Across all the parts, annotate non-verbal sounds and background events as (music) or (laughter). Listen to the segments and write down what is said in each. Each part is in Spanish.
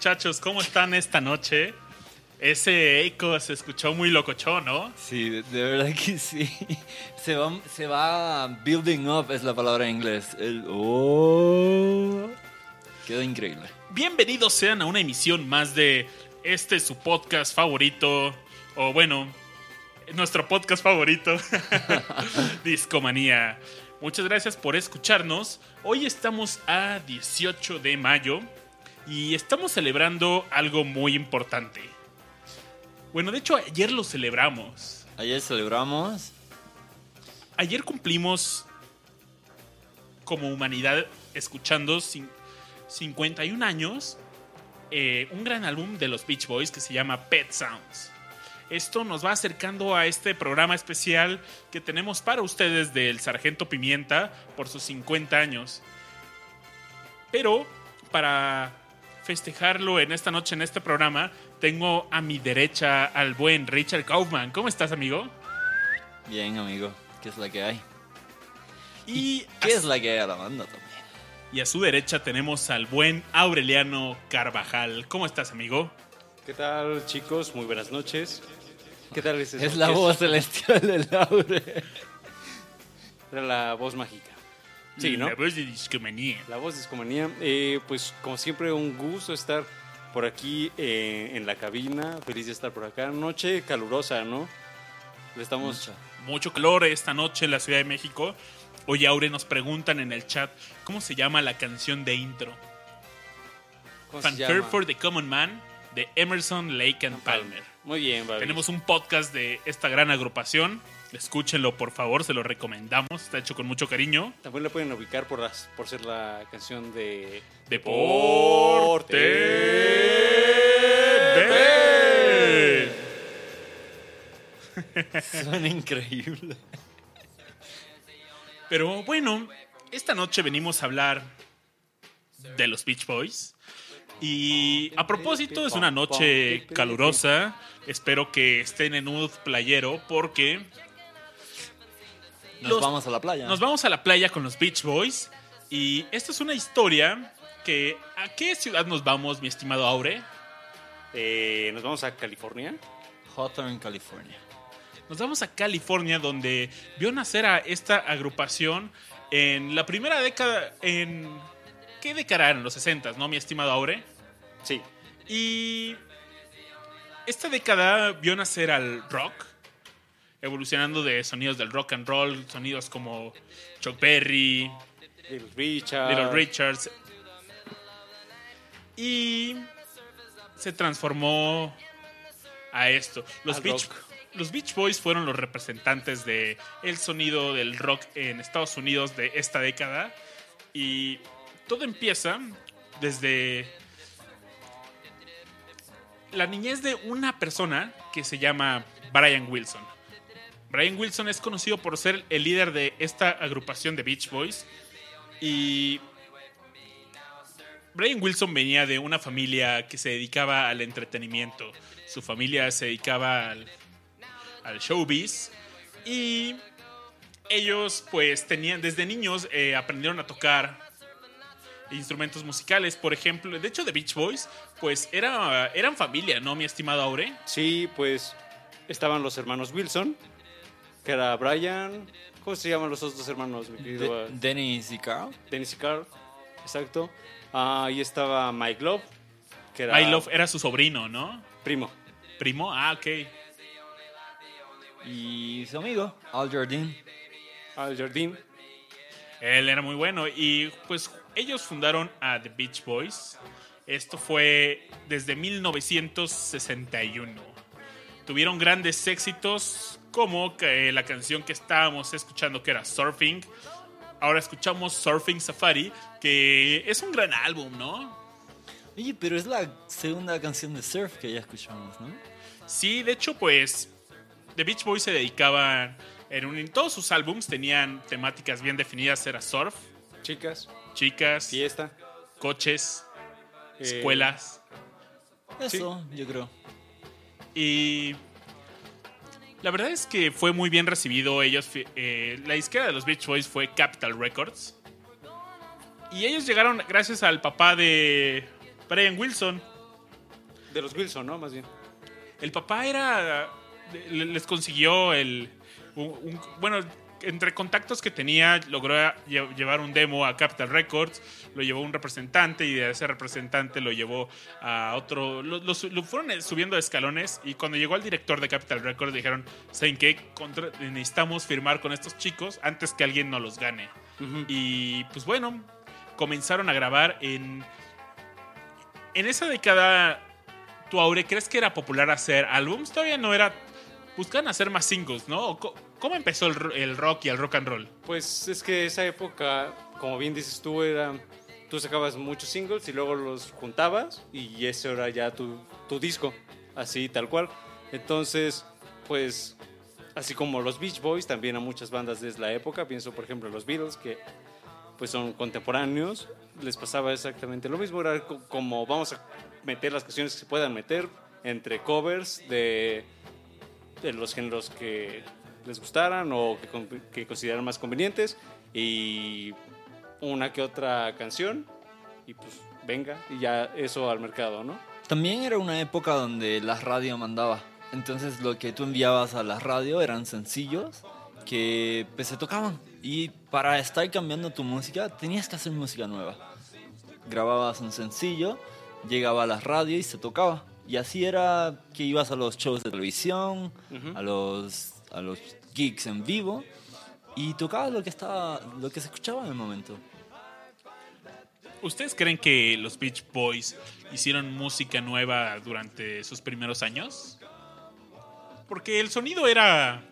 muchachos? ¿Cómo están esta noche? Ese eco se escuchó muy locochón, ¿no? Sí, de, de verdad que sí. (laughs) Se va, se va building up, es la palabra en inglés. El oh. Quedó increíble. Bienvenidos sean a una emisión más de este su podcast favorito, o bueno, nuestro podcast favorito, (laughs) Discomanía. Muchas gracias por escucharnos. Hoy estamos a 18 de mayo y estamos celebrando algo muy importante. Bueno, de hecho ayer lo celebramos. Ayer celebramos. Ayer cumplimos como humanidad escuchando cin- 51 años eh, un gran álbum de los Beach Boys que se llama Pet Sounds. Esto nos va acercando a este programa especial que tenemos para ustedes del Sargento Pimienta por sus 50 años. Pero para festejarlo en esta noche en este programa, tengo a mi derecha al buen Richard Kaufman. ¿Cómo estás, amigo? Bien, amigo. ¿Qué es la que hay? Y ¿Qué a, es la que hay a la banda también? y a su derecha tenemos al buen Aureliano Carvajal. ¿Cómo estás, amigo? ¿Qué tal, chicos? Muy buenas noches. ¿Qué tal es eso? Es la ¿Qué voz celestial de Laure. Era la voz mágica. Sí, ¿no? La voz de discomanía. La voz de Escomanía. Eh, pues, como siempre, un gusto estar por aquí eh, en la cabina. Feliz de estar por acá. Noche calurosa, ¿no? Le estamos... Mucho. Mucho calor esta noche en la Ciudad de México. Oye, Aure, nos preguntan en el chat cómo se llama la canción de intro. ¿cómo se Fanfare for the Common Man de Emerson, Lake and Palmer. Muy bien, Babi. Tenemos un podcast de esta gran agrupación. Escúchenlo, por favor, se lo recomendamos. Está hecho con mucho cariño. También la pueden ubicar por, las, por ser la canción de... Deporte. (laughs) Suena increíble. Pero bueno, esta noche venimos a hablar de los Beach Boys. Y a propósito, es una noche calurosa. Espero que estén en mood playero porque Nos Los- vamos a la playa. nos vamos a la playa con los Beach Boys. Y esta es una historia que... ¿A qué ciudad nos vamos, mi estimado Aure? Eh, Nos vamos a California. Hawthorne, California. Nos vamos a California, donde vio nacer a esta agrupación en la primera década, en... ¿Qué década eran? Los 60, ¿no, mi estimado Aure? Sí. Y esta década vio nacer al rock, evolucionando de sonidos del rock and roll, sonidos como Chuck Berry, Little Richard. Little Richards. Y se transformó a esto. Los Beach, los Beach Boys fueron los representantes de el sonido del rock en Estados Unidos de esta década. Y todo empieza desde la niñez de una persona que se llama Brian Wilson. Brian Wilson es conocido por ser el líder de esta agrupación de Beach Boys. Y Brian Wilson venía de una familia que se dedicaba al entretenimiento. Su familia se dedicaba al, al showbiz. Y ellos pues tenían, desde niños eh, aprendieron a tocar instrumentos musicales. Por ejemplo, de hecho The Beach Boys pues era, eran familia, ¿no, mi estimado Aure? Sí, pues estaban los hermanos Wilson, que era Brian. ¿Cómo se llaman los otros dos hermanos, mi querido? De- Dennis y Carl. Dennis y Carl. Exacto. Ah, ahí estaba Mike Love, que era My Love era su sobrino, ¿no? primo. Primo, ah, ok. Y su amigo, Al Jardine. Al Jardín. Él era muy bueno y pues ellos fundaron a The Beach Boys. Esto fue desde 1961. Tuvieron grandes éxitos como que la canción que estábamos escuchando que era Surfing. Ahora escuchamos Surfing Safari, que es un gran álbum, ¿no? Oye, pero es la segunda canción de surf que ya escuchamos, ¿no? Sí, de hecho, pues The Beach Boys se dedicaban en, un- en todos sus álbums tenían temáticas bien definidas, era surf, Chicas, chicas, fiesta. coches, eh, escuelas. Eso, yo creo. Y la verdad es que fue muy bien recibido. Ellos, eh, la disquera de los Beach Boys fue Capitol Records. Y ellos llegaron gracias al papá de Brian Wilson. De los Wilson, ¿no? Más bien. El papá era. le- Les consiguió el. un- un- bueno, entre contactos que tenía, logró lle- llevar un demo a Capital Records. Lo llevó un representante y de ese representante lo llevó a otro. Lo, lo su- lo fueron subiendo escalones. Y cuando llegó al director de Capital Records, dijeron: ¿Saben qué? Contra- necesitamos firmar con estos chicos antes que alguien no los gane. Y pues bueno, comenzaron a grabar en. En esa década, ¿tú, Aure, crees que era popular hacer álbums? Todavía no era. Buscan hacer más singles, ¿no? ¿O co- ¿Cómo empezó el, ro- el rock y el rock and roll? Pues es que esa época, como bien dices tú, era. Tú sacabas muchos singles y luego los juntabas y ese era ya tu, disco, así tal cual. Entonces, pues, así como los Beach Boys, también a muchas bandas de la época, pienso por ejemplo los Beatles, que pues son contemporáneos, les pasaba exactamente lo mismo, era co- como vamos a meter las canciones que se puedan meter entre covers de, de los géneros que les gustaran o que, que consideraran más convenientes y una que otra canción y pues venga y ya eso al mercado, ¿no? También era una época donde la radio mandaba. Entonces lo que tú enviabas a la radio eran sencillos que pues, se tocaban. Y para estar cambiando tu música tenías que hacer música nueva. Grababas un sencillo, llegaba a la radio y se tocaba. Y así era que ibas a los shows de televisión, Ujú. a los a los gigs en vivo y tocabas lo que estaba lo que se escuchaba en el momento. ¿Ustedes creen que los Beach Boys hicieron música nueva durante sus primeros años? Porque el sonido era...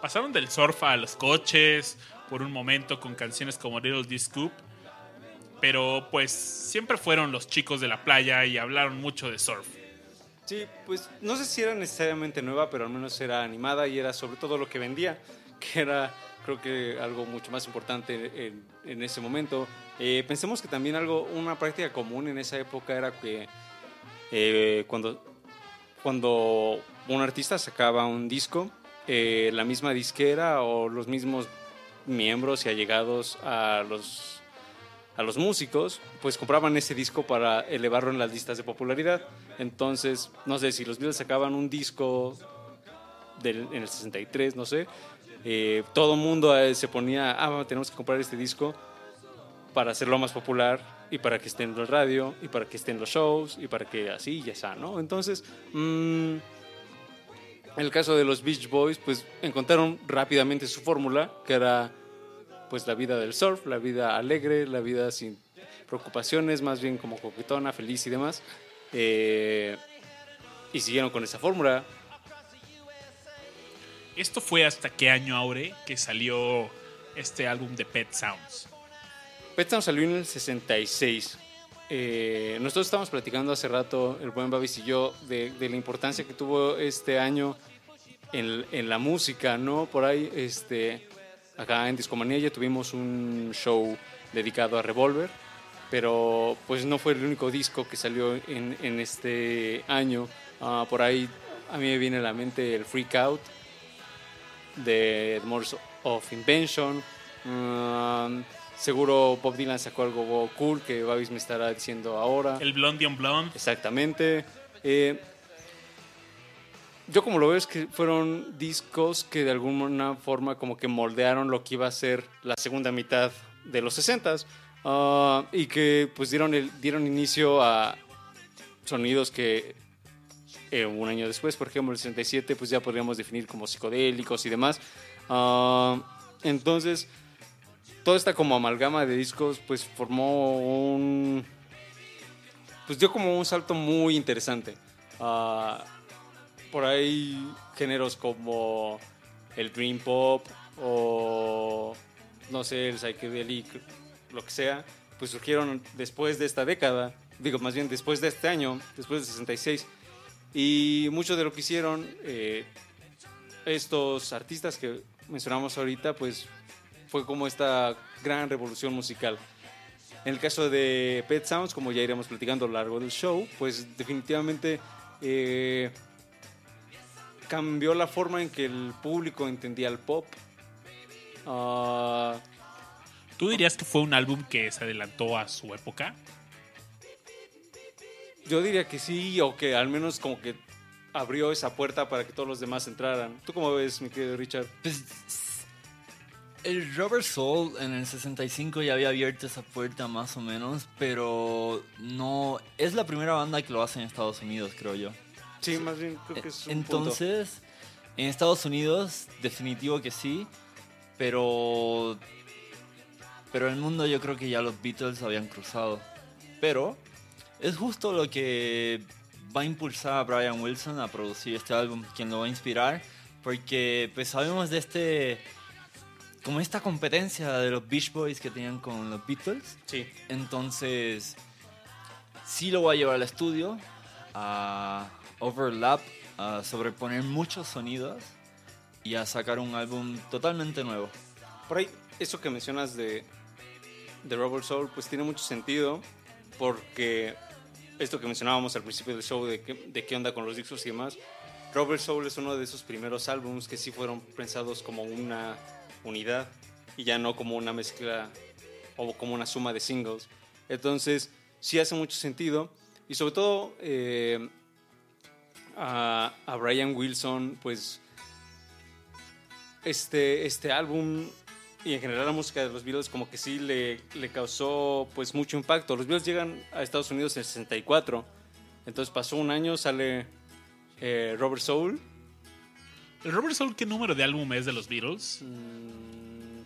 Pasaron del surf a los coches por un momento con canciones como Little D Scoop. Pero pues siempre fueron los chicos de la playa y hablaron mucho de surf. Sí, pues no sé si era necesariamente nueva, pero al menos era animada y era sobre todo lo que vendía, (laughs) que era creo que algo mucho más importante en, ese momento. Eh, pensemos que también algo, una práctica común en esa época era que eh, cuando, cuando un artista sacaba un disco, eh, la misma disquera o los mismos miembros y allegados a los a los músicos, pues compraban ese disco para elevarlo en las listas de popularidad. Entonces, no sé, si los Beatles sacaban un disco en el 63, no sé, eh, todo el mundo eh, se ponía, ah, tenemos que comprar este disco para hacerlo más popular y para que esté en la radio y para que esté en los shows y para que así ya está, ¿no? Entonces, mm, en el caso de los Beach Boys, pues encontraron rápidamente su fórmula, que era pues la vida del surf, la vida alegre, la vida sin preocupaciones, más bien como coquetona, feliz y demás. Eh, y siguieron con esa fórmula. ¿Esto fue hasta qué año, Aure, que salió este álbum de Pet Sounds? Pet Sounds salió en el 66. Eh, nosotros estábamos platicando hace rato, el buen Babis y yo, de, de la importancia que tuvo este año en, en la música, ¿no? Por ahí, este, acá en Discomanía ya tuvimos un show dedicado a Revolver, pero pues no fue el único disco que salió en, en este año. Ah, por ahí a mí me viene a la mente el Freak Out de The Motors of Invention. Um, seguro Bob Dylan sacó algo cool que Babis me estará diciendo ahora. El Blondie on Blonde. Exactamente. Eh, yo como lo veo es que fueron discos que de alguna forma como que moldearon lo que iba a ser la segunda mitad de los 60s ah, y que pues dieron, dieron inicio a sonidos que eh, un año después, por ejemplo, el 67, pues ya podríamos definir como psicodélicos y demás. Ah, entonces, toda esta como amalgama de discos pues formó un pues dio como un salto muy interesante. Ah, por ahí géneros como el Dream Pop o no sé, el Psychedelic, lo que sea, pues surgieron después de esta década, digo más bien después de este año, después del 66. Y mucho de lo que hicieron eh, estos artistas que mencionamos ahorita, pues fue como esta gran revolución musical. En el caso de Pet Sounds, como ya iremos platicando a lo largo del show, pues definitivamente eh, cambió la forma en que el público entendía el pop. Ah, ¿Tú dirías que fue un álbum que se adelantó a su época? yo diría que sí, o que al menos como que abrió esa puerta para que todos los demás entraran. ¿Tú cómo ves, mi querido Richard? Pues, el Robert Soul en el 65 ya había abierto esa puerta más o menos, pero no es la primera banda que lo hace en Estados Unidos, creo yo. Sí, más bien creo que es un punto. Entonces, en Estados Unidos definitivo que sí, pero pero en el mundo yo creo que ya los Beatles habían cruzado. Pero es justo lo que va a impulsar a Brian Wilson a producir este álbum, quien lo va a inspirar, porque pues sabemos de este como esta competencia de los Beach Boys que tenían con los Beatles. Sí. Entonces, sí lo voy a llevar al estudio a overlap, a sobreponer muchos sonidos y a sacar un álbum totalmente nuevo. Por ahí, eso que mencionas de, de Robert Soul, pues tiene mucho sentido, porque esto que mencionábamos al principio del show de, qué- de qué onda con los discos y demás, Robert Soul es uno de esos primeros álbums que sí fueron pensados como una unidad y ya no como una mezcla o como una suma de singles. Entonces, sí hace mucho sentido y sobre todo eh, a, a Brian Wilson, pues este, este álbum y en general la música de los Beatles como que sí le, le causó pues mucho impacto. Los Beatles llegan a Estados Unidos en el 64, entonces pasó un año, sale eh, Robert Soul. ¿El Robert Soul qué número de álbum es de los Beatles? Mm,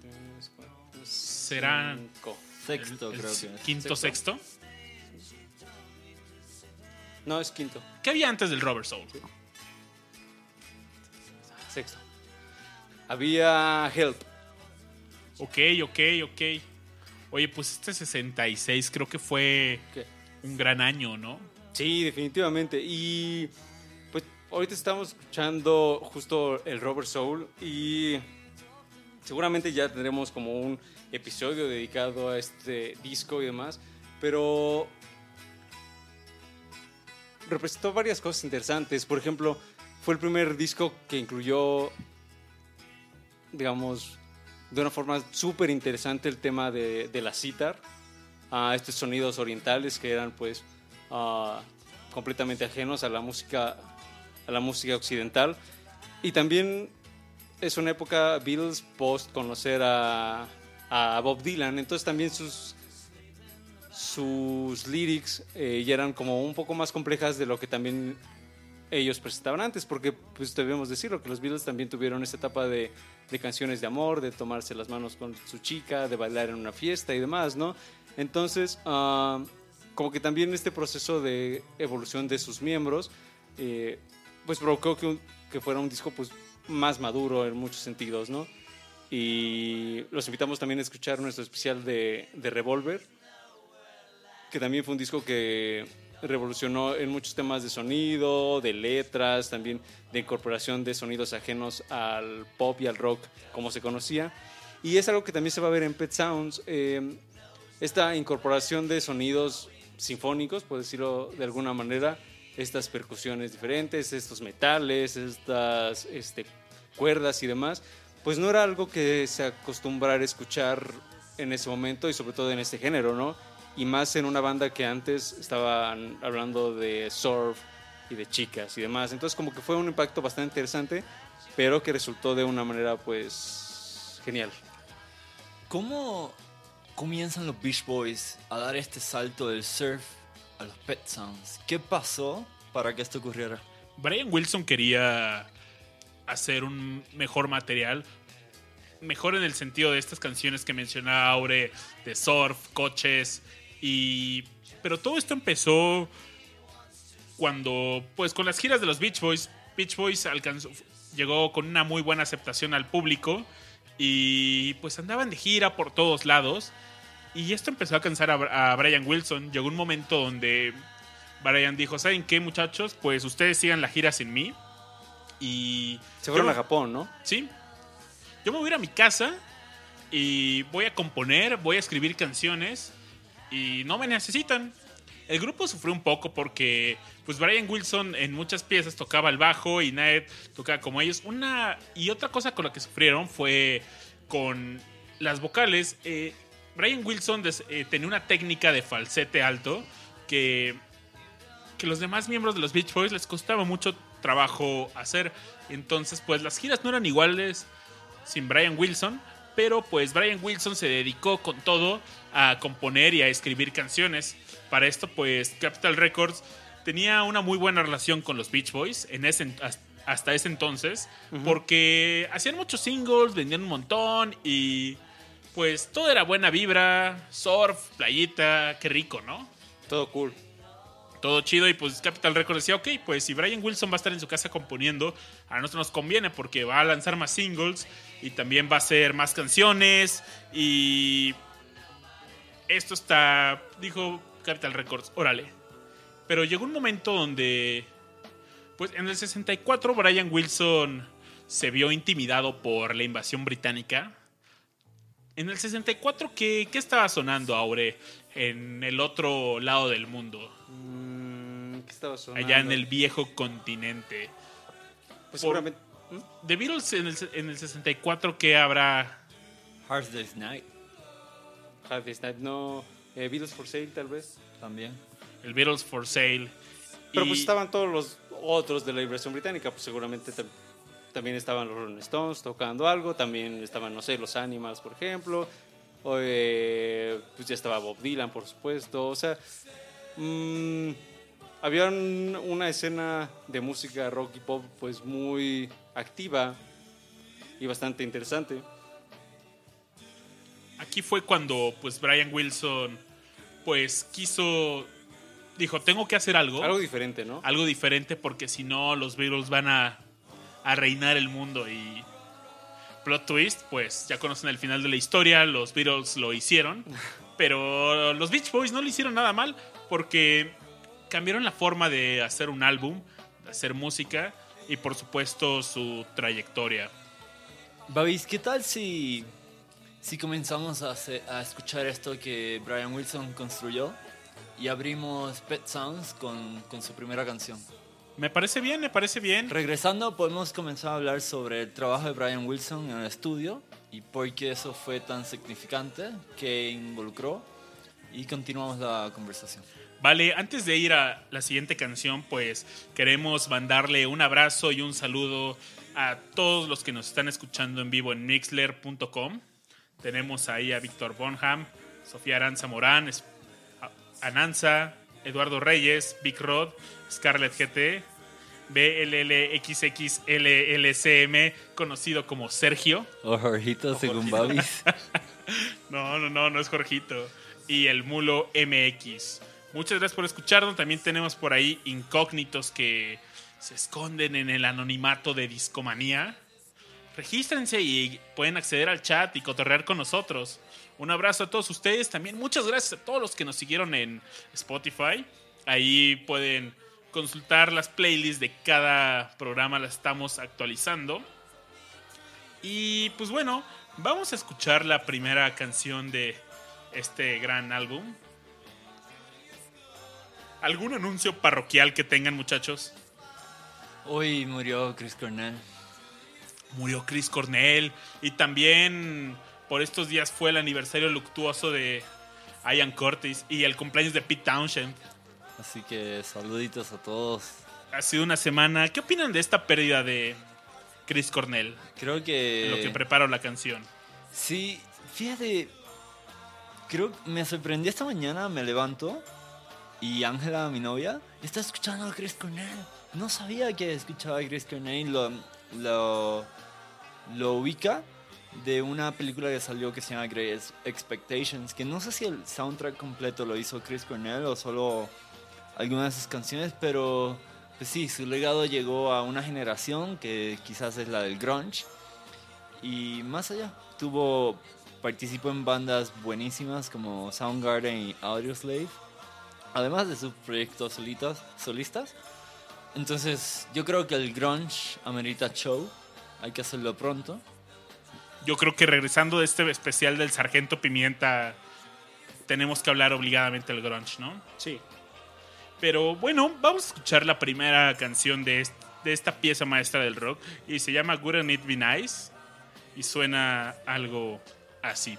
tres, cuatro, Será cinco. Sexto, el creo que es. quinto, sexto. No, es quinto, ¿Qué había antes del Robert Soul? sexto. Había Help. Ok, ok, ok. Oye, pues este 66 creo que fue ¿Qué? un gran año, ¿no? Sí, definitivamente. Y pues ahorita estamos escuchando justo el Robert Soul y seguramente ya tendremos como un episodio dedicado a este disco y demás, pero representó varias cosas interesantes. Por ejemplo, fue el primer disco que incluyó, digamos, de una forma súper interesante el tema de, la sitar, a estos sonidos orientales que eran pues ah, completamente ajenos a la música a la música occidental y también es una época Beatles post conocer a Bob Dylan entonces también sus sus lyrics eh, ya eran como un poco más complejas de lo que también ellos presentaban antes, porque pues debemos decirlo, que los Beatles también tuvieron esta etapa de, de canciones de amor, de tomarse las manos con su chica, de bailar en una fiesta y demás, ¿no? Entonces, ah, como que también este proceso de evolución de sus miembros, eh, pues provocó que, que fuera un disco pues más maduro en muchos sentidos, ¿no? Y los invitamos también a escuchar nuestro especial de, de Revolver, que también fue un disco que revolucionó en muchos temas de sonido, de letras, también de incorporación de sonidos ajenos al pop y al rock como se conocía. Y es algo que también se va a ver en Pet Sounds, eh, esta incorporación de sonidos sinfónicos, por decirlo de alguna manera, estas percusiones diferentes, estos metales, estas este, cuerdas y demás, pues no era algo que se acostumbrara a escuchar en ese momento y sobre todo en este género, ¿no? Y más en una banda que antes estaban hablando de surf y de chicas y demás. Entonces como que fue un impacto bastante interesante, pero que resultó de una manera pues genial. ¿Cómo comienzan los Beach Boys a dar este salto del surf a los Pet Sounds? ¿Qué pasó para que esto ocurriera? Brian Wilson quería hacer un mejor material. Mejor en el sentido de estas canciones que mencionaba Aure, de surf, coches. Y. Pero todo esto empezó cuando. Pues con las giras de los Beach Boys. Beach Boys alcanzó, llegó con una muy buena aceptación al público. Y pues andaban de gira por todos lados. Y esto empezó a cansar a, a Brian Wilson. Llegó un momento donde Brian dijo: ¿Saben qué, muchachos? Pues ustedes sigan la gira sin mí. Y. Se fueron yo- a Japón, ¿no? Sí. Yo me voy a ir a mi casa y voy a componer, voy a escribir canciones y no me necesitan. El grupo sufrió un poco porque pues Brian Wilson en muchas piezas tocaba el bajo y Ned tocaba como ellos. Una y otra cosa con la que sufrieron fue con las vocales. Eh, Brian Wilson eh, tenía una técnica de falsete alto que, que los demás miembros de los Beach Boys les costaba mucho trabajo hacer. Entonces, pues las giras no eran iguales sin Brian Wilson, pero pues Brian Wilson se dedicó con todo a componer y a escribir canciones. Para esto, pues Capitol Records tenía una muy buena relación con los Beach Boys en ese, hasta ese entonces, porque hacían muchos singles, vendían un montón y pues todo era buena vibra, surf, playita, qué rico, ¿no? Todo cool. Todo chido y pues Capital Records decía, ok, pues si Brian Wilson va a estar en su casa componiendo, a nosotros nos conviene porque va a lanzar más singles y también va a hacer más canciones y esto está, dijo Capital Records, órale. Pero llegó un momento donde, pues en el 64 Brian Wilson se vio intimidado por la invasión británica. En el 64, ¿qué, qué estaba sonando, Aure, en el otro lado del mundo? ¿Qué estaba sonando? allá en el viejo continente. Pues por- seguramente. The Beatles en el, en el 64, ¿qué habrá? Hard Day's Night Hard Day's Night, no. eh, Beatles for Sale, tal vez. también. El Beatles for Sale. Pero Y- pues estaban todos los otros de la invasión británica, pues seguramente tam- también estaban los Rolling Stones tocando algo, también estaban, no sé, los Animals, por ejemplo, o, eh, pues ya estaba Bob Dylan, por supuesto, o sea, mm, había un- una escena de música rock y pop pues muy activa y bastante interesante. Aquí fue cuando pues Brian Wilson pues quiso dijo, tengo que hacer algo, Algo diferente, ¿no? algo diferente porque si no los Beatles van a, a reinar el mundo y plot twist, pues ya conocen el final de la historia, los Beatles lo hicieron, (laughs) pero los Beach Boys no lo hicieron nada mal porque cambiaron la forma de hacer un álbum, de hacer música y por supuesto su trayectoria. Babis, ¿qué tal si, si comenzamos a, hacer- a escuchar esto que Brian Wilson construyó y abrimos Pet Sounds con, con su primera canción? Me parece bien, me parece bien. Regresando, podemos comenzar a hablar sobre el trabajo de Brian Wilson en el estudio y por qué eso fue tan significante, que involucró, y continuamos la conversación. Vale, antes de ir a la siguiente canción, pues queremos mandarle un abrazo y un saludo a todos los que nos están escuchando en vivo en mixler.com. Tenemos ahí a Víctor Bonham, Sofía Aranza Morán, Ananza, Eduardo Reyes, Big Rod, Scarlett GT, BLLXXLLCM, conocido como Sergio. O Jorgito, según Babis. (laughs) No, no, no, no es Jorgito. Y el Mulo MX. Muchas gracias por escucharnos. También tenemos por ahí incógnitos que se esconden en el anonimato de Discomanía. Regístrense y pueden acceder al chat y cotorrear con nosotros. Un abrazo a todos ustedes. También muchas gracias a todos los que nos siguieron en Spotify. Ahí pueden consultar las playlists de cada programa, las estamos actualizando. Y pues bueno, vamos a escuchar la primera canción de este gran álbum. ¿Algún anuncio parroquial que tengan, muchachos? Hoy murió Chris Cornell. Murió Chris Cornell y también por estos días fue el aniversario luctuoso de Ian Curtis y el cumpleaños de Pete Townshend. Así que saluditos a todos. Ha sido una semana. ¿Qué opinan de esta pérdida de Chris Cornell Creo que... en lo que preparo la canción? Sí, fíjate, creo que me sorprendí esta mañana, me levanto y Ángela, mi novia, está escuchando a Chris Cornell. No sabía que escuchaba a Chris Cornell, lo, lo, lo ubica de una película que salió que se llama Great Expectations, que no sé si el soundtrack completo lo hizo Chris Cornell o solo algunas de sus canciones, pero pues sí, su legado llegó a una generación que quizás es la del grunge y más allá. Tuvo, participó en bandas buenísimas como Soundgarden y Audioslave, además de sus proyectos solitas, solistas. Entonces, yo creo que el grunge amerita show, hay que hacerlo pronto. yo creo que regresando de este especial del Sargento Pimienta, tenemos que hablar obligadamente del grunge, ¿no? Sí. Pero bueno, vamos a escuchar la primera canción de, est- de esta pieza maestra del rock y se llama Wouldn't It Be Nice y suena algo así.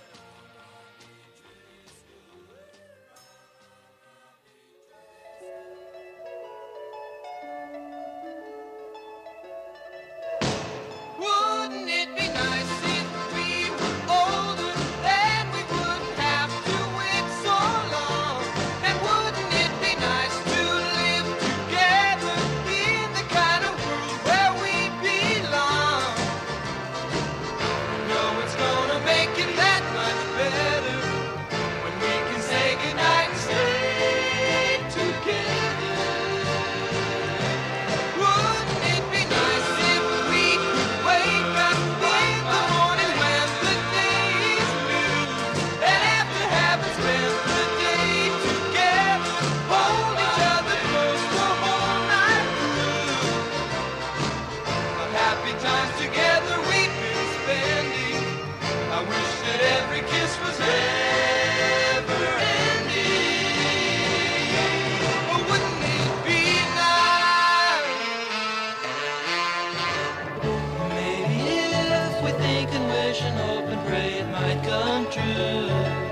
And wish and hope and pray it might come true.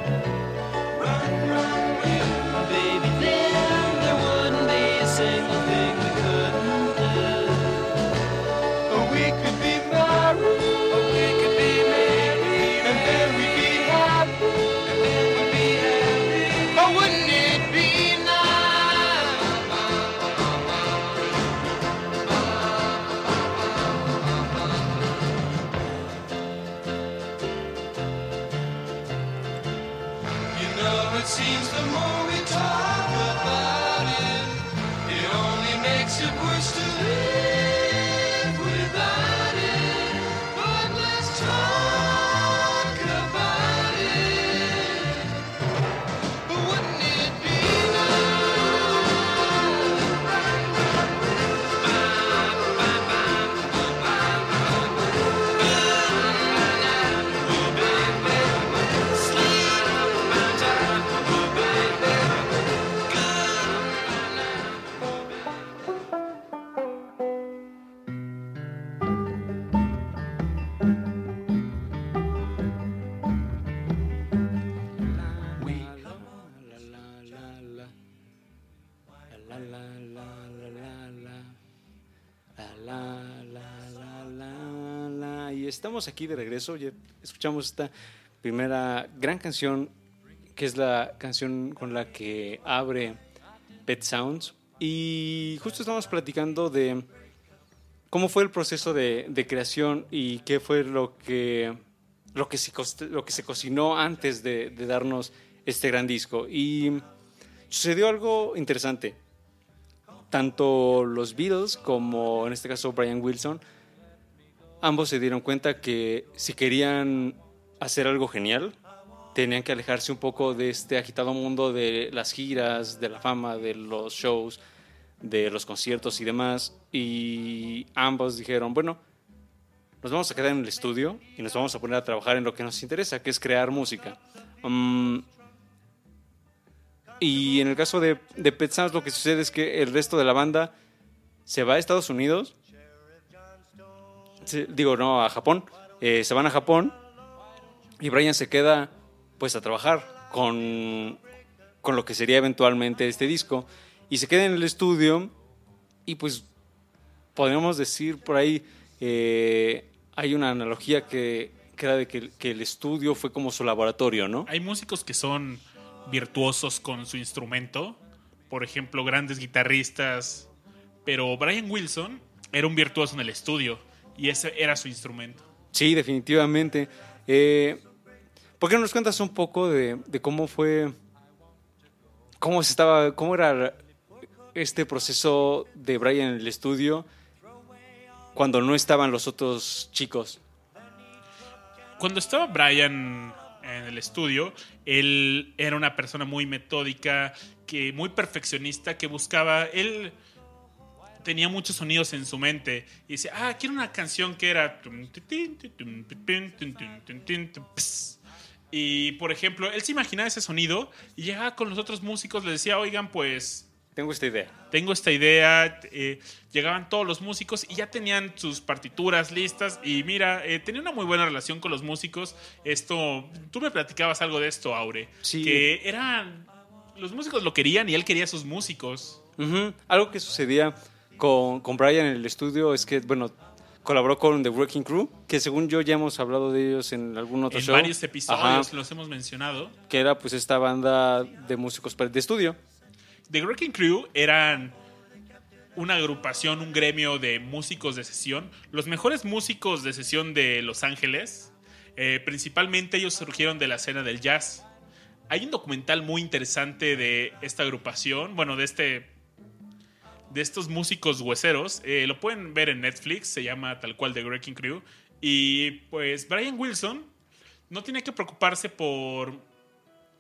Aquí de regreso. Ya escuchamos esta primera gran canción, que es la canción con la que abre Pet Sounds. Y justo estamos platicando de cómo fue el proceso de, creación y qué fue lo que, lo que, se, lo que se cocinó antes de darnos este gran disco. Y sucedió algo interesante. Tanto los Beatles como en este caso Brian Wilson, ambos se dieron cuenta que si querían hacer algo genial, tenían que alejarse un poco de este agitado mundo de las giras, de la fama, de los shows, de los conciertos y demás. Y ambos dijeron, bueno, nos vamos a quedar en el estudio y nos vamos a poner a trabajar en lo que nos interesa, que es crear música. Mm, y en el caso de, de Pet Sounds lo que sucede es que el resto de la banda se va a Estados Unidos, digo, no, a Japón, eh, se van a Japón y Brian se queda pues a trabajar con, con lo que sería eventualmente este disco. Y se queda en el estudio y pues podríamos decir por ahí, eh, hay una analogía que, que era de que, que el estudio fue como su laboratorio, ¿no? Hay músicos que son virtuosos con su instrumento, por ejemplo, grandes guitarristas, pero Brian Wilson era un virtuoso en el estudio y ese era su instrumento. Sí, definitivamente. Eh, ¿Por qué no nos cuentas un poco de, de cómo fue, cómo se estaba, cómo era este proceso de Brian en el estudio cuando no estaban los otros chicos? Cuando estaba Brian en el estudio, él era una persona muy metódica, que muy perfeccionista, que buscaba él tenía muchos sonidos en su mente y decía, ah, quiero una canción que era... Y por ejemplo, él se imaginaba ese sonido y llegaba con los otros músicos, le decía, oigan, pues Tengo esta idea. tengo esta idea. eh, llegaban todos los músicos y ya tenían sus partituras listas. Y mira, eh, tenía una muy buena relación con los músicos. Esto, tú me platicabas algo de esto, Aure. Sí. Que eran. Los músicos lo querían y él quería a sus músicos. Algo que sucedía con, con Brian en el estudio es que, bueno, colaboró con The Wrecking Crew, que según yo ya hemos hablado de ellos en algún otro en show. varios episodios Ajá, los hemos mencionado. que era pues esta banda de músicos de estudio. The Wrecking Crew eran una agrupación, un gremio de músicos de sesión, los mejores músicos de sesión de Los Ángeles. Eh, principalmente ellos surgieron de la escena del jazz. Hay un documental muy interesante de esta agrupación, bueno, de este de estos músicos hueseros. eh, lo pueden ver en Netflix, se llama tal cual The Wrecking Crew. Y pues Brian Wilson no tiene que preocuparse por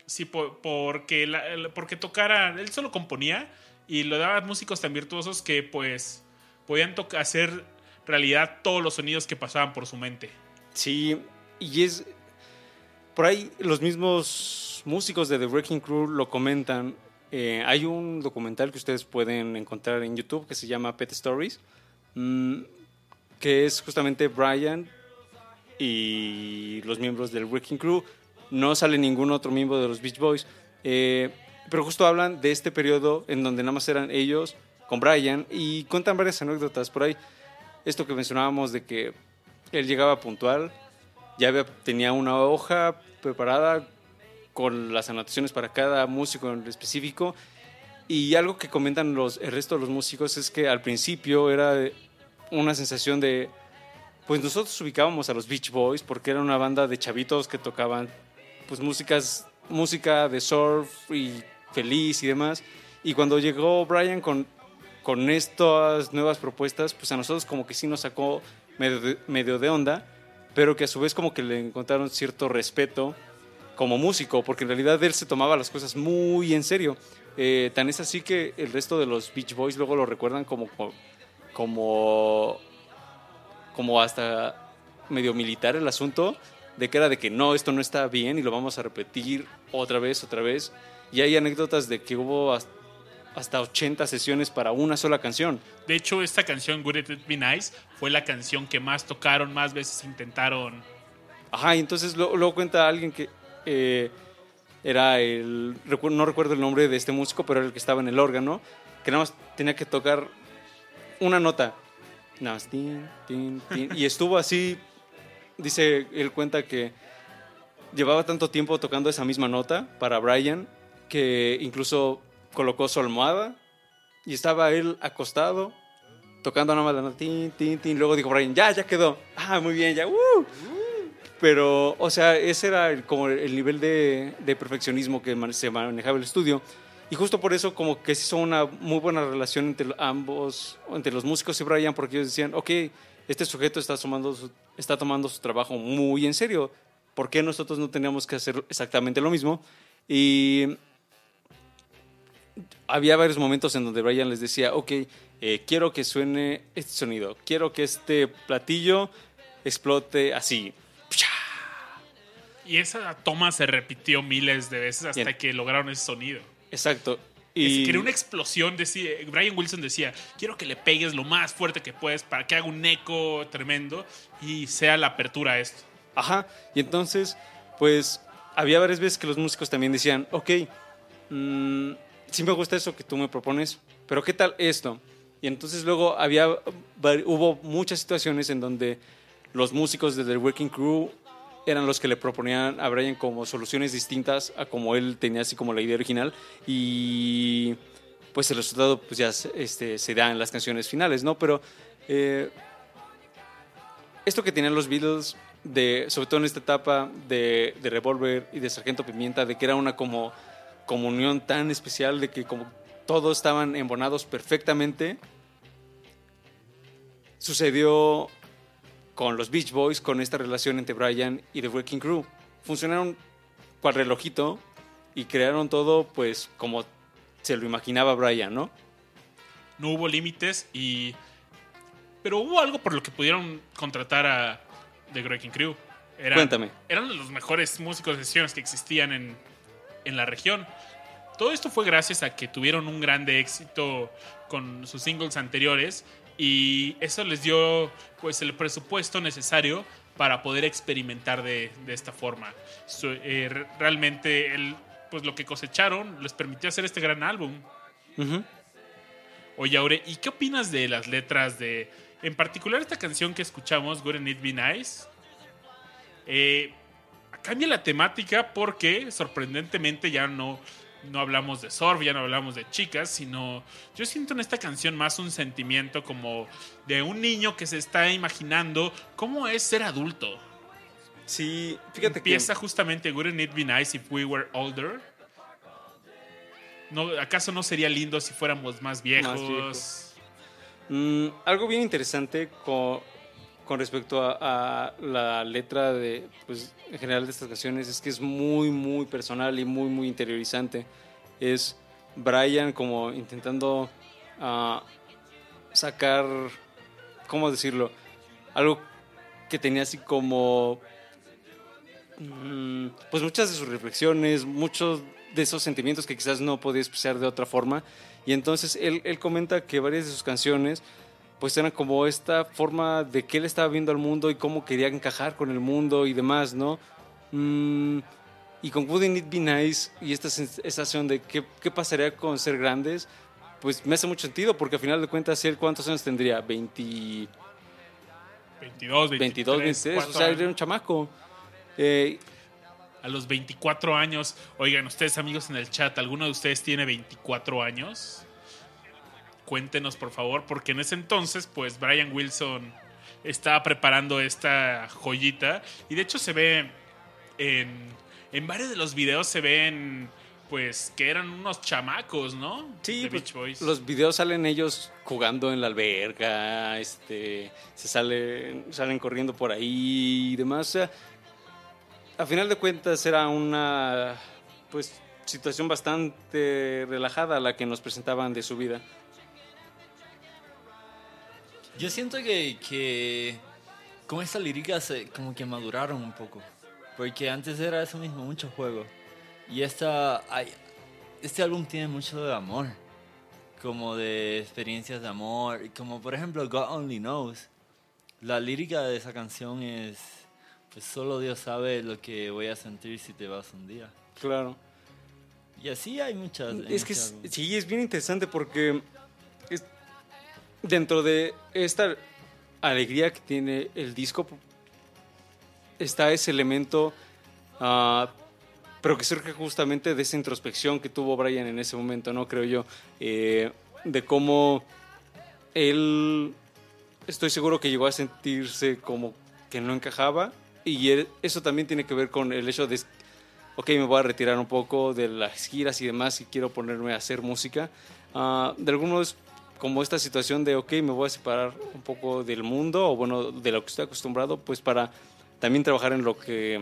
Sí, por, porque, porque tocara, él solo componía y lo daba a músicos tan virtuosos que pues podían hacer realidad todos los sonidos que pasaban por su mente. Sí, y es. Por ahí los mismos músicos de The Wrecking Crew lo comentan. Eh, hay un documental que ustedes pueden encontrar en YouTube que se llama Pet Stories, mm, que es justamente Brian y los miembros del Wrecking Crew. No sale ningún otro miembro de los Beach Boys, eh, pero justo hablan de este periodo en donde nada más eran ellos con Brian y cuentan varias anécdotas por ahí. Esto que mencionábamos de que él llegaba puntual, ya tenía una hoja preparada con las anotaciones para cada músico en específico. Y algo que comentan los, el resto de los músicos es que al principio era una sensación de, pues nosotros ubicábamos a los Beach Boys porque era una banda de chavitos que tocaban pues músicas, música de surf y feliz y demás. Y cuando llegó Brian con, con estas nuevas propuestas, pues a nosotros como que sí nos sacó medio de, medio de onda, pero que a su vez como que le encontraron cierto respeto como músico, porque en realidad él se tomaba las cosas muy en serio. Eh, tan es así que el resto de los Beach Boys luego lo recuerdan como, como, como hasta medio militar el asunto, de que era de que no, esto no está bien y lo vamos a repetir otra vez, otra vez. Y hay anécdotas de que hubo has- hasta 80 sesiones para una sola canción. De hecho, esta canción, Would It Be Nice, fue la canción que más tocaron, más veces intentaron. Ajá, y entonces lo- luego cuenta alguien que eh, era el, no recuerdo el nombre de este músico, pero era el que estaba en el órgano, que nada más tenía que tocar una nota. Nada más, tin, tin, tin, y estuvo así, dice, él cuenta que llevaba tanto tiempo tocando esa misma nota para Brian, que incluso colocó su almohada y estaba él acostado tocando nada más la nota, tin, tin, tin. Luego dijo Brian, ya, ya quedó. Ah, muy bien, ya, ¡uh! Pero, o sea, ese era el- como el nivel de, de perfeccionismo que se manejaba el estudio. Y justo por eso como que se hizo una muy buena relación entre ambos, entre los músicos y Brian, porque ellos decían, ok, este sujeto está tomando su, está tomando su trabajo muy en serio. ¿Por qué nosotros no teníamos que hacer exactamente lo mismo? Y había varios momentos en donde Brian les decía, ok, eh, quiero que suene este sonido, quiero que este platillo explote así. Y esa toma se repitió miles de veces hasta Bien. que lograron ese sonido. Exacto. Y quería una explosión. Decía, Brian Wilson decía: Quiero que le pegues lo más fuerte que puedes para que haga un eco tremendo y sea la apertura a esto. Ajá, y entonces, pues, había varias veces que los músicos también decían, ok, mm, sí me gusta eso que tú me propones, pero ¿qué tal esto? Y entonces luego había, hubo muchas situaciones en donde los músicos de The Working Crew eran los que le proponían a Brian como soluciones distintas a como él tenía así como la idea original y pues el resultado pues ya se- este, se da en las canciones finales, ¿no? Pero eh, esto que tenían los Beatles, de, sobre todo en esta etapa de, de Revolver y de Sargento Pimienta, de que era una como comunión tan especial, de que como todos estaban embonados perfectamente, sucedió con los Beach Boys, con esta relación entre Brian y The Wrecking Crew. Funcionaron cual relojito y crearon todo pues como se lo imaginaba Brian, ¿no? no hubo límites y... Pero hubo algo por lo que pudieron contratar a The Wrecking Crew. Eran, Cuéntame. Eran los mejores músicos de sesiones que existían en, en la región. Todo esto fue gracias a que tuvieron un grande éxito con sus singles anteriores y eso les dio pues el presupuesto necesario para poder experimentar de, de esta forma. Su- eh, re- realmente el, pues lo que cosecharon les permitió hacer este gran álbum. Ujú. Oye, Aure, ¿y qué opinas de las letras de, en particular esta canción que escuchamos, Wouldn't It Be Nice? Eh, cambia la temática porque sorprendentemente ya no, no hablamos de surf, ya no hablamos de chicas, sino yo siento en esta canción más un sentimiento como de un niño que se está imaginando cómo es ser adulto. Sí, fíjate Empieza justamente Wouldn't It Be Nice If We Were Older. No, ¿Acaso no sería lindo si fuéramos más viejos? mm, algo bien interesante con, con respecto a, la letra de, pues, en general de estas canciones es que es muy, muy personal y muy, muy interiorizante. Es Brian como intentando ah, sacar, ¿cómo decirlo? Algo que tenía así como mm, pues muchas de sus reflexiones, muchos de esos sentimientos que quizás no podía expresar de otra forma. Y entonces él, él comenta que varias de sus canciones pues eran como esta forma de que él estaba viendo al mundo y cómo quería encajar con el mundo y demás, ¿no? Mm, y con Wouldn't It Be Nice y esta sensación de qué, qué pasaría con ser grandes, pues me hace mucho sentido porque al final de cuentas él cuántos años tendría, 20, 22, 23, 22, 23, o 4 sea, era un chamaco. Eh, A los 24 años, oigan, ustedes amigos en el chat, ¿alguno de ustedes tiene 24 años? Cuéntenos por favor, porque en ese entonces, pues Brian Wilson estaba preparando esta joyita y de hecho se ve en, en varios de los videos se ven pues que eran unos chamacos, ¿no? Sí, pues, Beach Boys. los videos salen ellos jugando en la alberga, este, se salen, salen corriendo por ahí y demás. O sea, a final de cuentas era una pues situación bastante relajada la que nos presentaban de su vida. Yo siento que, que con esta lírica se, como que maduraron un poco. Porque antes era eso mismo, mucho juego. Y esta, este álbum tiene mucho de amor. Como de experiencias de amor. Como por ejemplo God Only Knows. La lírica de esa canción es, pues solo Dios sabe lo que voy a sentir si te vas un día. Claro. Y así hay muchas. Es que es- sí, es bien interesante porque dentro de esta alegría que tiene el disco está ese elemento, ah, pero que surge justamente de esa introspección que tuvo Brian en ese momento, ¿no? Creo yo, eh, de cómo él, estoy seguro que llegó a sentirse como que no encajaba y él- eso también tiene que ver con el hecho de ok, me voy a retirar un poco de las giras y demás y quiero ponerme a hacer música. Ah, de algunos, como esta situación de, ok, me voy a separar un poco del mundo o bueno, de lo que estoy acostumbrado, pues para también trabajar en lo que,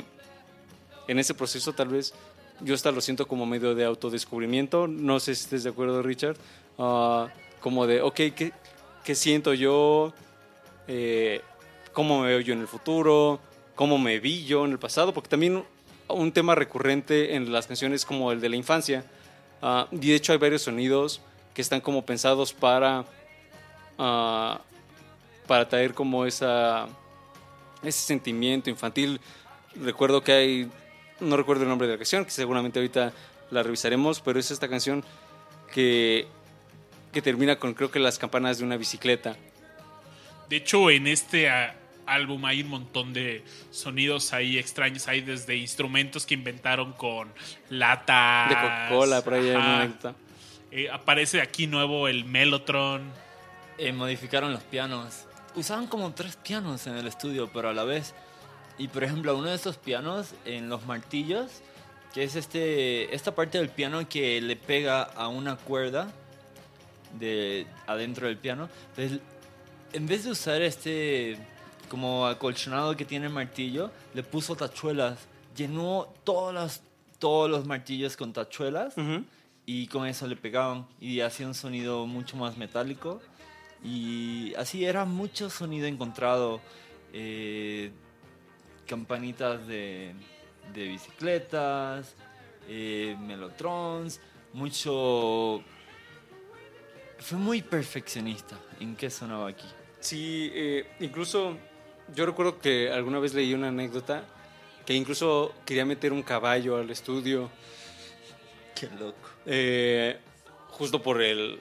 en ese proceso tal vez yo hasta lo siento como medio de autodescubrimiento. No sé si estés de acuerdo, Richard. Ah, como de, ok, ¿qué, qué siento yo? Eh, ¿Cómo me veo yo en el futuro? ¿Cómo me vi yo en el pasado? Porque también un tema recurrente en las canciones como el de la infancia. Ah, y de hecho hay varios sonidos que están como pensados para, ah, para traer como esa, ese sentimiento infantil. Recuerdo que hay, no recuerdo el nombre de la canción, que seguramente ahorita la revisaremos, pero es esta canción que, que termina con creo que las campanas de una bicicleta. De hecho, en este ah, álbum hay un montón de sonidos ahí extraños. Hay desde instrumentos que inventaron con latas. De Coca-Cola, por ahí hay una. Eh, aparece aquí nuevo el Mellotron. Eh, modificaron los pianos. Usaban como tres pianos en el estudio, pero a la vez. Y por ejemplo, uno de esos pianos en los martillos, que es este, esta parte del piano que le pega a una cuerda de adentro del piano. Entonces, en vez de usar este como acolchonado que tiene el martillo, le puso tachuelas. Llenó todas las, todos los martillos con tachuelas. Y con eso le pegaban y hacía un sonido mucho más metálico y así era mucho sonido encontrado, eh, campanitas de, de bicicletas, eh, melotrons, mucho... Fue muy perfeccionista en qué sonaba aquí. Sí, eh, incluso yo recuerdo que alguna vez leí una anécdota que incluso quería meter un caballo al estudio Eh, justo por el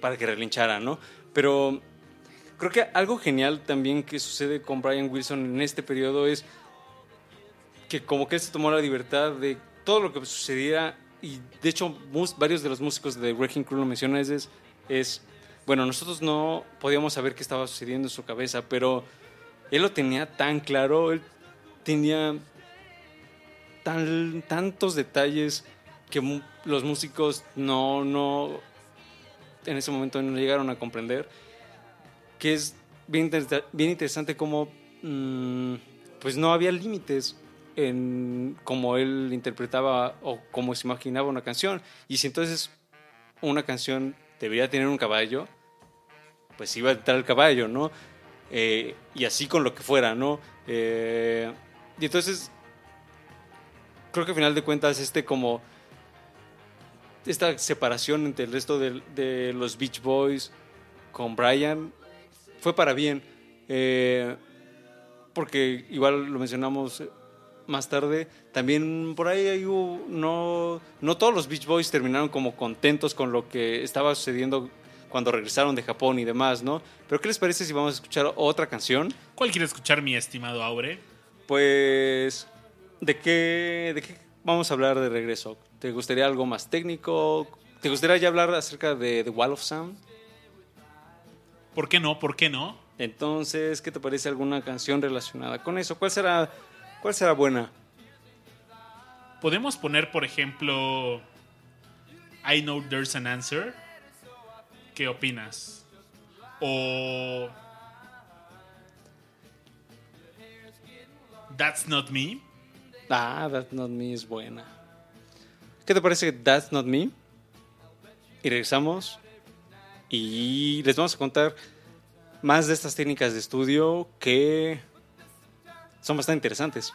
para que relinchara, ¿no? Pero creo que algo genial también que sucede con Brian Wilson en este periodo es que como que él se tomó la libertad de todo lo que sucediera y de hecho varios de los músicos de Wrecking Crew lo mencionan es, es, bueno, nosotros no podíamos saber qué estaba sucediendo en su cabeza, pero él lo tenía tan claro, él tenía tan, tantos detalles que los músicos no, no, en ese momento no llegaron a comprender, que es bien, inter- bien interesante como, mm, pues no había límites en cómo él interpretaba o cómo se imaginaba una canción. Y si entonces una canción debería tener un caballo, pues iba a entrar el caballo, ¿no? Eh, y así con lo que fuera, ¿no? Eh, y entonces, creo que al final de cuentas, este como esta separación entre el resto de, de los Beach Boys con Brian fue para bien. Eh, porque igual lo mencionamos más tarde, también por ahí hubo- no, no todos los Beach Boys terminaron como contentos con lo que estaba sucediendo cuando regresaron de Japón y demás, ¿no? Pero ¿qué les parece si vamos a escuchar otra canción? ¿Cuál quiere escuchar, mi estimado Aure? Pues, ¿de qué, ¿de qué vamos a hablar de regreso? ¿Te gustaría algo más técnico? ¿Te gustaría ya hablar acerca de The Wall of Sound? ¿Por qué no? ¿Por qué no? Entonces, ¿qué te parece alguna canción relacionada con eso? ¿Cuál será, cuál será buena? Podemos poner, por ejemplo, I Know There's an Answer. ¿Qué opinas? O That's Not Me. Ah, That's Not Me es buena. ¿Qué te parece That's Not Me? Y regresamos y les vamos a contar más de estas técnicas de estudio que son bastante interesantes.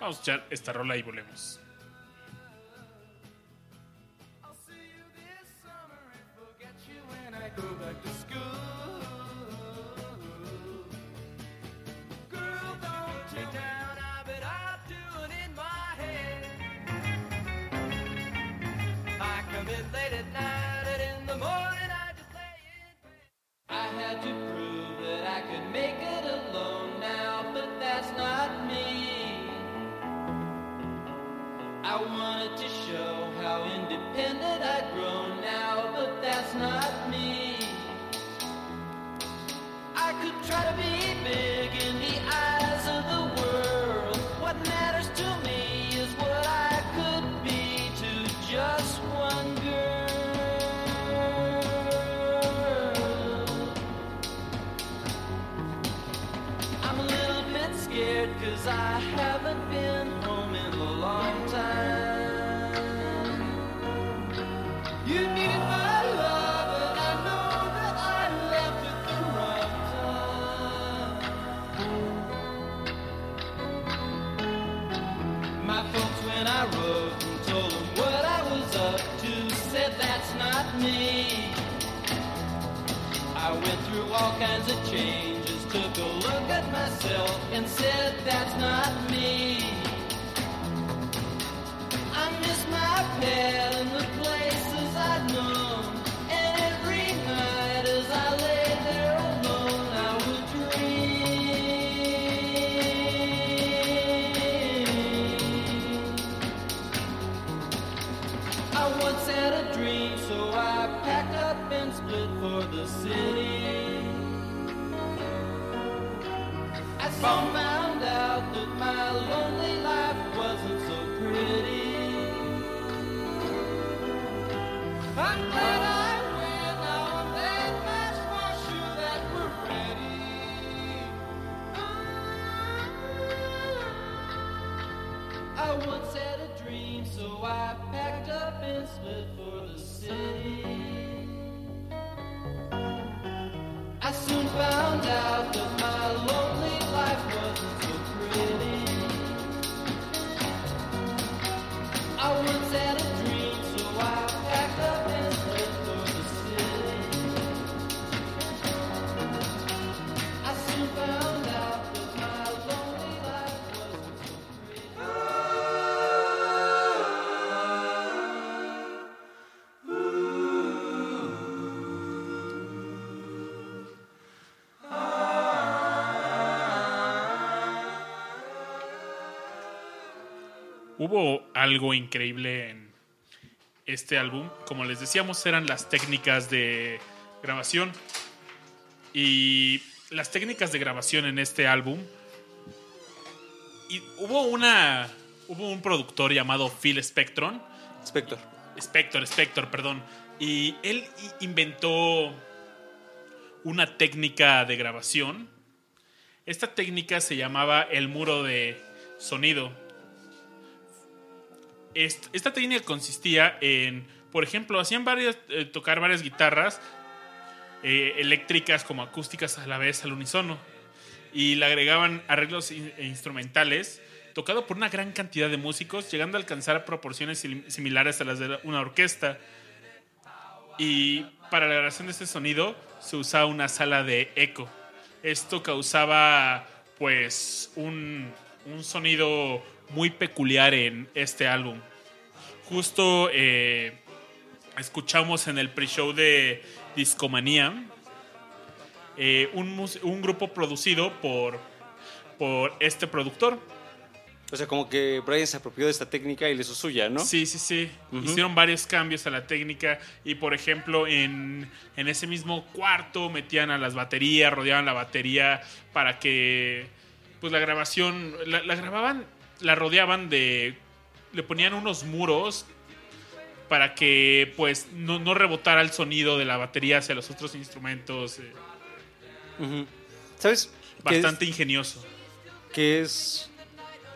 Vamos a escuchar esta rola y volvemos. To prove that I could make it alone now, but that's not me. I wanted to show how independent I'd grown now, but that's not me. I could try to be big me. I went through all kinds of changes, took a look at myself and said that's not me. Algo increíble en este álbum. Como les decíamos, eran las técnicas de grabación. Y las técnicas de grabación en este álbum. Y hubo una. Hubo un productor llamado Phil Spectron. Spector. Spector, Spector, perdón. Y él inventó una técnica de grabación. Esta técnica se llamaba el muro de sonido. Est- Esta técnica consistía en, por ejemplo, hacían eh, tocar varias guitarras eh, eléctricas como acústicas a la vez al unísono y le agregaban arreglos e instrumentales tocado por una gran cantidad de músicos, llegando a alcanzar proporciones sim- similares a las de una orquesta. Y para la grabación de este sonido se usaba una sala de eco. Esto causaba pues un, un sonido muy peculiar en este álbum. Justo eh, escuchamos en el pre-show de Discomanía eh, un, un grupo producido por, por este productor. O sea, como que Brian se apropió de esta técnica y le hizo suya, ¿no? Sí, sí, sí. Hicieron varios cambios a la técnica y, por ejemplo, en, en ese mismo cuarto metían a las baterías, rodeaban la batería para que, pues, la grabación, la, la grababan, la rodeaban de, le ponían unos muros para que, pues, no, no rebotara el sonido de la batería hacia los otros instrumentos. eh. ¿Sabes? es- bastante ingenioso. que es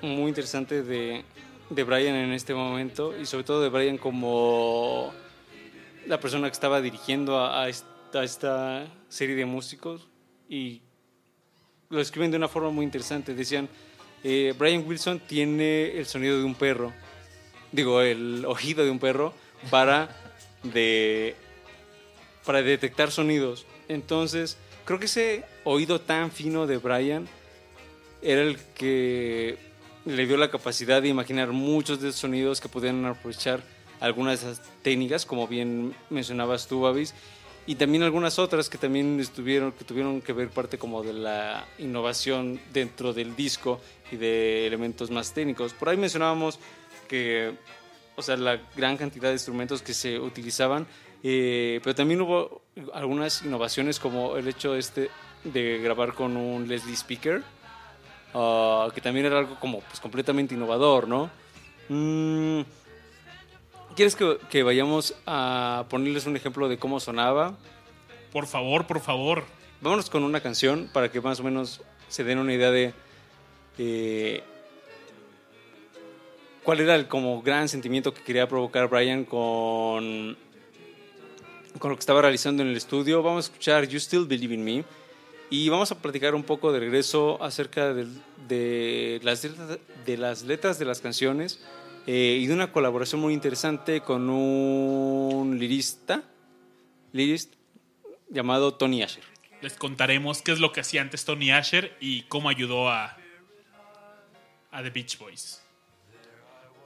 muy interesante de, de Brian en este momento y sobre todo de Brian como la persona que estaba dirigiendo a, a esta, a esta serie de músicos y lo escriben de una forma muy interesante. Decían, eh, Brian Wilson tiene el sonido de un perro, digo, el oído de un perro para, de, para detectar sonidos. Entonces, creo que ese oído tan fino de Brian era el que le dio la capacidad de imaginar muchos de esos sonidos que podían aprovechar algunas de esas técnicas, como bien mencionabas tú, Babis, y también algunas otras que también estuvieron, que tuvieron que ver parte como de la innovación dentro del disco y de elementos más técnicos. Por ahí mencionábamos que, o sea, la gran cantidad de instrumentos que se utilizaban, eh, pero también hubo algunas innovaciones como el hecho este de grabar con un Leslie Speaker, ah, que también era algo como pues, completamente innovador, ¿no? Mm, ¿Quieres que, que vayamos a ponerles un ejemplo de cómo sonaba? Por favor, por favor. Vámonos con una canción para que más o menos se den una idea de eh, cuál era el como gran sentimiento que quería provocar Brian con, con lo que estaba realizando en el estudio. Vamos a escuchar You Still Believe in Me y vamos a platicar un poco de regreso acerca del- de, las, letras, de las letras de las canciones eh, y de una colaboración muy interesante con un lirista, lirist llamado Tony Asher. Les contaremos qué es lo que hacía antes Tony Asher y cómo ayudó a, a The Beach Boys.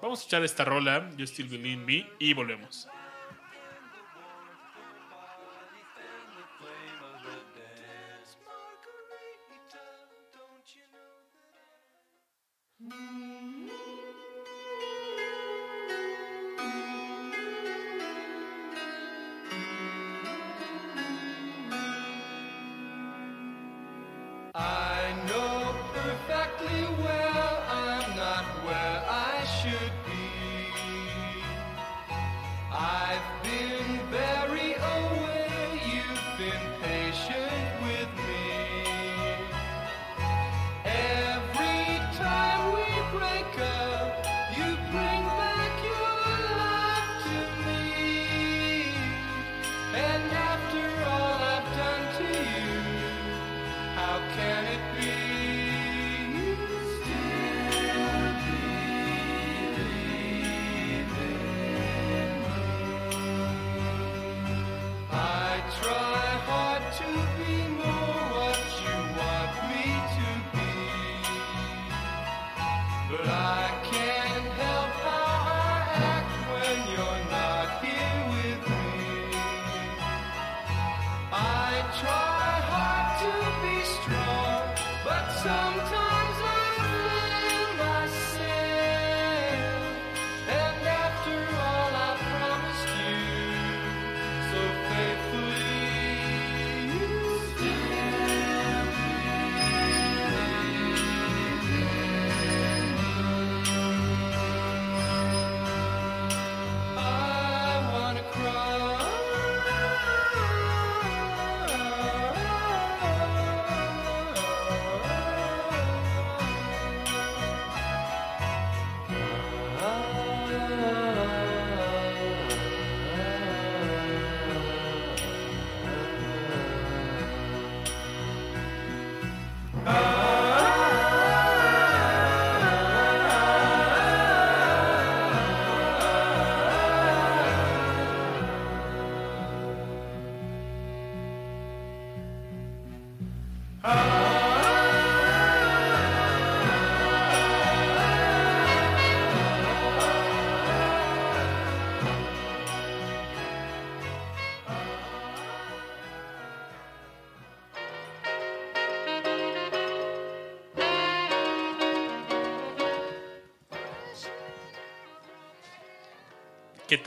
Vamos a escuchar esta rola, You Still Believe Me, y volvemos.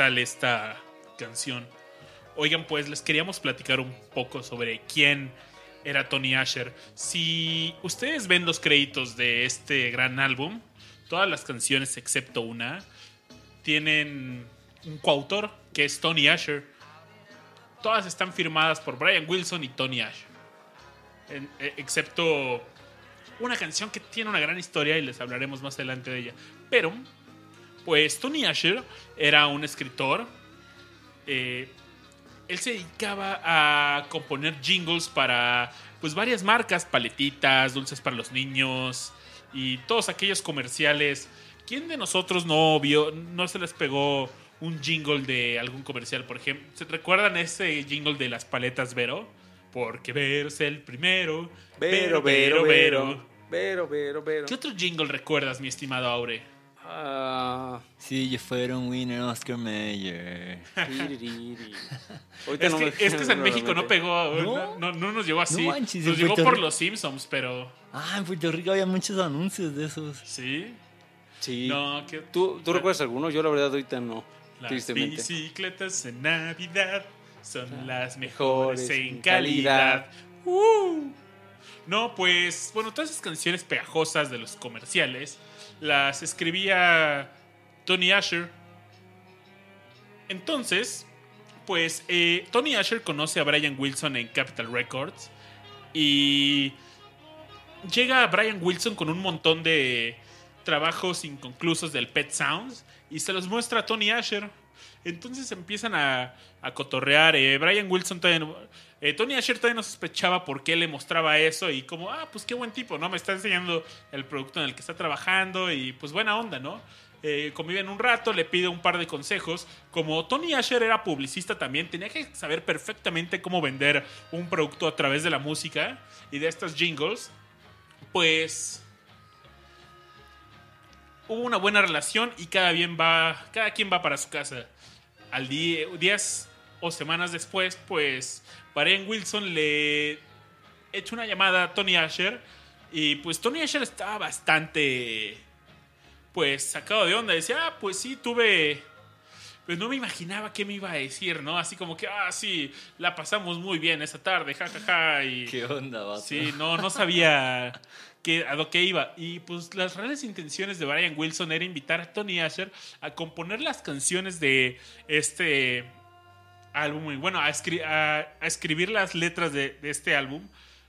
Esta canción? Oigan, pues les queríamos platicar un poco sobre quién era Tony Asher. Si ustedes ven los créditos de este gran álbum, todas las canciones excepto una tienen un coautor que es Tony Asher. Todas están firmadas por Brian Wilson y Tony Asher. Eh, excepto una canción que tiene una gran historia y les hablaremos más adelante de ella. Pero pues Tony Asher era un escritor. eh, él se dedicaba a componer jingles para pues varias marcas, paletitas, dulces para los niños y todos aquellos comerciales. ¿Quién de nosotros no vio, no se les pegó un jingle de algún comercial, por ejemplo? ¿Se recuerdan ese jingle de las paletas Vero? Porque Vero es el primero. Vero, Vero, Vero. Vero, Vero, Vero. ¿Qué otro jingle recuerdas, mi estimado Aure? Ah, Si yo fuera un winner Oscar Mayer. (laughs) Es no que, es que en (laughs) México no pegó, ¿No? no, no- no nos llegó así. No manches, nos llegó por Rico. los Simpsons, pero Ah, en Puerto Rico había muchos anuncios de esos. sí. Sí. No, que ¿Tú, ¿Tú recuerdas alguno? Yo la verdad ahorita no. las tristemente. bicicletas en Navidad son las mejores mejores en en calidad. Uh. No, pues, bueno, todas esas canciones pegajosas de los comerciales las escribía Tony Asher. Entonces, pues eh, Tony Asher conoce a Brian Wilson en Capitol Records y llega Brian Wilson con un montón de trabajos inconclusos del Pet Sounds y se los muestra a Tony Asher. Entonces empiezan a, cotorrear. eh, Brian Wilson todavía no- eh, Tony Asher todavía no sospechaba por qué le mostraba eso y como, ah, pues qué buen tipo, ¿no? Me está enseñando el producto en el que está trabajando y pues buena onda, ¿no? Eh, conviven un rato, le pide un par de consejos. Como Tony Asher era publicista también, tenía que saber perfectamente cómo vender un producto a través de la música y de estos jingles. Pues hubo una buena relación y cada, bien va, cada quien va para su casa. Al día, días o semanas después, pues Brian Wilson le echa una llamada a Tony Asher y pues Tony Asher estaba bastante pues sacado de onda. Decía, ah, pues sí, tuve... Pues no me imaginaba qué me iba a decir, ¿no? Así como que, ah, sí, la pasamos muy bien esa tarde, jajaja. y... (laughs) ¿Qué onda, vato? Sí, no, no sabía (laughs) que, a lo que iba. Y pues las reales intenciones de Brian Wilson era invitar a Tony Asher a componer las canciones de este álbum. Y bueno, a, escri- a- escribir las letras de, de este álbum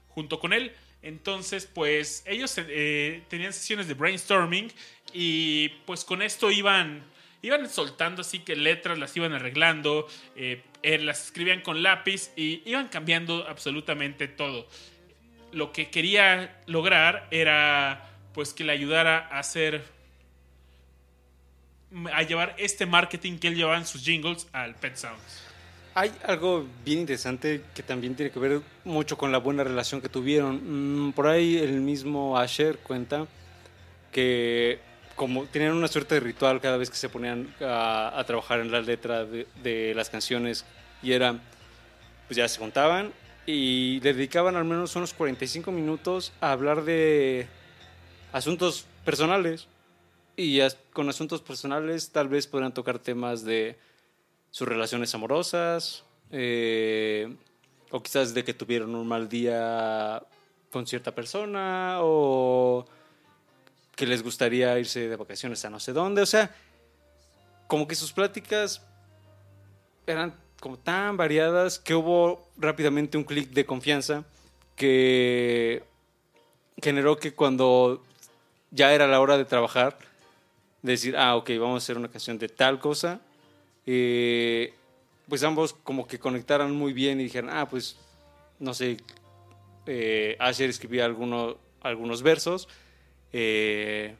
junto con él. Entonces, pues ellos eh, tenían sesiones de brainstorming y pues con esto iban, iban soltando así que letras, las iban arreglando, eh, eh, las escribían con lápiz y iban cambiando absolutamente todo. Lo que quería lograr era pues que le ayudara a hacer a llevar este marketing que él llevaba en sus jingles al Pet Sounds. Hay algo bien interesante que también tiene que ver mucho con la buena relación que tuvieron. Mm, por ahí el mismo Asher cuenta que como tenían una suerte de ritual cada vez que se ponían a, a trabajar en la letra de, de las canciones y era, pues ya se juntaban y le dedicaban al menos unos 45 minutos a hablar de asuntos personales. Y con asuntos personales tal vez podrían tocar temas de sus relaciones amorosas, eh, o quizás de que tuvieron un mal día con cierta persona, o que les gustaría irse de vacaciones a no sé dónde. O sea, como que sus pláticas eran como tan variadas que hubo rápidamente un clic de confianza que generó que cuando ya era la hora de trabajar, decir, ah, ok, vamos a hacer una canción de tal cosa, pues ambos como que conectaran muy bien y dijeron, ah, pues, no sé, eh, Asher escribía alguno- algunos versos, eh,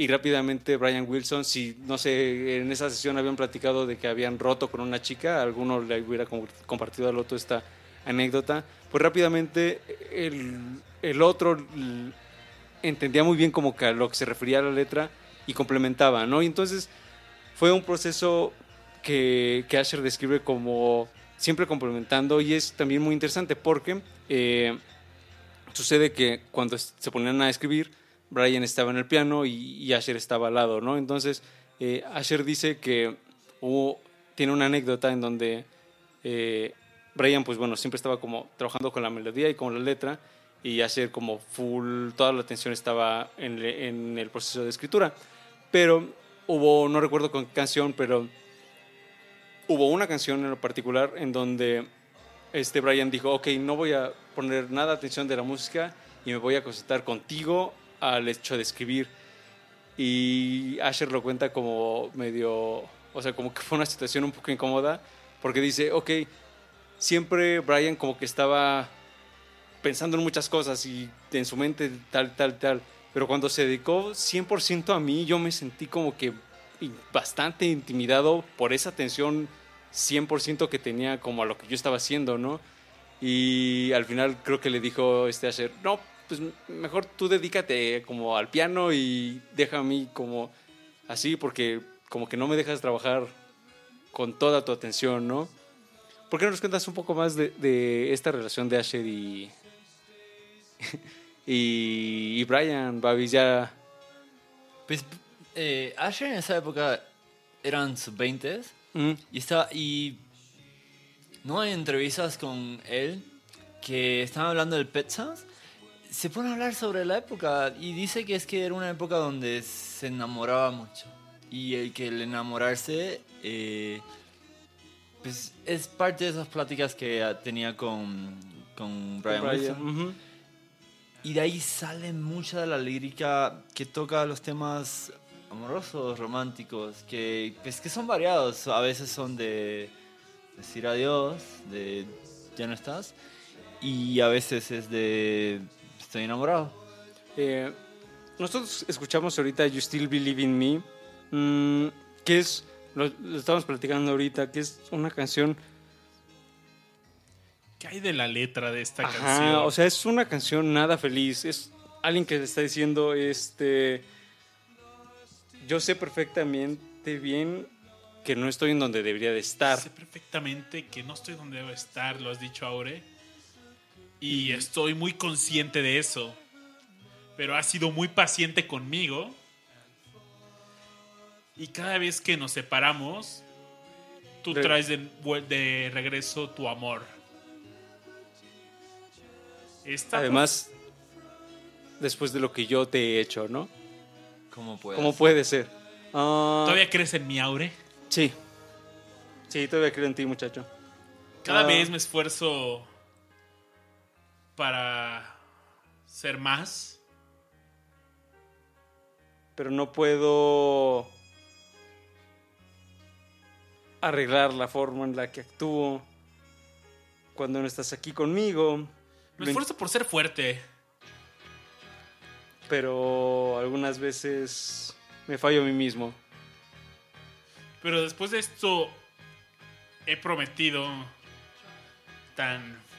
y rápidamente Brian Wilson, si no sé, en esa sesión habían platicado de que habían roto con una chica, alguno le hubiera com- compartido al otro esta anécdota, pues rápidamente el, el otro entendía muy bien como que a lo que se refería a la letra y complementaba, ¿no? Y entonces fue un proceso que, que Asher describe como siempre complementando y es también muy interesante porque eh, sucede que cuando se ponían a escribir, Brian estaba en el piano y, y Asher estaba al lado, ¿no? Entonces, eh, Asher dice que hubo, tiene una anécdota en donde eh, Brian, pues bueno, siempre estaba como trabajando con la melodía y con la letra y Asher como full, toda la atención estaba en, en el proceso de escritura. Pero hubo, no recuerdo con qué canción, pero hubo una canción en lo particular en donde este Brian dijo, ok, no voy a poner nada atención de la música y me voy a concentrar contigo al hecho de escribir. Y Asher lo cuenta como medio, o sea, como que fue una situación un poco incómoda, porque dice, ok, siempre Brian como que estaba pensando en muchas cosas y en su mente tal, tal, tal, pero cuando se dedicó 100% a mí, yo me sentí como que bastante intimidado por esa atención 100% que tenía como a lo que yo estaba haciendo, ¿no? Y al final creo que le dijo este Asher, no, pues mejor tú dedícate como al piano y deja a mí como así, porque como que no me dejas trabajar con toda tu atención, ¿no? ¿Por qué no nos cuentas un poco más de, de esta relación de Asher y, (laughs) y, y Brian, Babis? Ya, Pues eh, Asher en esa época eran sus 20 Mm, y está y no hay entrevistas con él que están hablando del Pet Sounds. Se pone a hablar sobre la época y dice que es que era una época donde se enamoraba mucho y el que el enamorarse eh, pues es parte de esas pláticas que tenía con, con Brian, Wilson. Y de ahí sale mucha de la lírica que toca los temas amorosos, románticos, que, pues, que son variados. A veces son de decir adiós, de ya no estás, y a veces es de estoy enamorado. Eh, nosotros escuchamos ahorita You Still Believe in Me, mm, que es, lo, lo estamos platicando ahorita, que es una canción, ¿Qué hay de la letra de esta ajá, canción? o sea, es una canción nada feliz, es alguien que le está diciendo, este, yo sé perfectamente bien que no estoy en donde debería de estar. Sé perfectamente que no estoy donde debo estar, lo has dicho Aure. Y estoy muy consciente de eso. Pero has sido muy paciente conmigo. Y cada vez que nos separamos, tú Re- traes de, regreso tu amor. Esta Además, después de lo que yo te he hecho, ¿no? ¿Cómo puede ¿Cómo ser? puede ser? Ah, ¿Todavía crees en mi Aure? Sí. Sí, todavía creo en ti, muchacho. Cada Ah. vez me esfuerzo para ser más. Pero no puedo arreglar la forma en la que actúo cuando no estás aquí conmigo. Me esfuerzo por ser fuerte. pero algunas veces me fallo a mí mismo. Pero después de esto he prometido tan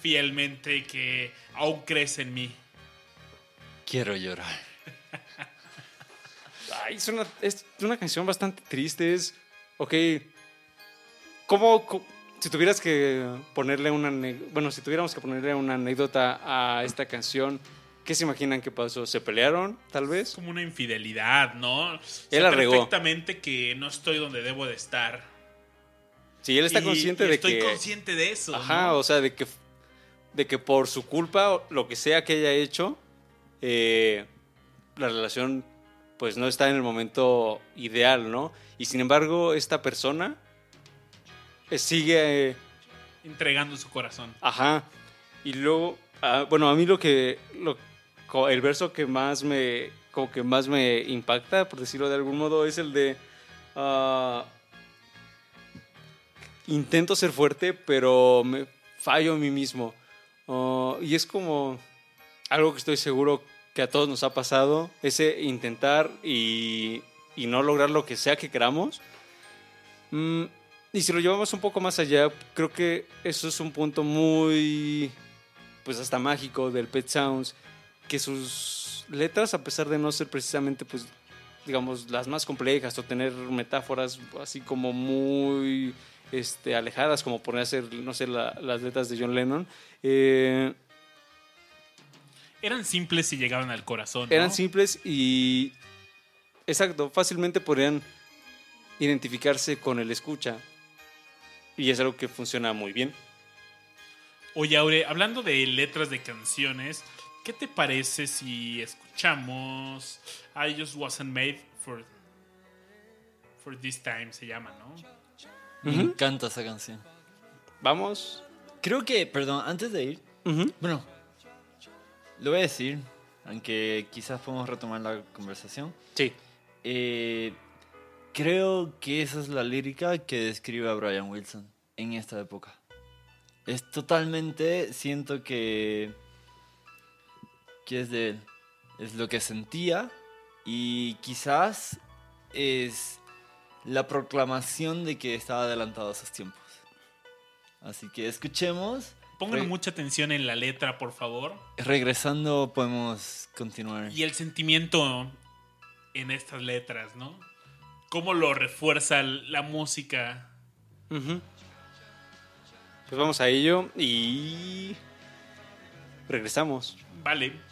fielmente que aún crees en mí. Quiero llorar. (laughs) Ay, es una, es una canción bastante triste. Es, ok, ¿cómo, Si tuvieras que ponerle una, bueno, si tuviéramos que ponerle una anécdota a esta canción, ¿qué se imaginan que pasó? ¿Se pelearon, tal Es vez? como una infidelidad, ¿no? Él la regó. perfectamente que no estoy donde debo de estar. Sí, él está Y- consciente y de estoy que, consciente de eso. ajá, ¿no? o sea, de que, de que por su culpa, o lo que sea que haya hecho, eh, la relación, pues no está en el momento ideal, ¿no? Y sin embargo, esta persona eh, sigue eh, Entregando su corazón. Ajá. Y luego, ah, bueno, a mí lo que, lo, el verso que más me, como que más me impacta, por decirlo de algún modo, es el de, ah, intento ser fuerte, pero me fallo a mí mismo. Ah, y es como algo que estoy seguro que a todos nos ha pasado, ese intentar y, y no lograr lo que sea que queramos. Mm, y si lo llevamos un poco más allá, creo que eso es un punto muy, pues hasta mágico del Pet Sounds, que sus letras, a pesar de no ser precisamente, pues, digamos, las más complejas o tener metáforas así como muy este, alejadas, como poner a hacer, no sé, la- las letras de John Lennon, eh, Eran simples y llegaban al corazón. ¿no? eran simples y, exacto, fácilmente podrían identificarse con el escucha. Y es algo que funciona muy bien. Oye, Aure, hablando de letras de canciones, ¿qué te parece si escuchamos I Just Wasn't Made for, for This Time? Se llama, ¿no? Me encanta esa canción. Vamos. Creo que, perdón, antes de ir, bueno, lo voy a decir, aunque quizás podemos retomar la conversación. Sí. Eh, creo que esa es la lírica que describe a Brian Wilson en esta época. Es totalmente, siento que, que es de él. Es lo que sentía y quizás es la proclamación de que estaba adelantado a sus tiempos. Así que escuchemos. Pongan mucha atención en la letra, por favor. Regresando podemos continuar. Y el sentimiento en estas letras, ¿no? Cómo lo refuerza la música. Pues vamos a ello y regresamos. Vale.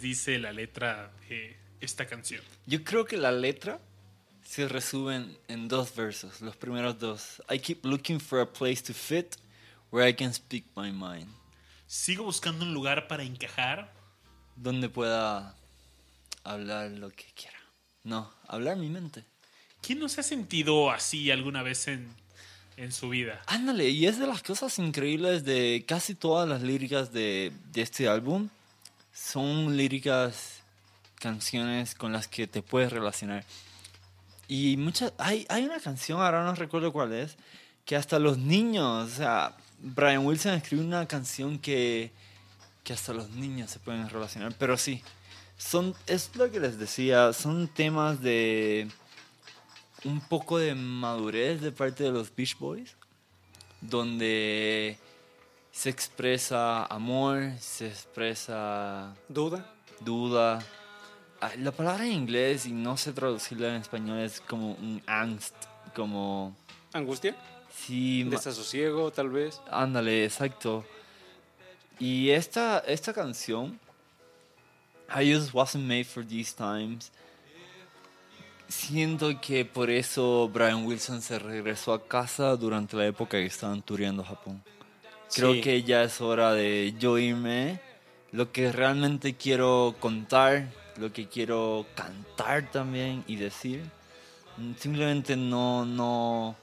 Les dice la letra de esta canción? Yo creo que la letra se resume en, en dos versos, los primeros dos. I keep looking for a place to fit where I can speak my mind. Sigo buscando un lugar para encajar. Donde pueda hablar lo que quiera. No, hablar mi mente. ¿Quién no se ha sentido así alguna vez en, en su vida? Ándale, y es de las cosas increíbles de casi todas las líricas de, de este álbum. Son líricas, canciones con las que te puedes relacionar. Y muchas, hay, hay una canción, ahora no recuerdo cuál es, que hasta los niños, o sea, Brian Wilson escribió una canción que, que hasta los niños se pueden relacionar. Pero sí, son, es lo que les decía, son temas de un poco de madurez de parte de los Beach Boys, donde se expresa amor, se expresa ¿Duda? duda. Ah, La palabra en inglés, y no sé traducirla en español, es como un angst, como... ¿Angustia? Sí, ¿Desasosiego, tal vez? Ándale, exacto. Y esta, esta canción, I Just Wasn't Made for These Times, siento que por eso Brian Wilson se regresó a casa durante la época que estaban tureando Japón. Creo Sí. que ya es hora de yo irme. Lo que realmente quiero contar, lo que quiero cantar también y decir, mm, simplemente no, no,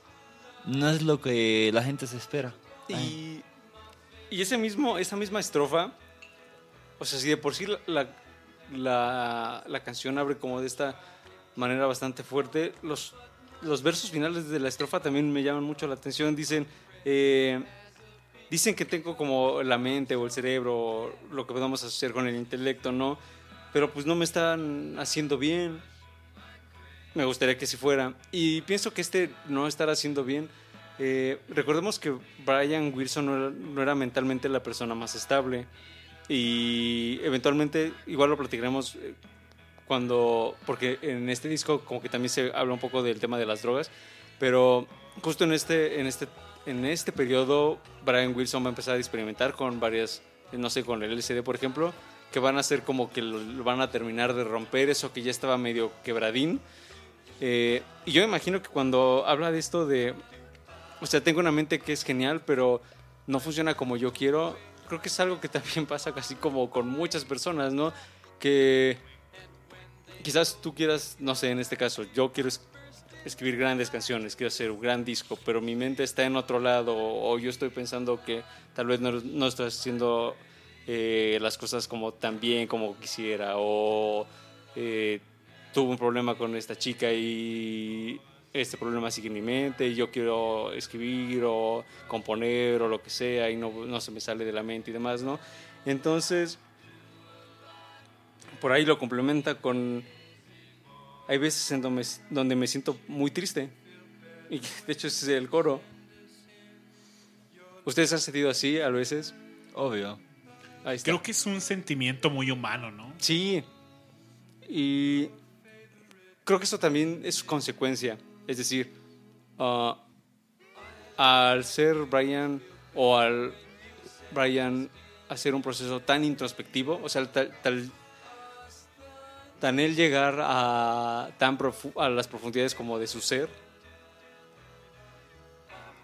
no es lo que la gente se espera. Y, y ese mismo, esa misma estrofa, o sea, si de por sí la, la, la- la canción abre como de esta manera bastante fuerte, los, los versos finales de la estrofa también me llaman mucho la atención. Dicen, eh, dicen que tengo como la mente o el cerebro, lo que podamos asociar con el intelecto, ¿no? Pero pues no me están haciendo bien. Me gustaría que si fuera. Y pienso que este no estar haciendo bien. eh, recordemos que Brian Wilson no era, no era mentalmente la persona más estable. Y eventualmente, igual lo platicaremos eh, cuando. Porque en este disco, como que también se habla un poco del tema de las drogas. Pero justo en este, en este, en este periodo, Brian Wilson va a empezar a experimentar con varias. No sé, con el LCD, por ejemplo. Que van a ser como que van a terminar de romper eso que ya estaba medio quebradín. Eh, y yo imagino que cuando habla de esto de, o sea, tengo una mente que es genial, pero no funciona como yo quiero, creo que es algo que también (laughs) pasa casi como con muchas personas, ¿no? Que quizás tú quieras, no sé, en este caso, yo quiero escribir grandes canciones, quiero hacer un gran disco, pero mi mente está en otro lado o yo estoy pensando que tal vez no, no estoy haciendo eh, las cosas como tan bien como quisiera o eh, tuve un problema con esta chica y este problema sigue en mi mente y yo quiero escribir o componer o lo que sea y no, no se me sale de la mente y demás, ¿no? Entonces, por ahí lo complementa con... Hay veces en donde me, donde me siento muy triste y de hecho ese es el coro. ¿Ustedes han sentido así a veces? Obvio. Ahí está. Creo que es un sentimiento muy humano, ¿no? Sí. Y creo que eso también es consecuencia. Es decir, ah, al ser Brian o al Brian hacer un proceso tan introspectivo, o sea, tal, tal- tan él llegar a, tan a las profundidades como de su ser,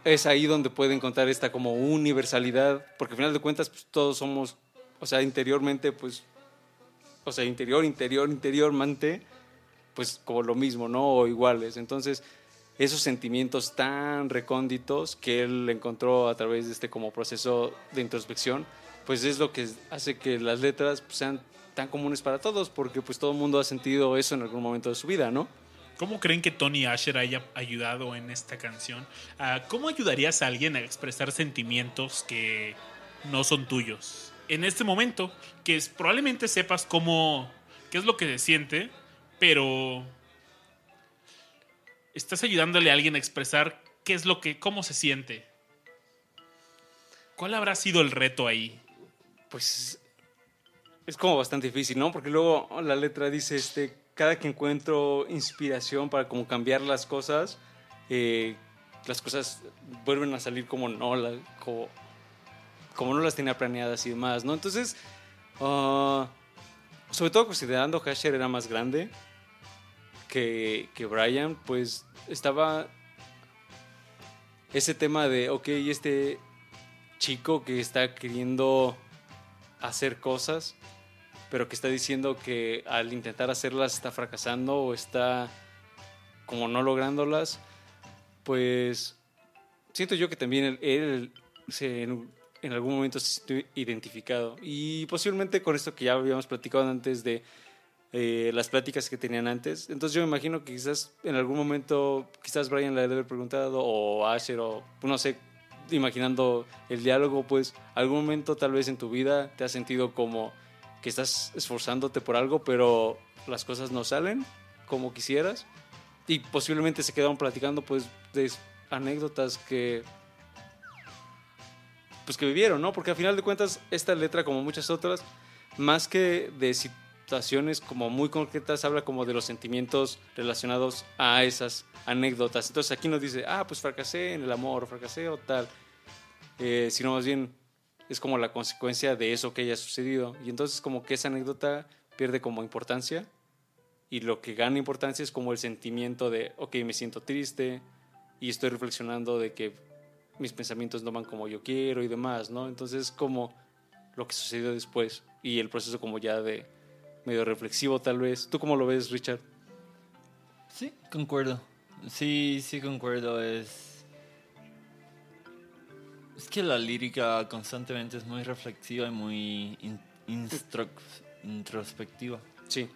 es ahí donde puede encontrar esta como universalidad, porque al final de cuentas pues, todos somos, o sea, interiormente, pues o sea, interior, interior, interiormente, pues como lo mismo, ¿no? O iguales. Entonces, esos sentimientos tan recónditos que él encontró a través de este como proceso de introspección, pues es lo que hace que las letras pues, sean tan comunes para todos, porque pues todo el mundo ha sentido eso en algún momento de su vida, ¿no? ¿Cómo creen que Tony Asher haya ayudado en esta canción? Ah, ¿Cómo ayudarías a alguien a expresar sentimientos que no son tuyos? En este momento, que es- probablemente sepas cómo, qué es lo que se siente, pero estás ayudándole a alguien a expresar qué es lo que, cómo se siente. ¿Cuál habrá sido el reto ahí? Pues es como bastante difícil, ¿no? Porque luego la letra dice, este, cada que encuentro inspiración para como cambiar las cosas, eh, las cosas vuelven a salir como no, la- como, como no las tenía planeadas y demás, ¿no? Entonces, ah, sobre todo considerando que Asher era más grande que, que Brian, pues estaba ese tema de, ok, este chico que está queriendo hacer cosas, pero que está diciendo que al intentar hacerlas está fracasando o está como no lográndolas, pues siento yo que también él, se, en, en algún momento se sintió identificado. Y posiblemente con esto que ya habíamos platicado antes de eh, las pláticas que tenían antes. Entonces yo me imagino que quizás en algún momento, quizás Brian le debe haber preguntado, o Asher, o no sé, imaginando el diálogo, pues algún momento tal vez en tu vida te has sentido como que estás esforzándote por algo, pero las cosas no salen como quisieras. Y posiblemente se quedaron platicando pues de anécdotas que pues que vivieron, ¿no? Porque al final de cuentas esta letra como muchas otras más que de situaciones como muy concretas habla como de los sentimientos relacionados a esas anécdotas. Entonces aquí nos dice, ah, pues fracasé en el amor, fracasé o tal. Eh, sino más bien es como la consecuencia de eso que haya sucedido. Y entonces como que esa anécdota pierde como importancia y lo que gana importancia es como el sentimiento de, ok, me siento triste y estoy reflexionando de que mis pensamientos no van como yo quiero y demás, ¿no? Entonces como lo que sucedió después y el proceso como ya de medio reflexivo tal vez. ¿Tú cómo lo ves, Richard? Sí, concuerdo. Sí, sí, concuerdo. Es. Es que la lírica constantemente es muy reflexiva y muy in- instro- introspectiva. Sí.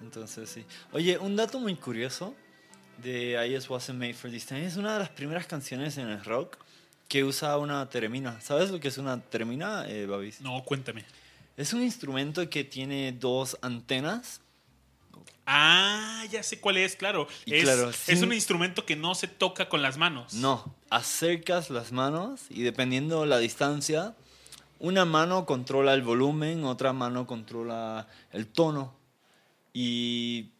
Entonces, sí. Oye, un dato muy curioso de I Just Wasn't Made for This Time es una de las primeras canciones en el rock que usa una teremina. ¿Sabes lo que es una teremina, eh, Babis? No, cuéntame. Es un instrumento que tiene dos antenas. Ah, ya sé cuál es, claro. Es, claro, es sin- un instrumento que no se toca con las manos. No, acercas las manos y dependiendo la distancia, una mano controla el volumen, otra mano controla el tono. Y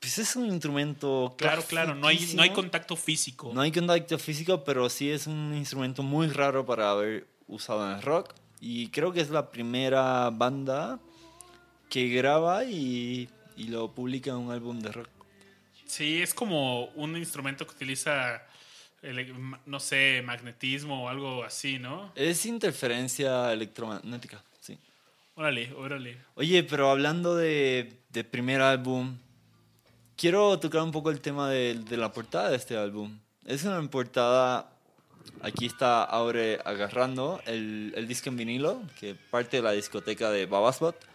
pues es un instrumento Claro, claro, no hay, no hay contacto físico. No hay contacto físico, pero sí es un instrumento muy raro para haber usado en el rock. Y creo que es la primera banda que graba y, y lo publica en un álbum de rock. Sí, es como un instrumento que utiliza, ma- no sé, magnetismo o algo así, ¿no? Es interferencia electromagnética, sí. Órale, órale. Oye, pero hablando de, de primer álbum, quiero tocar un poco el tema de, de la portada de este álbum. Es una portada, aquí está Aure agarrando el, el disco en vinilo, que parte de la discoteca de Babasbot.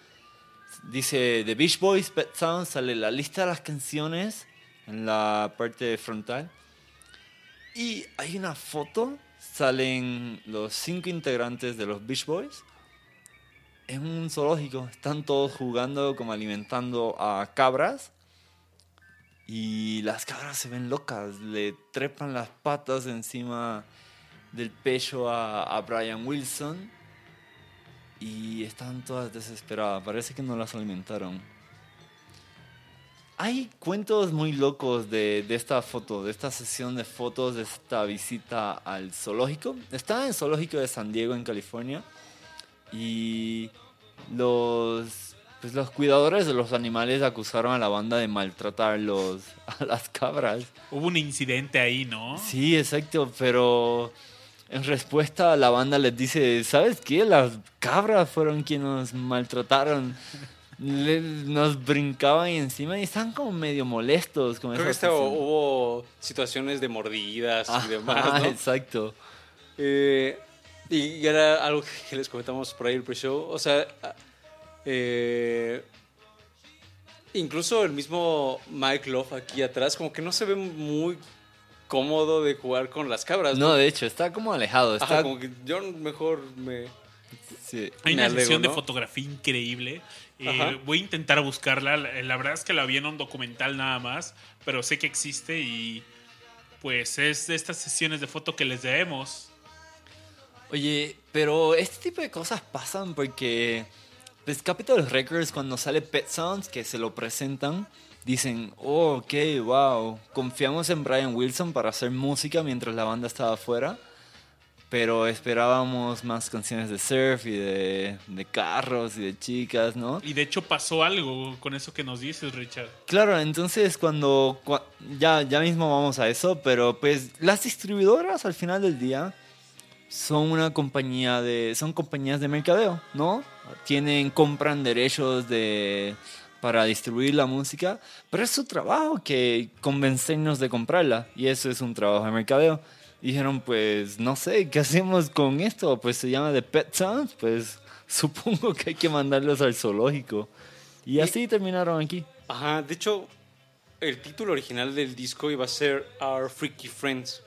Dice The Beach Boys, Pet Sounds, sale la lista de las canciones en la parte frontal. Y hay una foto, salen los cinco integrantes de los Beach Boys es un zoológico. Están todos jugando como alimentando a cabras. Y las cabras se ven locas. Le trepan las patas encima del pecho a, a Brian Wilson. Y están todas desesperadas. Parece que no las alimentaron. Hay cuentos muy locos de, de esta foto, de esta sesión de fotos, de esta visita al zoológico. Estaba en el zoológico de San Diego, en California y los pues los cuidadores de los animales acusaron a la banda de maltratar los, (laughs) a las cabras. Hubo un incidente ahí, ¿no? Sí, exacto, pero en respuesta la banda les dice, ¿sabes qué? Las cabras fueron quienes nos maltrataron. Le- nos brincaban encima y estaban como medio molestos con Creo que acción. hubo situaciones de mordidas Ajá, y demás, ¿no? Exacto. Eh, y era algo que les comentamos por ahí el pre-show. O sea, eh, incluso el mismo Mike Love aquí atrás, como que no se ve muy cómodo de jugar con las cabras. No, de hecho, está como alejado. Ajá, Está, como que yo mejor me. sí. Hay Me una alego, sesión de ¿no? fotografía increíble. Eh, voy a intentar buscarla. La, la verdad es que la vi en un documental nada más, pero sé que existe y pues es de estas sesiones de foto que les debemos. Oye, pero este tipo de cosas pasan porque pues Capitol Records cuando sale Pet Sounds que se lo presentan dicen, oh, ok, wow, confiamos en Brian Wilson para hacer música mientras la banda estaba afuera, pero esperábamos más canciones de surf y de, de carros y de chicas, ¿no? Y de hecho pasó algo con eso que nos dices, Richard. Claro, entonces cuando, cua- ya, ya mismo vamos a eso, pero pues las distribuidoras al final del día son una compañía de, son compañías de mercadeo, ¿no? Tienen, compran derechos de, para distribuir la música, pero es su trabajo que convencernos de comprarla y eso es un trabajo de mercadeo. Dijeron, pues no sé, ¿qué hacemos con esto? Pues se llama The Pet Sounds, pues (laughs) supongo que hay que mandarlos al zoológico. Y así terminaron aquí. Ajá, de hecho, el título original del disco iba a ser Our Freaky Friends.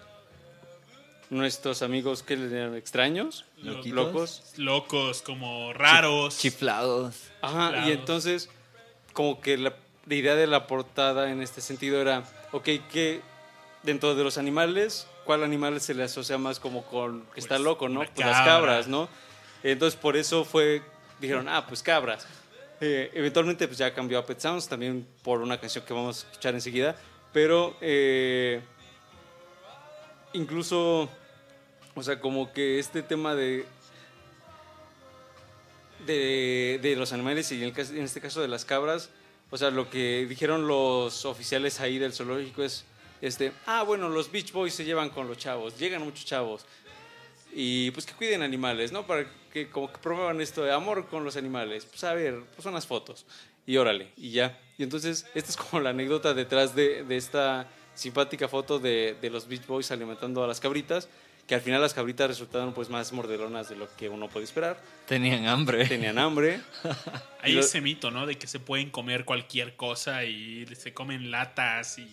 Nuestros amigos que le eran extraños, Loquitos. locos. Locos, como raros. Chiflados. Ajá, Claro. y entonces, como que la, la idea de la portada en este sentido era, ok, que dentro de los animales, ¿cuál animal se le asocia más como con que está Pues, loco, no? Pues las cabra. cabras, ¿no? Entonces, por eso fue, dijeron, ah, pues cabras. Eh, eventualmente, pues ya cambió a Pet Sounds, también por una canción que vamos a escuchar enseguida, pero eh, incluso, o sea, como que este tema de de, de los animales y en, este caso de las cabras, o sea, lo que dijeron los oficiales ahí del zoológico es, este, ah, bueno, los Beach Boys se llevan con los chavos, llegan muchos chavos. Y pues que cuiden animales, ¿no? Para que como que promuevan esto de amor con los animales. Pues a ver, pues unas fotos. Y órale, y ya. Y entonces, esta es como la anécdota detrás de, de esta simpática foto de, de los Beach Boys alimentando a las cabritas, que al final las cabritas resultaron pues más mordelonas de lo que uno puede esperar. Tenían hambre. Tenían hambre. (laughs) Hay lo- ese mito, ¿no? De que se pueden comer cualquier cosa y se comen latas y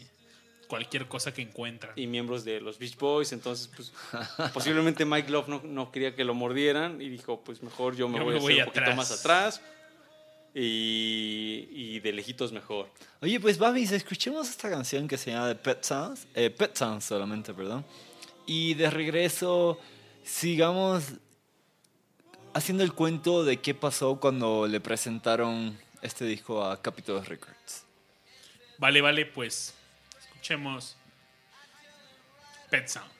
cualquier cosa que encuentran. y miembros de los Beach Boys. Entonces, pues, (laughs) posiblemente Mike Love no, no quería que lo mordieran y dijo, pues mejor yo me Yo voy me a voy hacer un poquito atrás. más atrás y, y de lejitos mejor. Oye, pues Babis, escuchemos esta canción que se llama The Pet Sounds. eh, Pet Sounds solamente, perdón. Y de regreso, sigamos haciendo el cuento de qué pasó cuando le presentaron este disco a Capitol Records. Vale, vale, pues escuchemos Pet Sounds.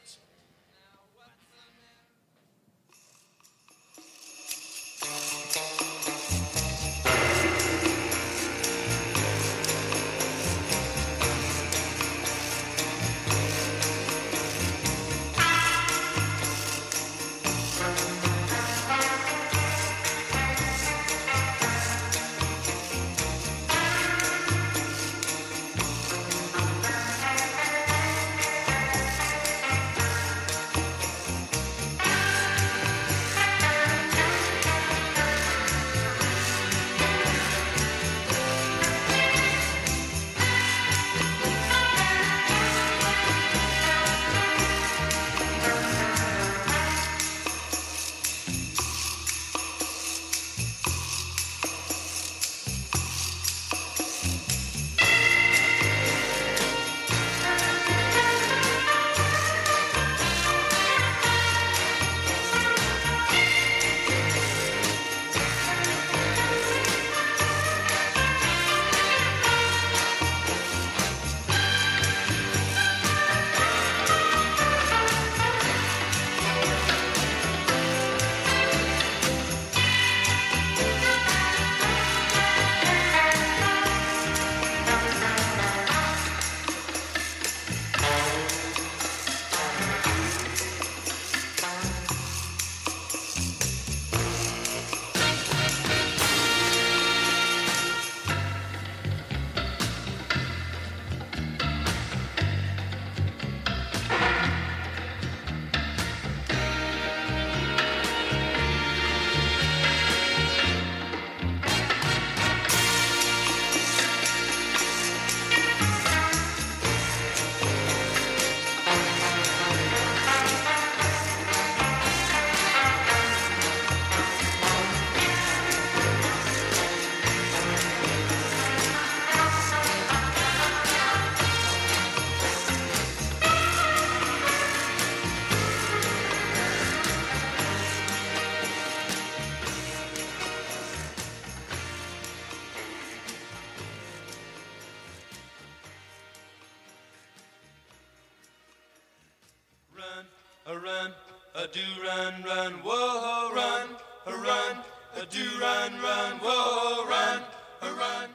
A do run, run, whoa, run, a run, a do run, run, whoa, run, a run.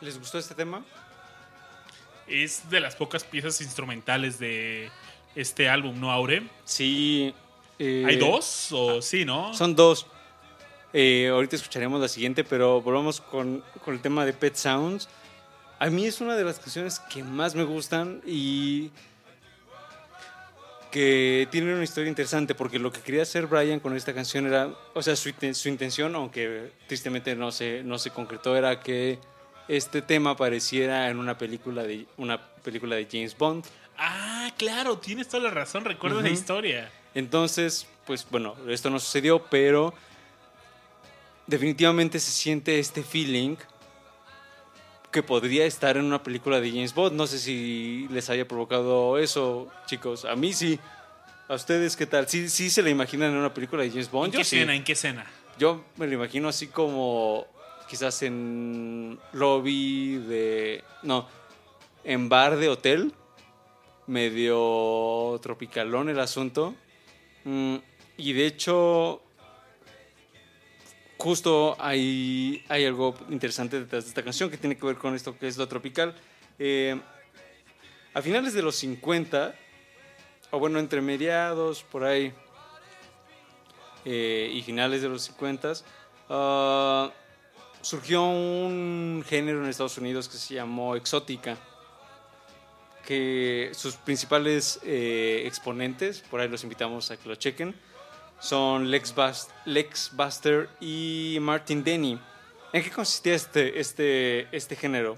¿Les gustó este tema? Es de las pocas piezas instrumentales de este álbum, ¿no, Aure? Sí. eh, ¿Hay dos? ¿O sí, no? Son dos. Eh, ahorita escucharemos la siguiente, pero volvamos con, con el tema de Pet Sounds. A mí es una de las canciones que más me gustan y que tiene una historia interesante porque lo que quería hacer Brian con esta canción era, o sea, su, inten- su intención, aunque tristemente no se, no se concretó, era que este tema apareciera en una película de, una película de James Bond. Ah, claro, tienes toda la razón, recuerdo la Ujú. historia. Entonces, pues bueno, esto no sucedió, pero definitivamente se siente este feeling que podría estar en una película de James Bond. No sé si les haya provocado eso, chicos. A mí sí. ¿A ustedes qué tal? ¿Sí, sí se la imaginan en una película de James ¿En Bond? qué Yo sí. ¿En qué escena? Yo me lo imagino así como quizás en lobby de... No, en bar de hotel. Medio tropicalón el asunto. Mm, y de hecho, justo hay, hay algo interesante detrás de esta canción que tiene que ver con esto que es lo tropical. Eh, a finales de los 50, o bueno, entre mediados, por ahí, eh, y finales de los 50, ah, surgió un género en Estados Unidos que se llamó exótica, que sus principales eh, exponentes, por ahí los invitamos a que lo chequen, son Lex, Lex Buster y Martin Denny. ¿En qué consistía este, este, este género?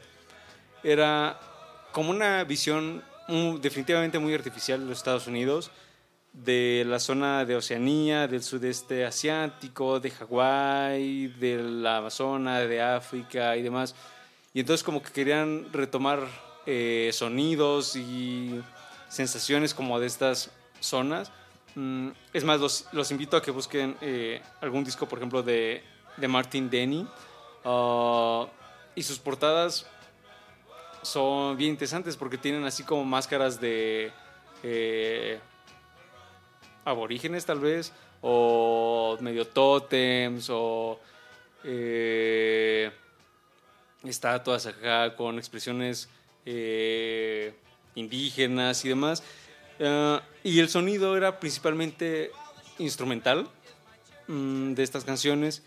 Era como una visión definitivamente muy artificial de los Estados Unidos, de la zona de Oceanía, del sudeste asiático, de Hawái, del Amazonas, de África y demás. Y entonces como que querían retomar eh, sonidos y sensaciones como de estas zonas. Mm, es más, los, los invito a que busquen eh, algún disco, por ejemplo, de, de Martin Denny. Ah, y sus portadas son bien interesantes porque tienen así como máscaras de eh, aborígenes tal vez, o medio tótems, o eh, estatuas acá con expresiones eh, indígenas y demás. Ah, y el sonido era principalmente instrumental mm, de estas canciones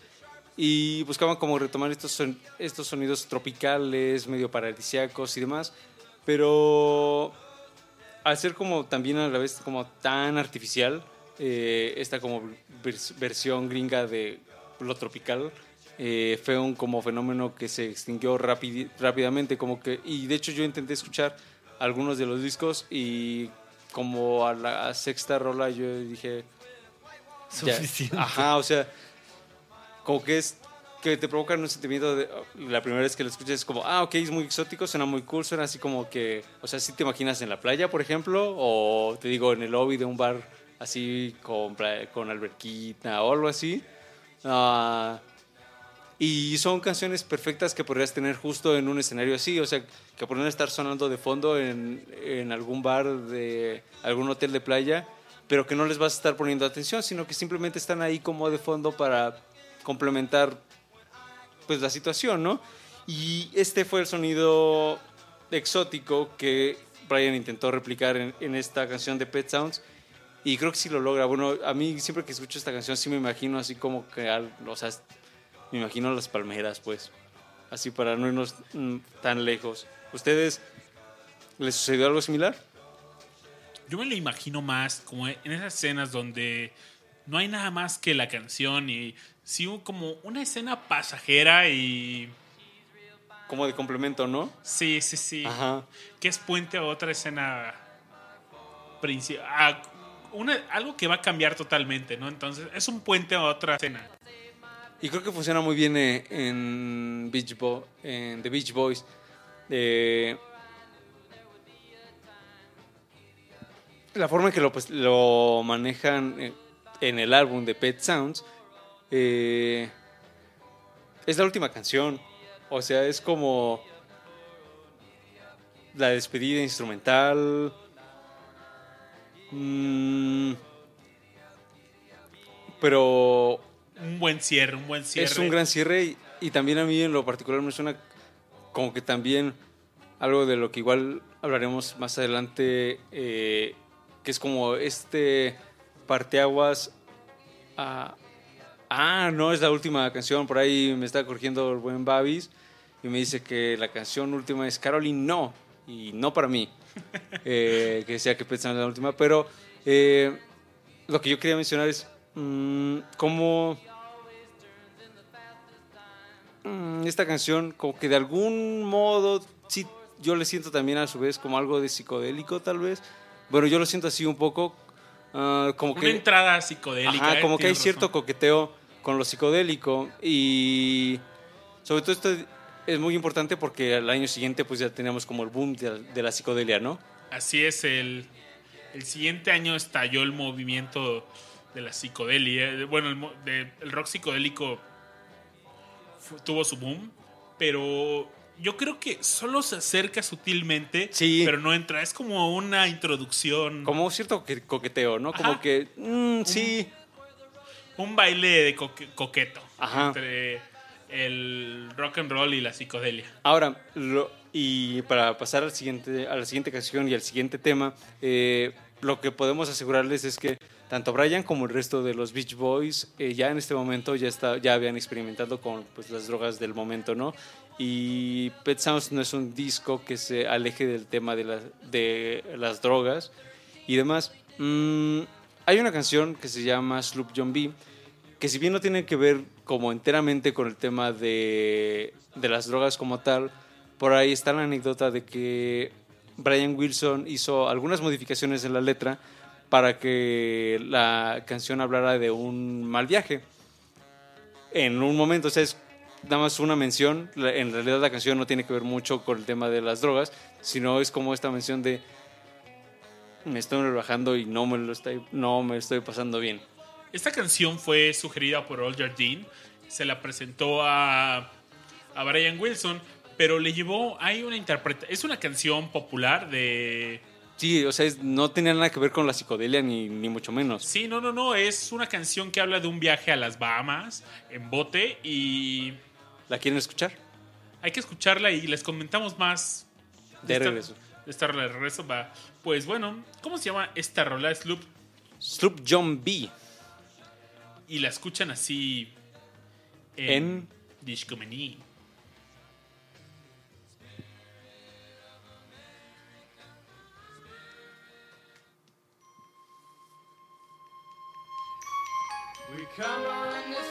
y buscaban como retomar estos, son- estos sonidos tropicales, medio paradisíacos y demás, pero al ser como también a la vez como tan artificial, eh, esta como vers- versión gringa de lo tropical, eh, fue un como fenómeno que se extinguió rápidamente, como que, y de hecho yo intenté escuchar algunos de los discos y como a la sexta rola yo dije, ya. Suficiente. Ajá, o sea, como que es que te provocan un sentimiento de la primera vez que lo escuchas es como, ah, ok, es muy exótico, suena muy cool, suena así como que, o sea, si te imaginas en la playa, por ejemplo, o te digo en el lobby de un bar así con, con alberquita o algo así. Ah, y son canciones perfectas que podrías tener justo en un escenario así, o sea, que podrían estar sonando de fondo en, en algún bar de algún hotel de playa, pero que no les vas a estar poniendo atención, sino que simplemente están ahí como de fondo para complementar pues la situación, ¿no? Y este fue el sonido exótico que Brian intentó replicar en, en esta canción de Pet Sounds y creo que sí lo logra. Bueno, a mí siempre que escucho esta canción sí me imagino así como que, o sea, me imagino las palmeras, pues, así para no irnos mm, tan lejos. ¿Ustedes les sucedió algo similar? Yo me lo imagino más como en esas escenas donde no hay nada más que la canción y sí como una escena pasajera y Como de complemento, ¿no? sí, sí, sí, Ajá. que es puente a otra escena principal, una, algo que va a cambiar totalmente, ¿no? Entonces es un puente a otra escena. Y creo que funciona muy bien eh, en, Beach Bo- en The Beach Boys. Eh, la forma en que lo, pues, lo manejan eh, en el álbum de Pet Sounds eh, es la última canción. O sea, es como la despedida instrumental. Mm, pero Un buen cierre, un buen cierre. es un gran cierre y, y también a mí en lo particular me suena como que también algo de lo que igual hablaremos más adelante, eh, que es como este parteaguas. a- ah, no es la última canción, por ahí me está corrigiendo el buen Babis y me dice que la canción última es Caroline No, y no para mí, (laughs) eh, que decía que pensaba en la última, pero eh, lo que yo quería mencionar es mm, cómo esta canción como que de algún modo sí yo le siento también a su vez como algo de psicodélico tal vez bueno yo lo siento así un poco ah, como Una que entrada psicodélica. Ajá, eh, como que hay cierto coqueteo con lo psicodélico y sobre todo esto es muy importante porque al año siguiente pues ya teníamos como el boom de, la- de la psicodelia, ¿no? Así es, el, el siguiente año estalló el movimiento de la psicodelia. Bueno, el, de- el rock psicodélico tuvo su boom, pero yo creo que solo se acerca sutilmente, Sí. pero no entra. Es como una introducción, Como cierto que- coqueteo, ¿no? Como que, mm, sí, un baile de coque- coqueto Ajá. entre el rock and roll y la psicodelia. Ahora, lo- y para pasar al siguiente, a la siguiente canción y al siguiente tema, eh, lo que podemos asegurarles es que tanto Brian como el resto de los Beach Boys eh, ya en este momento ya, está, ya habían experimentado con pues, las drogas del momento, ¿no? Y Pet Sounds no es un disco que se aleje del tema de, la- de las drogas y demás. Mm, hay una canción que se llama Sloop John B, que si bien no tiene que ver como enteramente con el tema de las drogas como tal, por ahí está la anécdota de que Brian Wilson hizo algunas modificaciones en la letra para que la canción hablara de un mal viaje. En un momento, o sea, es nada más una mención, en realidad la canción no tiene que ver mucho con el tema de las drogas, sino es como esta mención de me estoy relajando y no me lo estoy, no me estoy pasando bien. Esta canción fue sugerida por Old Jardine, se la presentó a, a Brian Wilson, pero le llevó, hay una interpretación, es una canción popular de... Sí, o sea, es- no tenía nada que ver con la psicodelia ni, ni mucho menos. Sí, no, no, no, es una canción que habla de un viaje a las Bahamas en bote y ¿La quieren escuchar? hay que escucharla y les comentamos más De esta- regreso. de esta rola de regreso. Va. Pues bueno, ¿cómo se llama esta rola? Sloop. Sloop John B. Y la escuchan así en, En-. Come on this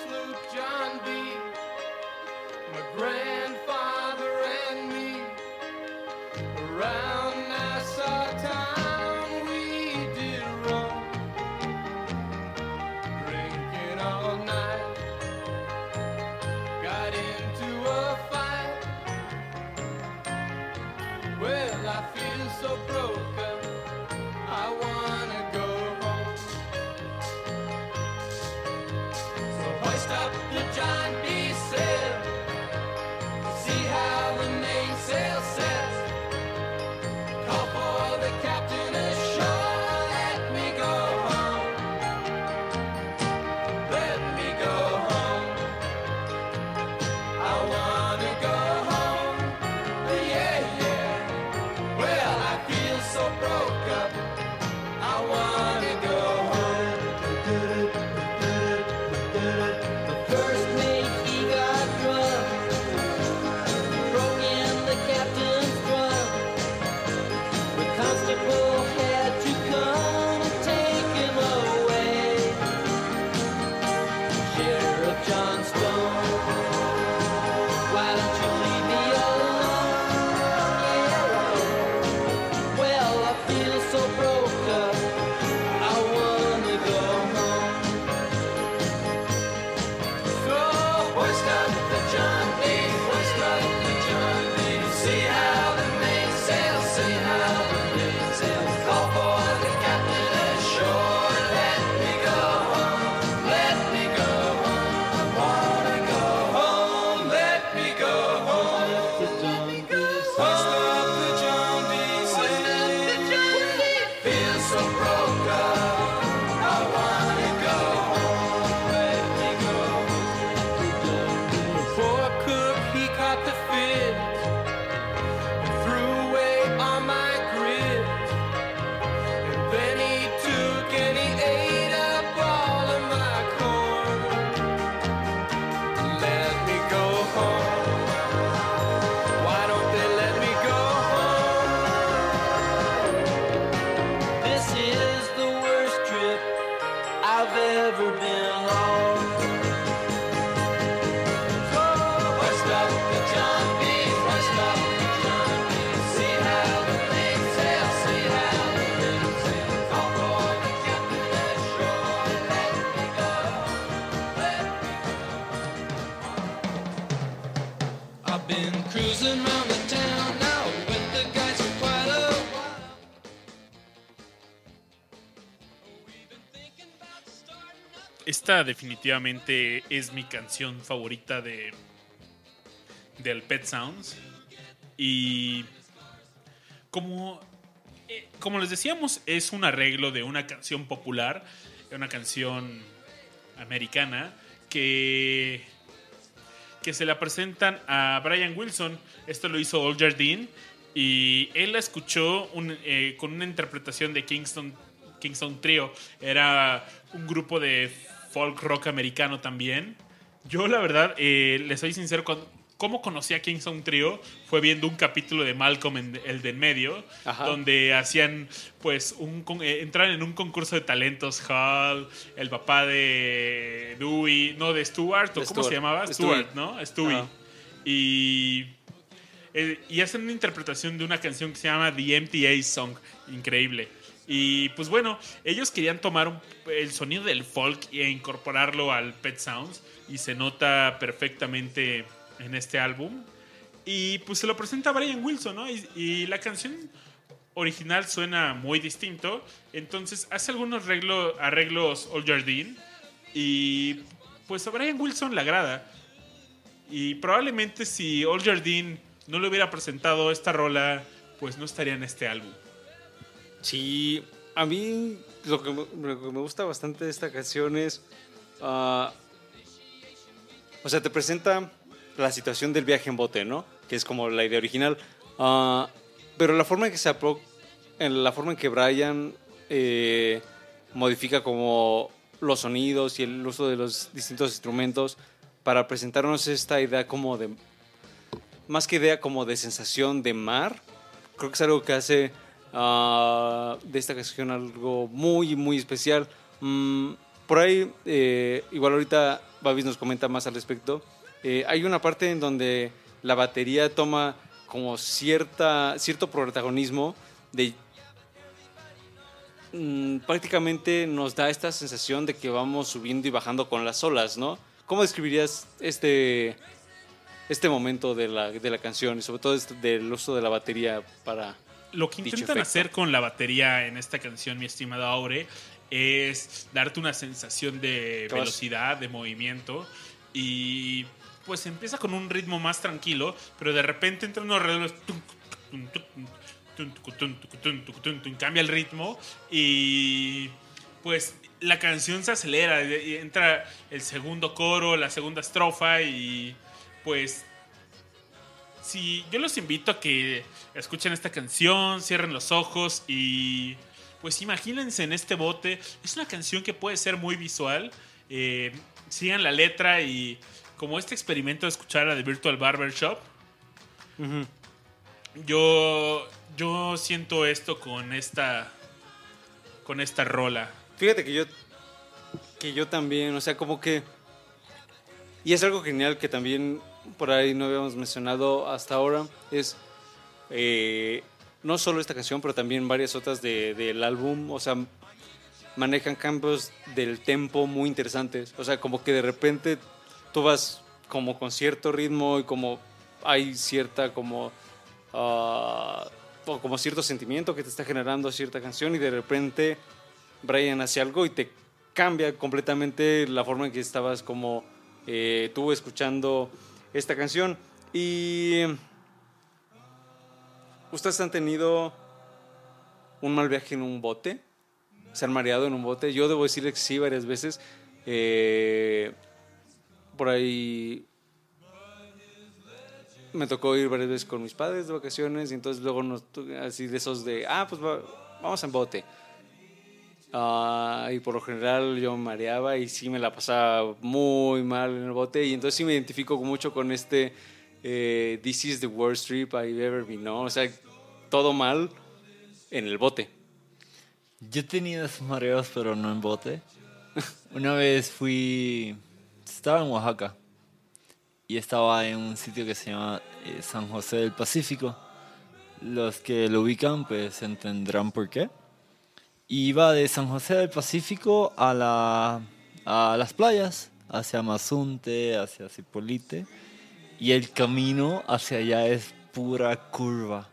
definitivamente es mi canción favorita de del Pet Sounds. Y como, eh, como les decíamos, es un arreglo de una canción popular, una canción americana, que, que se la presentan a Brian Wilson. Esto lo hizo Old Jardine. Y él la escuchó eh, con una interpretación de Kingston, Kingston Trio. Era un grupo de folk rock americano también. Yo, la verdad, eh, les soy sincero, cuando- cómo conocí a Kingston Trio fue viendo un capítulo de Malcolm, en, el de en medio, Ajá. donde hacían, pues, un, eh, entraron en un concurso de talentos. Hall, el papá de Dewey, no, de Stuart, o De ¿cómo Stuart. se llamaba? Stewie. Stuart, ¿no? Stewie. Ajá. Y eh, y hacen una interpretación de una canción que se llama The MTA Song, increíble. Y pues bueno, ellos querían tomar el sonido del folk e incorporarlo al Pet Sounds y se nota perfectamente en este álbum. Y pues se lo presenta Brian Wilson, ¿no? Y, la canción original suena muy distinto, entonces hace algunos arreglo- arreglos Old Jardine y pues a Brian Wilson le agrada. Y probablemente si Old Jardine no le hubiera presentado esta rola, pues no estaría en este álbum. Sí, a mí lo que, me- gusta bastante de esta canción es. ah, o sea, te presenta la situación del viaje en bote, ¿no? Que es como la idea original. Ah, pero la forma en que se en la forma en que Brian eh, modifica como los sonidos y el uso de los distintos instrumentos para presentarnos esta idea como de más que idea como de sensación de mar creo que es algo que hace ah, de esta canción algo muy, muy especial. Mm, por ahí, eh, igual ahorita Babis nos comenta más al respecto. Eh, hay una parte en donde la batería toma como cierta, cierto protagonismo de... mm, prácticamente nos da esta sensación de que vamos subiendo y bajando con las olas, ¿no? ¿Cómo describirías este, este momento de la, de la canción y sobre todo este- del uso de la batería para lo que intentan hacer con la batería en esta canción, mi estimado Aure, es darte una sensación de velocidad, de movimiento y pues empieza con un ritmo más tranquilo, pero de repente entran unos redobles cambia el ritmo y pues la canción se acelera, entra el segundo coro, la segunda estrofa y pues si yo los invito a que escuchen esta canción, cierren los ojos y pues imagínense en este bote. Es una canción que puede ser muy visual. Eh, sigan la letra y como este experimento de escuchar a The Virtual Barber Shop, yo, yo siento esto con esta, con esta rola. Fíjate que yo, que yo también, o sea, como que... Y es algo genial que también por ahí no habíamos mencionado hasta ahora, es eh, no solo esta canción, pero también varias otras de- del álbum, o sea, manejan cambios del tempo muy interesantes, o sea, como que de repente tú vas como con cierto ritmo y como hay cierta como... ah, o como cierto sentimiento que te está generando cierta canción y de repente Brian hace algo y te cambia completamente la forma en que estabas como eh, tú escuchando esta canción. Y ustedes han tenido un mal viaje en un bote, se han mareado en un bote. Yo debo decirles que sí varias veces. Eh, por ahí me tocó ir varias veces con mis padres de vacaciones y entonces luego nos así de esos de ah pues va- vamos en bote Ah, y por lo general yo mareaba y sí me la pasaba muy mal en el bote y entonces sí me identifico mucho con este eh, This is the worst trip I've ever been, ¿no? O sea, todo mal en el bote. Yo he tenido esos mareos, pero no en bote. (laughs) Una vez fui. Estaba en Oaxaca. Y estaba en un sitio que se llama eh, San José del Pacífico. Los que lo ubican, pues entenderán por qué. Y iba de San José del Pacífico a, la, a las playas, hacia Mazunte, hacia Cipolite. Y el camino hacia allá es pura curva.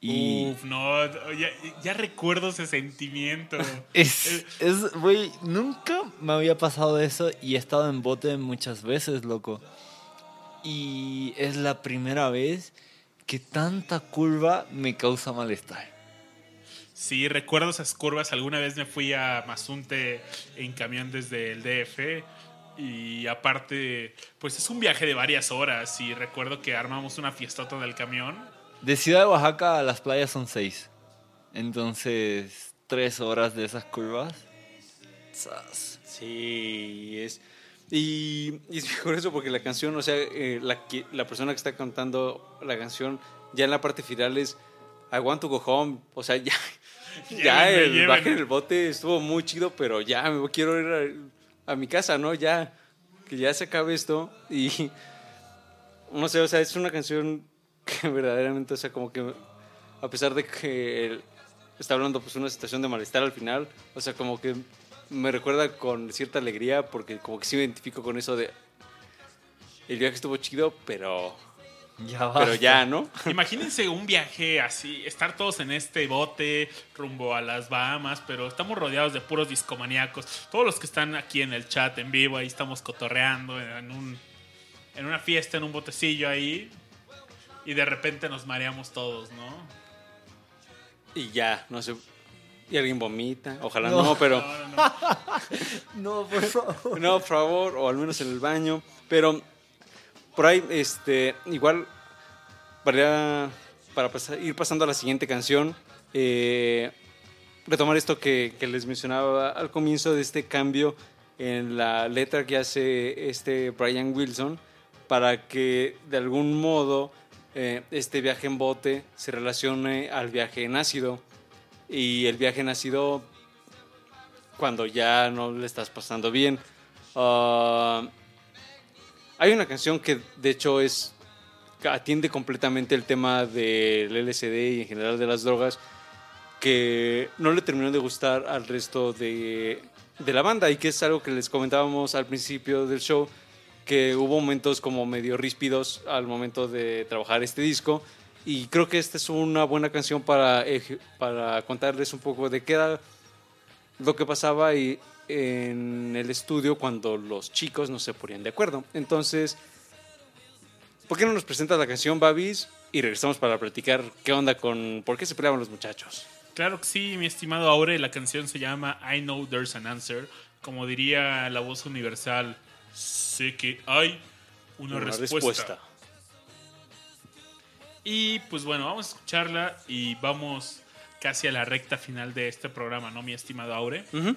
Y Uf, no, ya, ya recuerdo ese sentimiento. (laughs) es, es, güey, nunca me había pasado eso y he estado en bote muchas veces, loco. Y es la primera vez que tanta curva me causa malestar. Sí, recuerdo esas curvas. Alguna vez me fui a Mazunte en camión desde el DF. Y aparte, pues es un viaje de varias horas. Y recuerdo que armamos una fiestota del camión. De Ciudad de Oaxaca a las playas son seis. Entonces, tres horas de esas curvas. Sas. Sí, es. Y, y es mejor eso porque la canción, o sea, eh, la, la persona que está cantando la canción, ya en la parte final es I want to go home. O sea, (laughs) ya, ya el baje en el bote estuvo muy chido, pero ya me quiero ir a, a mi casa, ¿no? Ya, que ya se acabe esto. Y (laughs) no sé, o sea, es una canción que (laughs) verdaderamente, o sea, como que a pesar de que él está hablando pues una situación de malestar al final, o sea, como que me recuerda con cierta alegría porque como que sí me identifico con eso de el viaje estuvo chido, pero Ya pero basta. ya, ¿no? (laughs) Imagínense un viaje así, estar todos en este bote rumbo a las Bahamas, pero estamos rodeados de puros discomaníacos. Todos los que están aquí en el chat en vivo, ahí estamos cotorreando en, un, en una fiesta, en un botecillo ahí. Y de repente nos mareamos todos, ¿no? Y ya, no sé. Y alguien vomita, ojalá No. no, pero No, no, no. (laughs) No, por favor. no, por favor, o al menos en el baño. Pero por ahí, este, igual, para, para pasar- ir pasando a la siguiente canción, eh, retomar esto que, que les mencionaba al comienzo de este cambio en la letra que hace este Brian Wilson para que de algún modo eh, este viaje en bote se relacione al viaje en ácido y el viaje en ácido cuando ya no le estás pasando bien. Ah, hay una canción que de hecho es atiende completamente el tema del LSD y en general de las drogas que no le terminó de gustar al resto de, de la banda. Y que es algo que les comentábamos al principio del show que hubo momentos como medio ríspidos al momento de trabajar este disco. Y creo que esta es una buena canción para, para contarles un poco de qué era lo que pasaba y en el estudio cuando los chicos no se ponían de acuerdo. Entonces, ¿por qué no nos presentas la canción, Babis? Y regresamos para platicar qué onda con por qué se peleaban los muchachos. Claro que sí, mi estimado Aure. La canción se llama I Know There's an Answer. Como diría la voz universal, sé que hay una, respuesta. Y pues bueno, vamos a escucharla y vamos casi a la recta final de este programa, ¿no, mi estimado Aure? Ujú.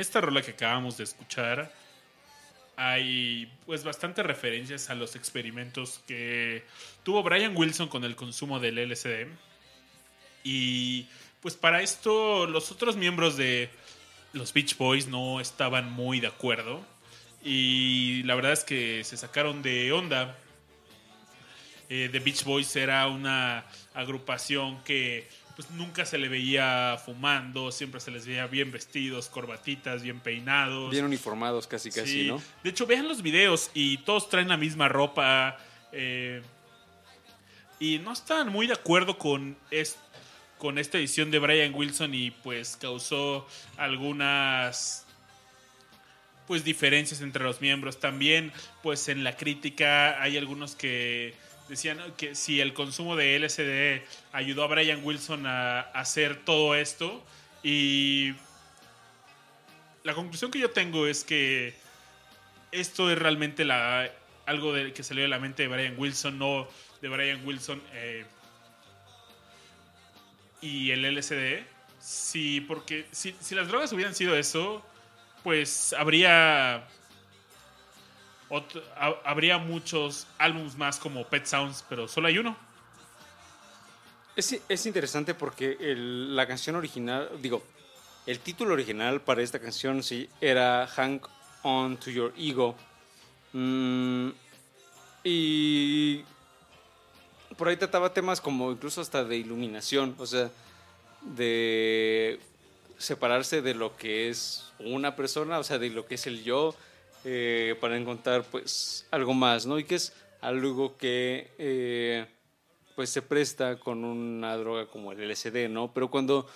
esta rola que acabamos de escuchar hay pues bastantes referencias a los experimentos que tuvo Brian Wilson con el consumo del LSD. Y pues para esto los otros miembros de los Beach Boys no estaban muy de acuerdo. Y la verdad es que se sacaron de onda. Eh, The Beach Boys era una agrupación que pues nunca se le veía fumando, siempre se les veía bien vestidos, corbatitas, bien peinados. Bien uniformados casi, casi, Sí. ¿no? De hecho, vean los videos y todos traen la misma ropa. eh, y no estaban muy de acuerdo con, es- con esta edición de Brian Wilson y pues causó algunas pues diferencias entre los miembros. También pues en la crítica hay algunos que decían que si el consumo de LSD ayudó a Brian Wilson a, hacer todo esto y la conclusión que yo tengo es que esto es realmente la, algo que salió de la mente de Brian Wilson, no de Brian Wilson eh, y el LSD. Sí, porque si, si las drogas hubieran sido eso, pues habría habría muchos álbumes más como Pet Sounds, pero solo hay uno. Es, es interesante porque la canción original, digo, el título original para esta canción sí era Hang On to Your Ego. Mm, y por ahí trataba temas como incluso hasta de iluminación, o sea, de separarse de lo que es una persona, o sea, de lo que es el yo, eh, para encontrar pues algo más, ¿no? Y que es algo que eh, pues se presta con una droga como el LSD, ¿no? Pero cuando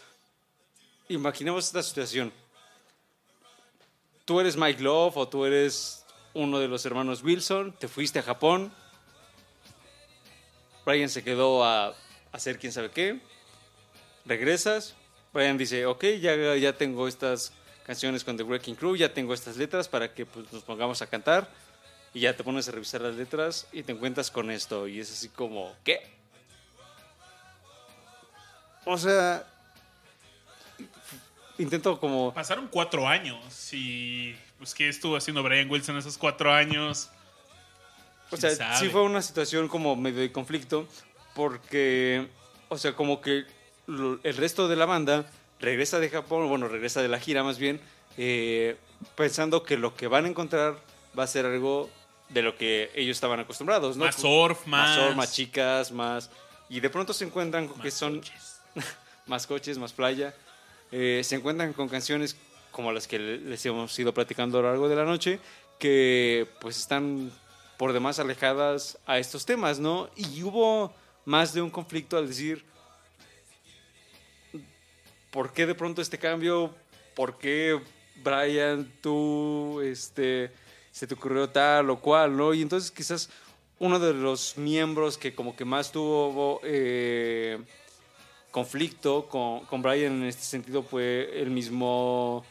imaginemos esta situación, tú eres Mike Love o tú eres uno de los hermanos Wilson, te fuiste a Japón, Brian se quedó a hacer quién sabe qué, regresas, Brian dice, ok, ya, ya tengo estas canciones con The Wrecking Crew, ya tengo estas letras para que pues, nos pongamos a cantar, y ya te pones a revisar las letras y te encuentras con esto, y es así como, ¿qué? O sea, intento como... Pasaron cuatro años y pues qué estuvo haciendo Brian Wilson esos cuatro años. O ¿Quién sea, sabe? sí fue una situación como medio de conflicto, porque, o sea, como que el resto de la banda regresa de Japón, bueno, regresa de la gira más bien, eh, pensando que lo que van a encontrar va a ser algo de lo que ellos estaban acostumbrados, ¿no? Más surf, más. surf, más chicas, más... Y de pronto se encuentran con que más son coches. (laughs) más coches, más playa. Eh, se encuentran con canciones como las que le- les hemos ido platicando a lo largo de la noche, que pues están por demás alejadas a estos temas, ¿no? Y hubo más de un conflicto al decir, ¿por qué de pronto este cambio? ¿Por qué Brian, tú, este, se te ocurrió tal o cual, ¿no? Y entonces quizás uno de los miembros que como que más tuvo... eh, conflicto con, con Brian en este sentido fue el mismo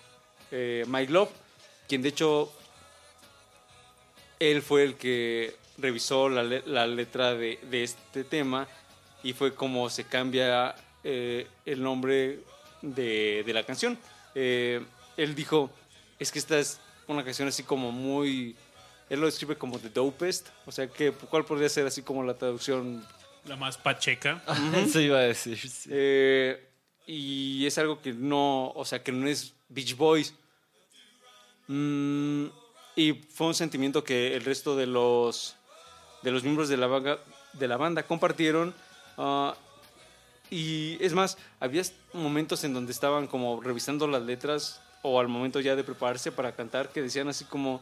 eh, Mike Love, quien de hecho él fue el que revisó la, la letra de, de este tema y fue como se cambia eh, el nombre de, de la canción. Eh, él dijo, es que esta es una canción así como muy... Él lo describe como The Dopest, o sea, que ¿cuál podría ser así como la traducción La más pacheca. Eso iba a decir. sí. eh, y es algo que no, o sea, que no es Beach Boys. Mm, y fue un sentimiento que el resto de los, de los miembros de la banda, de la banda compartieron. ah, y es más, había momentos en donde estaban como revisando las letras o al momento ya de prepararse para cantar que decían así como,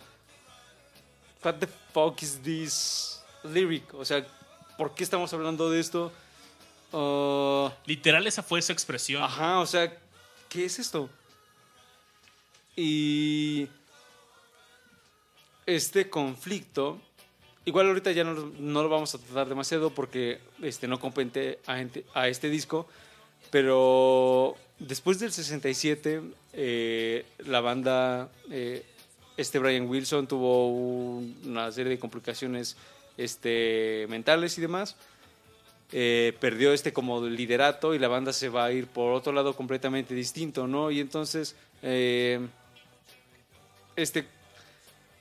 What the fuck is this lyric? O sea, ¿por qué estamos hablando de esto? Ah, Literal, esa fue su expresión. Ajá, o sea, ¿qué es esto? Y este conflicto, igual ahorita ya no, no lo vamos a tratar demasiado porque este, no compete a, a este disco, pero después del 67, eh, la banda, eh, este Brian Wilson tuvo un- una serie de complicaciones este, mentales y demás eh, perdió este como liderato y la banda se va a ir por otro lado completamente distinto, ¿no? Y entonces, eh, este,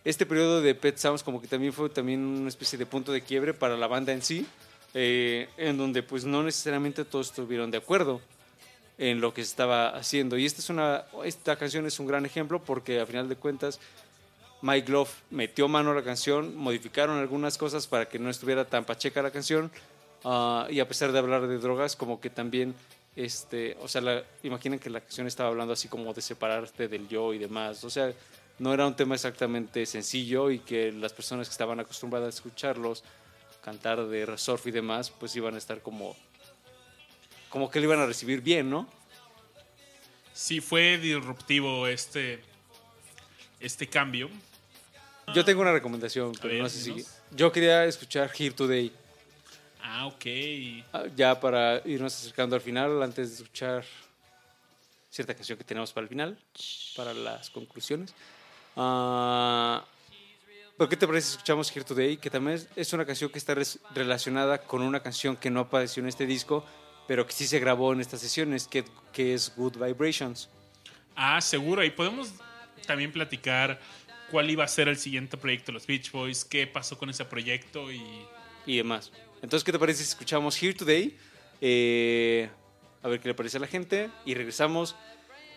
este periodo de Pet Sounds como que también fue también una especie de punto de quiebre para la banda en sí, eh, en donde pues no necesariamente todos estuvieron de acuerdo en lo que estaba haciendo. Y esta, es una, esta canción es un gran ejemplo porque a final de cuentas Mike Love metió mano a la canción, modificaron algunas cosas para que no estuviera tan pacheca la canción ah, y a pesar de hablar de drogas como que también este, o sea, la, imaginen que la canción estaba hablando así como de separarte del yo y demás, o sea, no era un tema exactamente sencillo y que las personas que estaban acostumbradas a escucharlos cantar de surf y demás, pues iban a estar como como que lo iban a recibir bien, ¿no? Sí, fue disruptivo este, este cambio. Yo tengo una recomendación, pero ver, no sé si yo quería escuchar Here Today. Ah, ok. Ah, ya para irnos acercando al final, antes de escuchar cierta canción que tenemos para el final, para las conclusiones. Ah, ¿Pero qué te parece si escuchamos Here Today? Que también es- una canción que está relacionada con una canción que no apareció en este disco, pero que sí se grabó en estas sesiones, que, que es Good Vibrations. Ah, seguro. Y podemos también platicar cuál iba a ser el siguiente proyecto de los Beach Boys, qué pasó con ese proyecto y... y demás. Entonces, ¿qué te parece si escuchamos Here Today? Eh, a ver qué le parece a la gente. Y regresamos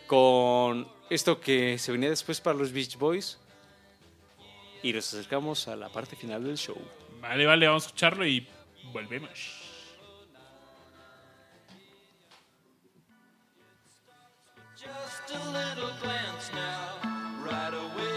con esto que se venía después para los Beach Boys. Y nos acercamos a la parte final del show. Vale, vale, vamos a escucharlo y volvemos. Just a little glance now. Right away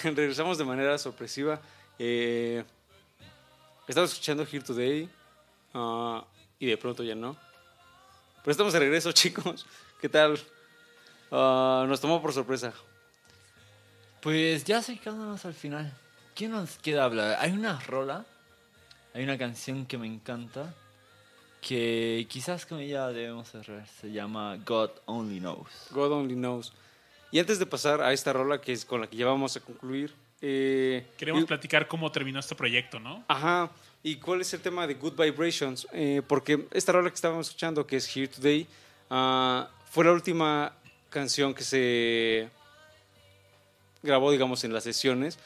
(laughs) Regresamos de manera sorpresiva. Eh, estamos escuchando Here Today. ah, y de pronto ya no. Pero estamos de regreso, (laughs) chicos. ¿Qué tal? Ah, nos tomó por sorpresa. Pues ya acercándonos al final. ¿Qué nos queda hablar? Hay una rola, hay una canción que me encanta, que quizás con ella debemos cerrar. Se llama God Only Knows. God Only Knows. Y antes de pasar a esta rola que es con la que ya vamos a concluir. eh, Queremos y- platicar cómo terminó este proyecto, ¿no? Ajá. ¿Y cuál es el tema de Good Vibrations? Eh, porque esta rola que estábamos escuchando, que es Here Today, ah, fue la última canción que se grabó, digamos, en las sesiones,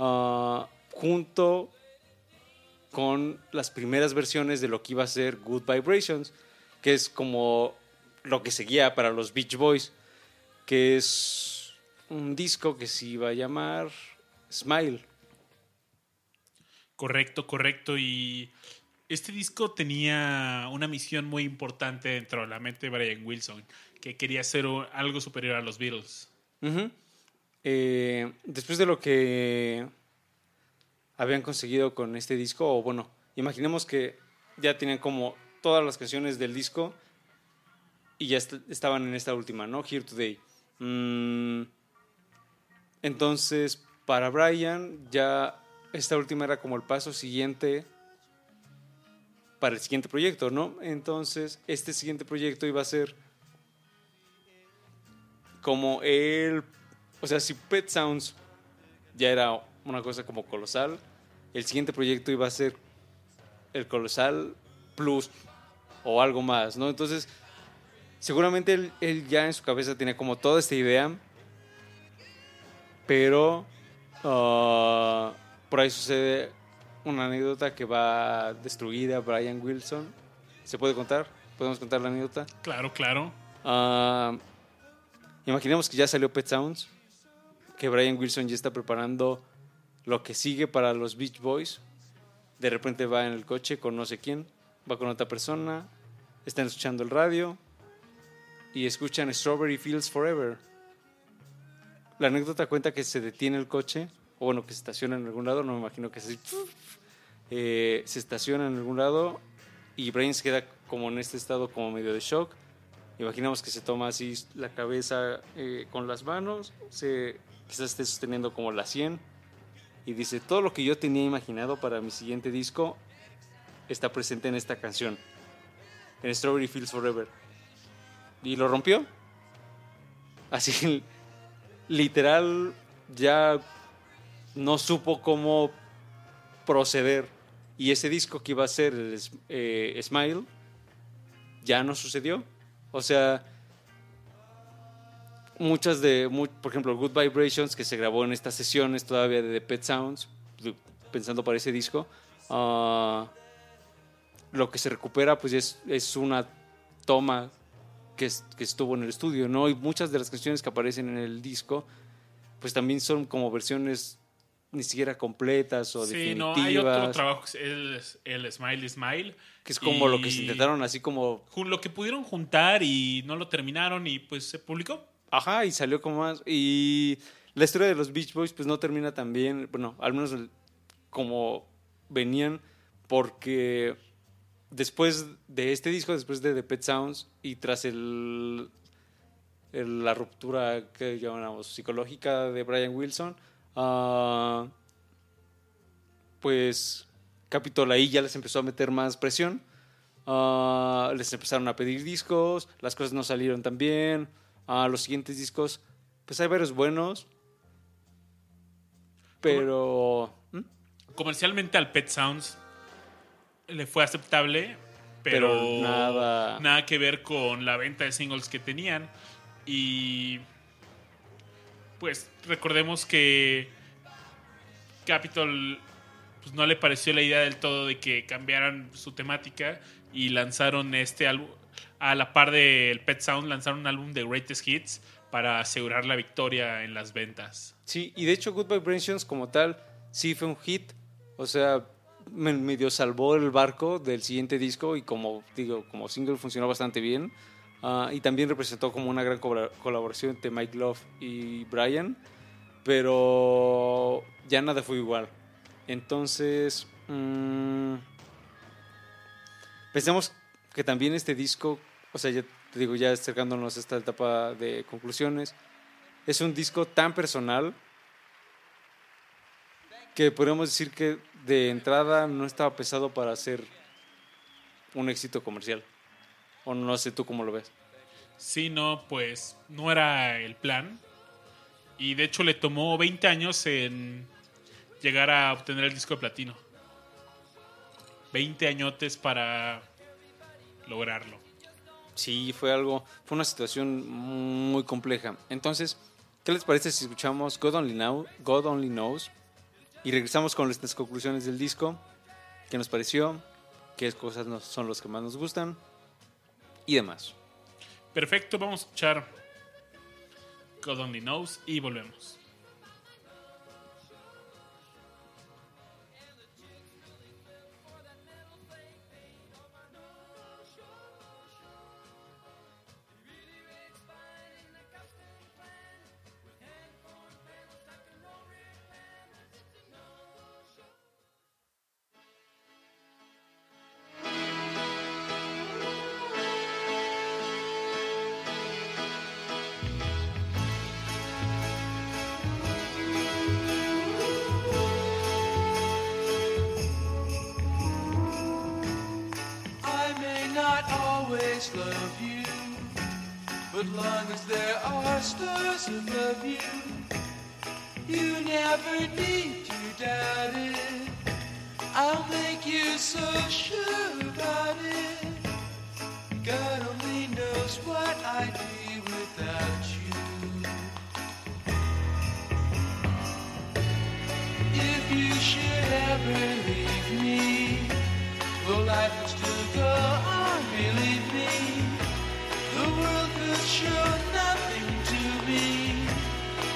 ah, junto con las primeras versiones de lo que iba a ser Good Vibrations, que es como lo que seguía para los Beach Boys, que es un disco que se iba a llamar Smile. Correcto, correcto. Y este disco tenía una misión muy importante dentro de la mente de Brian Wilson, que quería ser o- algo superior a los Beatles. Eh, después de lo que habían conseguido con este disco, o bueno, imaginemos que ya tenían como todas las canciones del disco y ya est- estaban en esta última, ¿no? Here Today. Mm, entonces, para Brian, ya esta última era como el paso siguiente para el siguiente proyecto, ¿no? Entonces, este siguiente proyecto iba a ser como él, o sea, si Pet Sounds ya era una cosa como colosal, el siguiente proyecto iba a ser el colosal plus o algo más, ¿no? Entonces, seguramente él, él ya en su cabeza tenía como toda esta idea, pero ah, por ahí sucede una anécdota que va a destruir a Brian Wilson. ¿Se puede contar? ¿Podemos contar la anécdota? Claro, claro. Ah, imaginemos que ya salió Pet Sounds, que Brian Wilson ya está preparando lo que sigue para los Beach Boys. De repente va en el coche con no sé quién, va con otra persona, están escuchando el radio y escuchan Strawberry Fields Forever. La anécdota cuenta que se detiene el coche, o bueno, que se estaciona en algún lado, no me imagino que se, eh, se estaciona en algún lado y Brian se queda como en este estado como medio de shock. Imaginamos que se toma así la cabeza eh, con las manos, se, quizás esté sosteniendo como la 100 y dice, todo lo que yo tenía imaginado para mi siguiente disco está presente en esta canción, en Strawberry Fields Forever. Y lo rompió. Así, literal, ya no supo cómo proceder. Y ese disco que iba a ser el eh, Smile, ya no sucedió. O sea, muchas de, por ejemplo, Good Vibrations, que se grabó en estas sesiones todavía de The Pet Sounds, pensando para ese disco, ah, lo que se recupera pues es, es una toma que, que estuvo en el estudio, ¿no? Y muchas de las canciones que aparecen en el disco, pues también son como versiones ni siquiera completas o Sí, no, definitivas, hay otro trabajo el, el Smile Smile. que es como lo que se intentaron así como Lo que pudieron juntar y no lo terminaron y pues se publicó. Ajá, y salió como más. Y la historia de los Beach Boys, pues no termina tan bien. Bueno, al menos como venían, porque después de este disco, después de The Pet Sounds y tras el, la ruptura que llamamos psicológica de Brian Wilson, ah, pues Capitol ahí ya les empezó a meter más presión. Ah, les empezaron a pedir discos, las cosas no salieron tan bien. Ah, los siguientes discos, pues hay varios buenos, pero... ¿Mm? Comercialmente al Pet Sounds le fue aceptable, pero, Pero nada- nada que ver con la venta de singles que tenían. Y pues recordemos que Capitol pues, no le pareció la idea del todo de que cambiaran su temática y lanzaron este álbum a la par del Pet Sound lanzaron un álbum de Greatest Hits para asegurar la victoria en las ventas. Sí, y de hecho Good Vibrations como tal sí fue un hit. O sea, me- medio salvó el barco del siguiente disco y como digo, como single funcionó bastante bien. Ah, y también representó como una gran colaboración entre Mike Love y Brian. Pero ya nada fue igual. Entonces, mm, pensemos que también este disco, o sea, ya te digo, ya acercándonos a esta etapa de conclusiones, es un disco tan personal que podemos decir que de entrada no estaba pesado para ser un éxito comercial. O no sé tú cómo lo ves. Sí, no, pues no era el plan. Y de hecho le tomó 20 años en llegar a obtener el disco de platino. 20 añotes para lograrlo. Sí, fue algo, fue una situación muy compleja. Entonces, ¿qué les parece si escuchamos God Only, Know, God Only Knows y regresamos con nuestras conclusiones del disco? ¿Qué nos pareció? ¿Qué cosas son los que más nos gustan? Y demás. Perfecto, vamos a escuchar God Only Knows y volvemos. Love you, but long as there are stars above you, you never need to doubt it. I'll make you so sure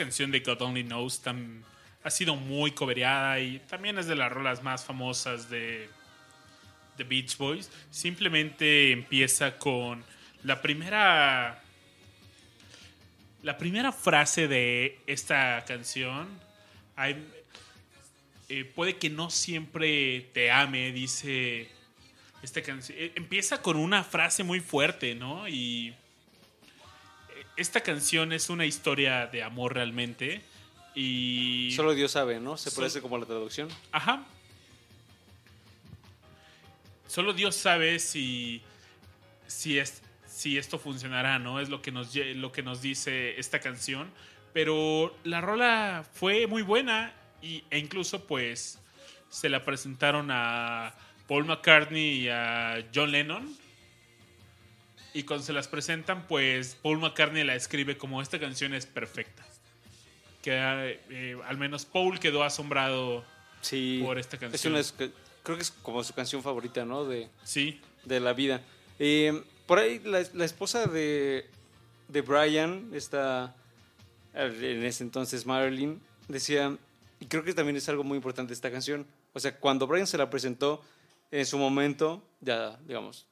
canción de God Only Knows tam- ha sido muy cobereada y también es de las rolas más famosas de The Beach Boys. Simplemente empieza con la primera la primera frase de esta canción. Eh, puede que no siempre te ame, dice esta canción. eh, Empieza con una frase muy fuerte, ¿no? Y esta canción es una historia de amor realmente. Y. Solo Dios sabe, ¿no? Se parece como la traducción. Ajá. Solo Dios sabe si. Si, es, si esto funcionará, ¿no? Es lo que, nos, lo que nos dice esta canción. Pero la rola fue muy buena. Y, e incluso, pues. Se la presentaron a Paul McCartney y a John Lennon. Y cuando se las presentan, pues Paul McCartney la escribe como esta canción es perfecta. Que eh, al menos Paul quedó asombrado Sí. por esta Es canción. es creo que es como su canción favorita, ¿no? De, Sí, de la vida. Eh, por ahí la, la esposa de, de Brian, esta, en ese entonces Marilyn, decía, y creo que también es algo muy importante esta canción, o sea, cuando Brian se la presentó, en su momento, ya, digamos,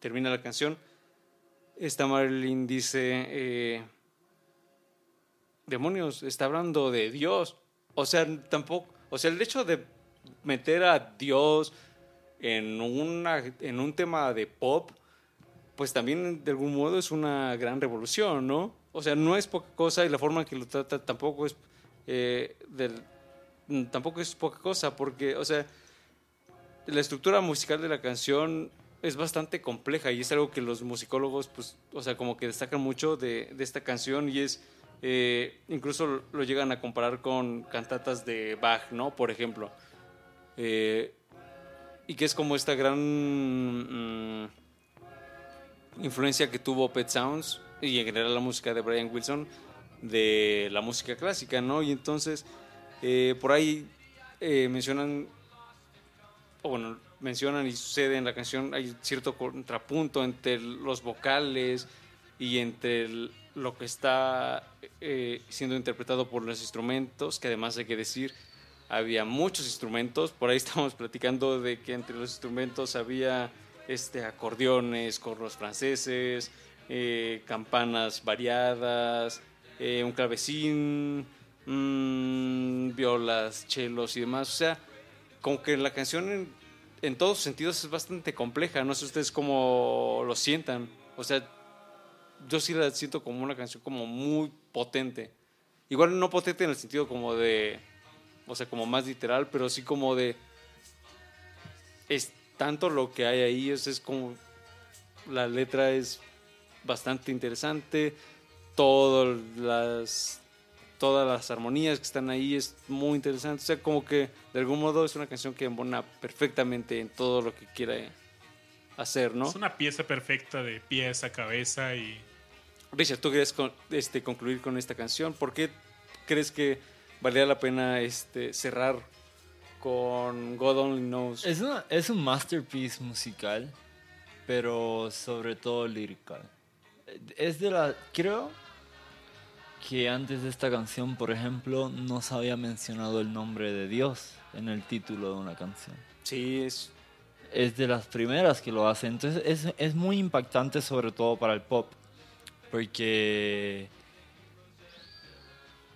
termina la canción, esta Marilyn dice, eh, demonios, está hablando de Dios. O sea, tampoco, o sea, el hecho de meter a Dios en, una, en un tema de pop, pues también de algún modo es una gran revolución, ¿no? O sea, no es poca cosa y la forma en que lo trata tampoco es, eh, del, tampoco es poca cosa, porque, o sea, la estructura musical de la canción es bastante compleja y es algo que los musicólogos, pues, o sea, como que destacan mucho de, de esta canción y es, eh, incluso lo llegan a comparar con cantatas de Bach, ¿no? Por ejemplo. Eh, y que es como esta gran mm, influencia que tuvo Pet Sounds y en general la música de Brian Wilson de la música clásica, ¿no? Y entonces, eh, por ahí eh, mencionan, o bueno, mencionan y sucede en la canción, hay cierto contrapunto entre los vocales y entre lo que está eh, siendo interpretado por los instrumentos, que además hay que decir, había muchos instrumentos, por ahí (laughs) estamos platicando de que entre los instrumentos había este, acordeones, corros franceses, eh, campanas variadas, eh, un clavecín, mm, violas, chelos y demás. O sea, como que la canción en, todos sentidos es bastante compleja. No sé ustedes cómo lo sientan. O sea, yo sí la siento como una canción como muy potente. Igual no potente en el sentido como de, o sea, como más literal, pero sí como de, es tanto lo que hay ahí, es, es como, la letra es bastante interesante, todas las, todas las armonías que están ahí es muy interesante, o sea, como que de algún modo es una canción que embona perfectamente en todo lo que quiere hacer, ¿no? Es una pieza perfecta de pies a cabeza y Richard, ¿tú querías con- este, concluir con esta canción? ¿Por qué crees que valía la pena este, cerrar con God Only Knows? Es, una- es un masterpiece musical, pero sobre todo lírica. Es de la. Creo que antes de esta canción, por ejemplo, no se había mencionado el nombre de Dios en el título de una canción. Sí, es, Es de las primeras que lo hace. Entonces es, es muy impactante, sobre todo para el pop. Porque.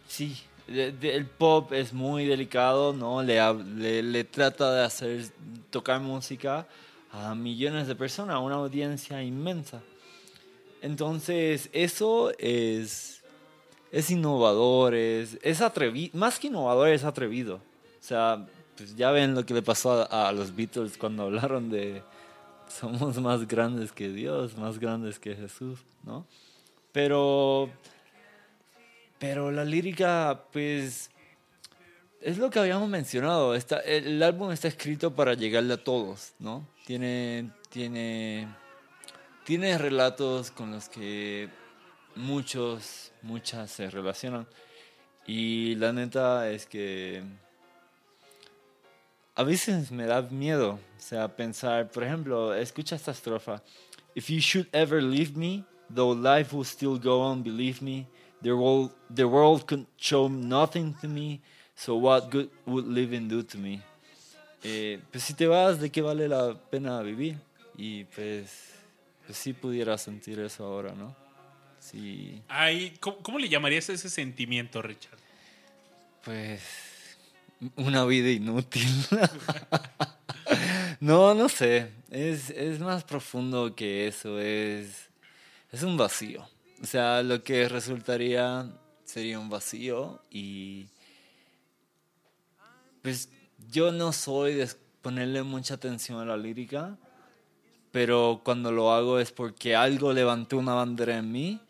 Sí, de- de- el pop es muy delicado, ¿no? Le, le, le trata de hacer tocar música a millones de personas, a una audiencia inmensa. Entonces, eso es, es innovador, es, es atrevido, más que innovador, es atrevido. O sea, pues ya ven lo que le pasó a, los Beatles cuando hablaron de somos más grandes que Dios, más grandes que Jesús, ¿no? Pero, pero la lírica, pues, es lo que habíamos mencionado. Está, el álbum está escrito para llegarle a todos, ¿no? Tiene, tiene, tiene relatos con los que muchos, muchas se relacionan. Y la neta es que a veces me da miedo, o sea, pensar, por ejemplo, escucha esta estrofa. If you should ever leave me, though life will still go on, believe me, the world, the world could show nothing to me, so what good would living do to me? Eh, pues si te vas, ¿de qué vale la pena vivir? Y pues, pues sí pudiera sentir eso ahora, ¿no? Sí, hay ¿cómo, cómo le llamarías a ese sentimiento, Richard? pues una vida inútil. (laughs) no, no sé. Es, es más profundo que eso. Es, es un vacío. O sea, lo que resultaría sería un vacío y pues yo no soy de ponerle mucha atención a la lírica, pero cuando lo hago es porque algo levantó una bandera en mí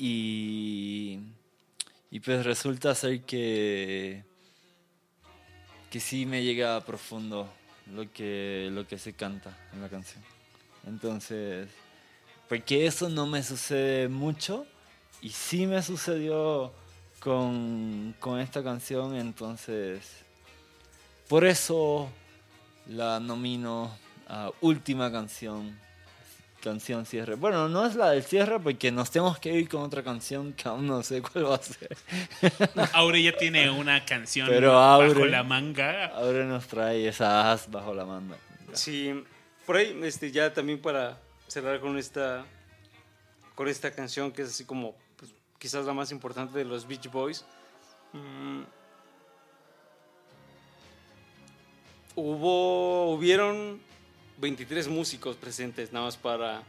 y, y pues resulta ser que que sí me llega a profundo lo que, lo que se canta en la canción. Entonces, porque eso no me sucede mucho y sí me sucedió con, con esta canción, entonces por eso la nomino a última canción, canción cierre. Bueno, no es la del cierre porque nos tenemos que ir con otra canción que aún no sé cuál va a ser. Aure ya tiene una canción Pero bajo Aure- la manga. Ahora nos trae esa as bajo la manga. sí, por ahí este, ya también para cerrar con esta, con esta canción que es así como pues, quizás la más importante de los Beach Boys. mm, hubo, hubieron 23 músicos presentes nada más para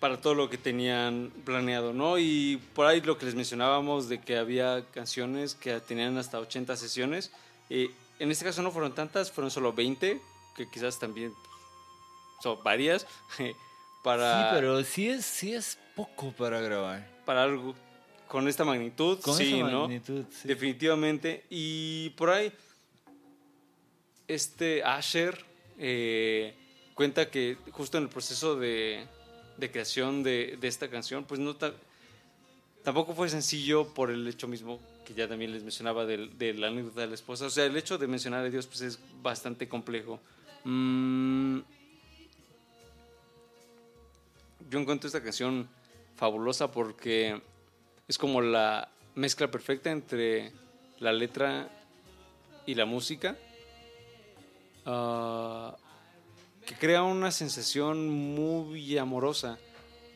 para todo lo que tenían planeado, ¿no? Y por ahí lo que les mencionábamos de que había canciones que tenían hasta 80 sesiones. eh, en este caso no fueron tantas, fueron solo 20, que quizás también son varias. (laughs) para, Sí, pero sí es, sí es poco para grabar. para algo con esta magnitud, Con sí, esa ¿no? magnitud, sí. Definitivamente. Y por ahí, este Asher eh, cuenta que justo en el proceso de, de creación de, de esta canción, pues no ta- tampoco fue sencillo por el hecho mismo que ya también les mencionaba del- de, la anécdota de la esposa. O sea, el hecho de mencionar a Dios pues es bastante complejo. Mm, yo encuentro esta canción fabulosa porque es como la mezcla perfecta entre la letra y la música. Ah, que crea una sensación muy amorosa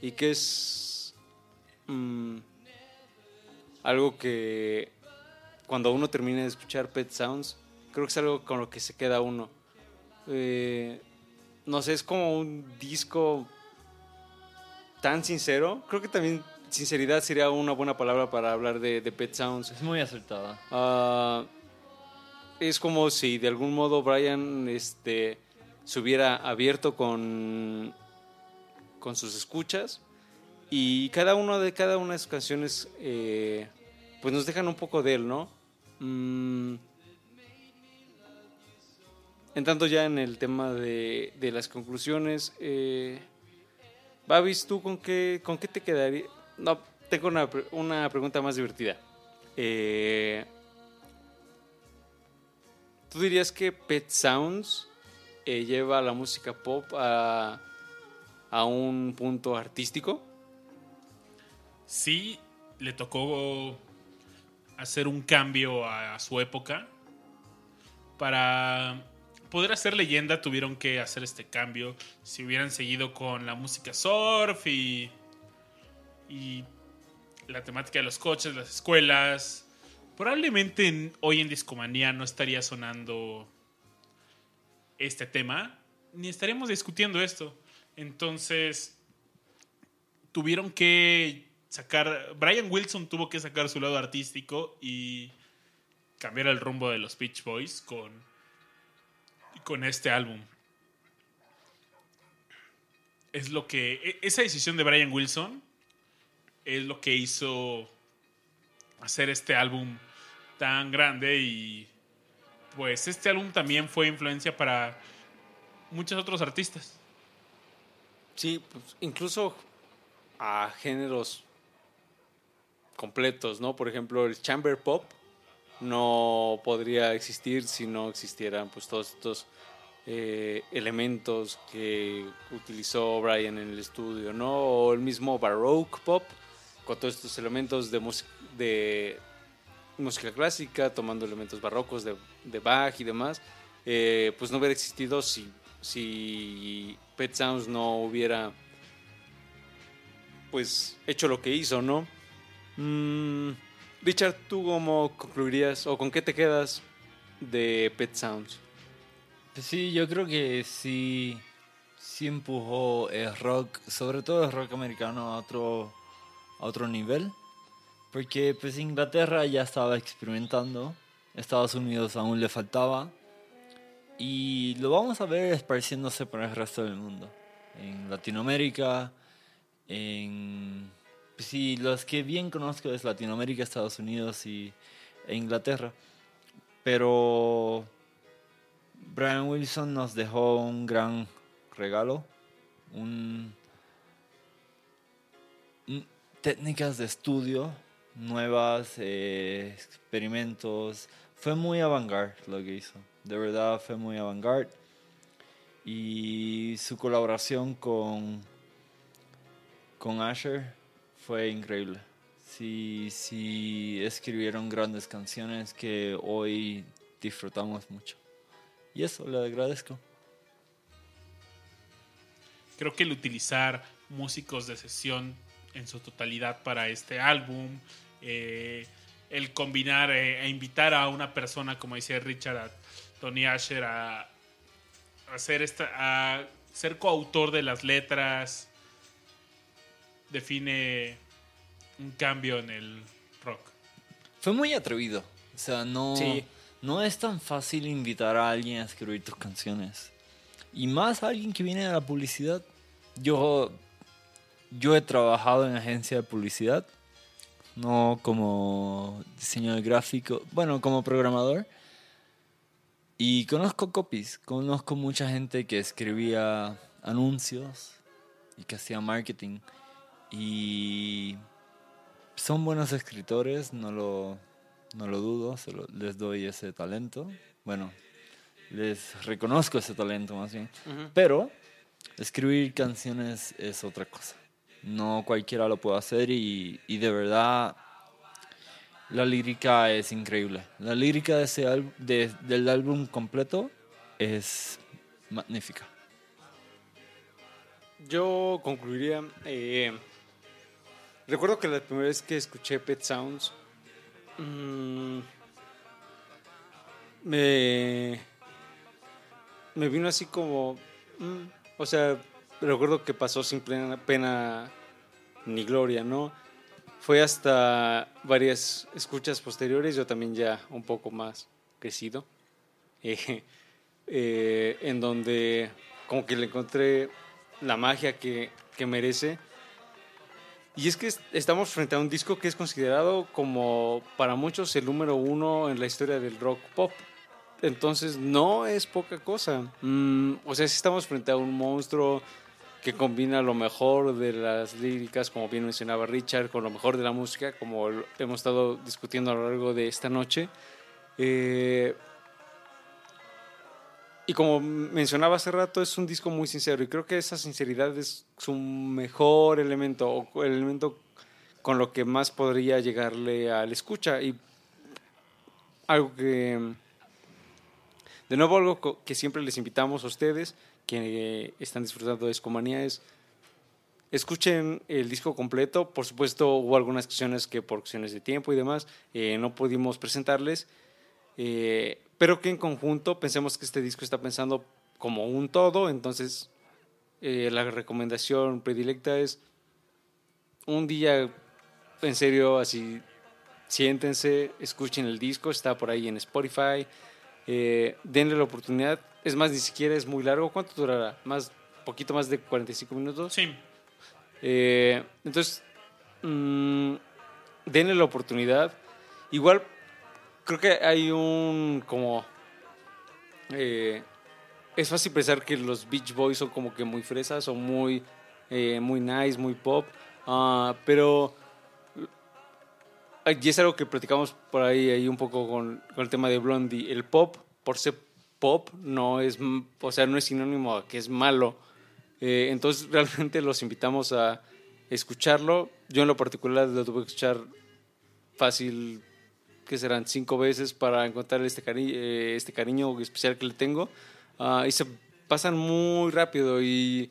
y que es mm, algo que cuando uno termina de escuchar Pet Sounds, creo que es algo con lo que se queda uno. Eh, no sé, es como un disco tan sincero. Creo que también sinceridad sería una buena palabra para hablar de, de Pet Sounds. Es muy acertada. Ah, es como si de algún modo Brian este, se hubiera abierto con, con sus escuchas y cada una de cada una de sus canciones eh, pues nos dejan un poco de él, ¿no? Mm. entrando ya en el tema de, de las conclusiones, eh, Babis, ¿tú con qué, con qué te quedaría? No, tengo una, una pregunta más divertida. Eh, ¿Tú dirías que Pet Sounds eh, lleva la música pop a, a un punto artístico? Sí, le tocó hacer un cambio a, a su época. Para poder hacer leyenda tuvieron que hacer este cambio. Si hubieran seguido con la música surf y, y la temática de los coches, las escuelas, probablemente en- hoy en Discomanía no estaría sonando este tema, ni estaríamos discutiendo esto. Entonces, tuvieron que sacar. Brian Wilson tuvo que sacar su lado artístico y cambiar el rumbo de los Beach Boys con, con este álbum. Es lo que. e- Esa decisión de Brian Wilson es lo que hizo hacer este álbum tan grande y pues este álbum también fue influencia para muchos otros artistas. Sí, pues, incluso a géneros completos, ¿no? Por ejemplo, el chamber pop no podría existir si no existieran pues todos estos eh, elementos que utilizó Brian en el estudio, ¿no? O el mismo baroque pop con todos estos elementos de, de música clásica, tomando elementos barrocos de, de Bach y demás, eh, pues no hubiera existido si, si Pet Sounds no hubiera pues hecho lo que hizo, ¿no? Mm, Richard, ¿tú cómo concluirías o con qué te quedas de Pet Sounds? Pues sí, yo creo que sí, sí empujó el rock, sobre todo el rock americano a otro, a otro nivel. Porque pues Inglaterra ya estaba experimentando, Estados Unidos aún le faltaba. Y lo vamos a ver esparciéndose por el resto del mundo. En Latinoamérica, en... pues sí, los que bien conozco es Latinoamérica, Estados Unidos y, e Inglaterra. Pero Brian Wilson nos dejó un gran regalo, un, un- técnicas de estudio nuevas, eh, experimentos. Fue muy avant-garde lo que hizo, de verdad fue muy avant-garde. Y su colaboración con, con Asher fue increíble. Sí, sí, escribieron grandes canciones que hoy disfrutamos mucho. Y eso le agradezco. Creo que el utilizar músicos de sesión en su totalidad para este álbum, eh, el combinar eh, e invitar a una persona, como decía Richard, a Tony Asher, a, a hacer esta, a ser coautor de las letras, define un cambio en el rock. Fue muy atrevido. O sea, no, Sí. no es tan fácil invitar a alguien a escribir tus canciones. Y más a alguien que viene de la publicidad. Yo, yo he trabajado en agencia de publicidad, no como diseñador gráfico, bueno, como programador. Y conozco copies, conozco mucha gente que escribía anuncios y que hacía marketing. Y son buenos escritores, no lo, no lo dudo, se lo- les doy ese talento. Bueno, les reconozco ese talento más bien. Pero escribir canciones es otra cosa. No cualquiera lo puede hacer y, de verdad la lírica es increíble. La lírica de ese de- del álbum completo es magnífica. Yo concluiría. eh, recuerdo que la primera vez que escuché Pet Sounds. mm, me. Me vino así como. mm, o sea, recuerdo que pasó sin plena pena ni gloria, ¿no? Fue hasta varias escuchas posteriores, yo también ya un poco más crecido, (laughs) eh, eh, en donde como que le encontré la magia que, que merece. Y es que es- estamos frente a un disco que es considerado como para muchos el número uno en la historia del rock pop. Entonces no es poca cosa. Mm, o sea, sí estamos frente a un monstruo que combina lo mejor de las líricas, como bien mencionaba Richard, con lo mejor de la música, como hemos estado discutiendo a lo largo de esta noche. Eh, y como mencionaba hace rato, es un disco muy sincero y creo que esa sinceridad es su mejor elemento o el elemento con lo que más podría llegarle al escucha y algo que de nuevo algo que siempre les invitamos a ustedes que están disfrutando de Escomanía es escuchen el disco completo. Por supuesto, hubo algunas canciones que por cuestiones de tiempo y demás eh, no pudimos presentarles, eh, pero que en conjunto pensemos que este disco está pensando como un todo. Entonces, eh, la recomendación predilecta es un día, en serio, así, siéntense, escuchen el disco, está por ahí en Spotify. Denle la oportunidad. Es más, ni siquiera es muy largo. ¿Cuánto durará? Más, poquito más de 45 minutos. Sí, Eh, entonces, mm, denle la oportunidad. Igual, creo que hay un como... eh, es fácil pensar que los Beach Boys son como que muy fresas o muy, eh, muy nice, muy pop. ah, pero... Y es algo que platicamos por ahí, ahí un poco con, con el tema de Blondie. El pop, por ser pop, no es, o sea, no es sinónimo a que es malo. Eh, entonces (laughs) realmente los invitamos a escucharlo. Yo en lo particular lo tuve que escuchar fácil, que serán cinco veces para encontrar este, cari- eh, este cariño especial que le tengo. Ah, y se pasan muy rápido y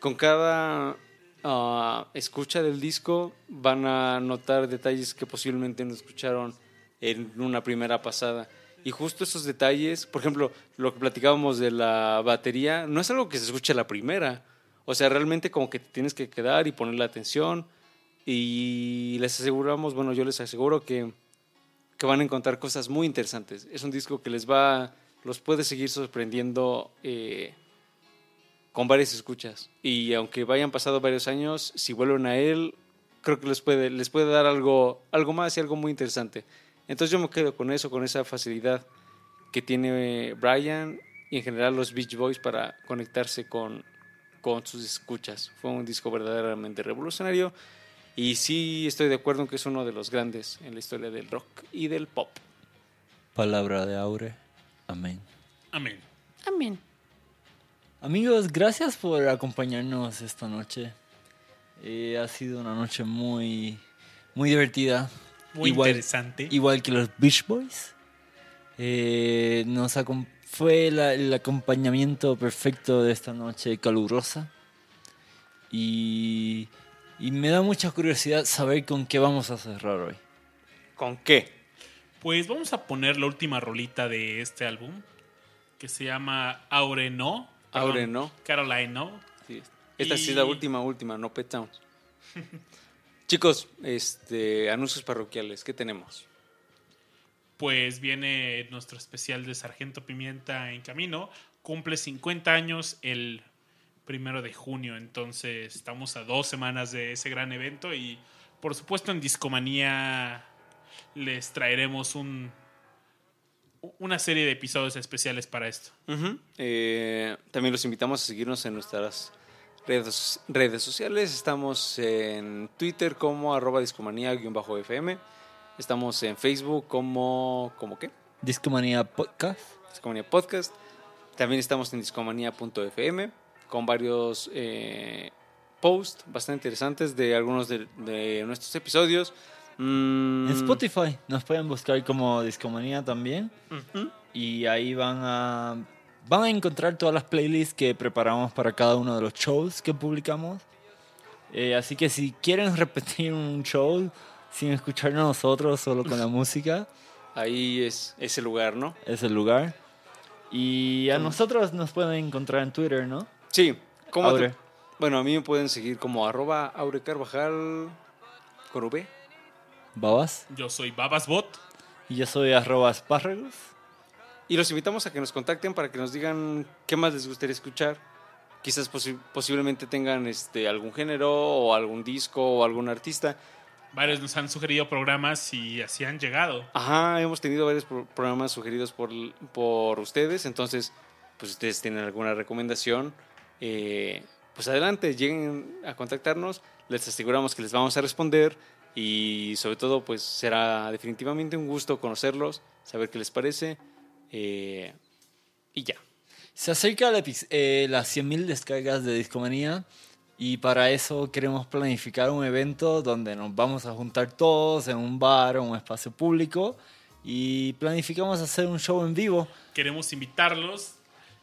con cada ah, escucha del disco van a notar detalles que posiblemente no escucharon en una primera pasada. Y justo esos detalles, por ejemplo, lo que platicábamos de la batería, no es algo que se escuche a la primera. O sea, realmente como que te tienes que quedar y ponerle atención. Y les aseguramos, bueno, yo les aseguro que, que van a encontrar cosas muy interesantes. Es un disco que les va, los puede seguir sorprendiendo eh, con varias escuchas. Y aunque vayan pasado varios años, si vuelven a él, creo que les puede, les puede dar algo, algo más y algo muy interesante. Entonces yo me quedo con eso, con esa facilidad que tiene Brian y en general los Beach Boys para conectarse con, con sus escuchas. Fue un disco verdaderamente revolucionario y sí estoy de acuerdo en que es uno de los grandes en la historia del rock y del pop. Palabra de Aure. Amén. amén. Amén. Amigos, gracias por acompañarnos esta noche. Eh, ha sido una noche muy, muy divertida. Muy interesante. Igual que los Beach Boys. Eh, nos fue la- el acompañamiento perfecto de esta noche calurosa. Y, y me da mucha curiosidad saber con qué vamos a cerrar hoy. ¿Con qué? Pues vamos a poner la última rolita de este álbum, que se llama Aure No. Aure No. Caroline No. Sí, Esta sí Y- es la última, última, no Pet Sounds. (laughs) Chicos, este, anuncios parroquiales, ¿qué tenemos? Pues viene nuestro especial de Sargento Pimienta en camino. Cumple 50 años el primero de junio, entonces estamos a dos semanas de ese gran evento y por supuesto en Discomanía les traeremos un, una serie de episodios especiales para esto. Eh, también los invitamos a seguirnos en nuestras redes, redes sociales. Estamos en Twitter como arroba discomanía-fm. Estamos en Facebook como, ¿como qué? Discomanía Podcast. Discomanía Podcast. También estamos en discomanía.fm con varios eh, posts bastante interesantes de algunos de, de nuestros episodios. Mm, En Spotify nos pueden buscar como Discomanía también. Y ahí van a, van a encontrar todas las playlists que preparamos para cada uno de los shows que publicamos. Eh, así que si quieren (laughs) repetir un show sin escucharnos nosotros, solo con la música, Ahí es ese lugar, ¿no? es el lugar. Y a nosotros nos pueden encontrar en Twitter, ¿no? Sí. ¿cómo te- Aure. bueno, a mí me pueden seguir como arroba Aure Carvajal con. Babas. Yo soy Babasbot. Y yo soy arroba espárragos. Y los invitamos a que nos contacten para que nos digan qué más les gustaría escuchar. Quizás posi- posiblemente tengan este, algún género o algún disco o algún artista. Varios nos han sugerido programas y así han llegado. Ajá, hemos tenido varios pro- programas sugeridos por, por ustedes, entonces, pues ustedes tienen alguna recomendación, eh, pues adelante, lleguen a contactarnos, les aseguramos que les vamos a responder y sobre todo, pues será definitivamente un gusto conocerlos, saber qué les parece eh, y ya. Se acerca epi- eh, las 100.000 descargas de Discomanía y para eso queremos planificar un evento donde nos vamos a juntar todos en un bar o un espacio público y planificamos hacer un show en vivo. Queremos invitarlos.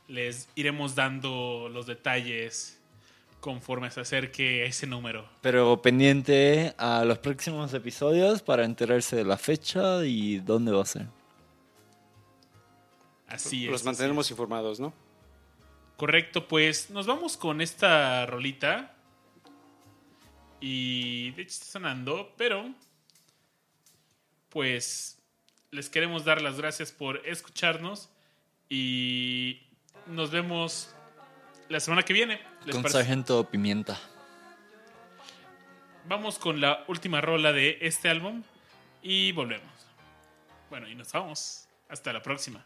Les iremos dando los detalles conforme se acerque ese número. Pero pendiente a los próximos episodios para enterarse de la fecha y dónde va a ser. Así es. Los mantenemos informados, ¿no? Correcto, pues nos vamos con esta rolita. Y de hecho está sonando, pero pues les queremos dar las gracias por escucharnos y nos vemos la semana que viene. ¿Les Con parece? Sargento Pimienta. Vamos con la última rola de este álbum y volvemos. Bueno, y nos vamos. Hasta la próxima.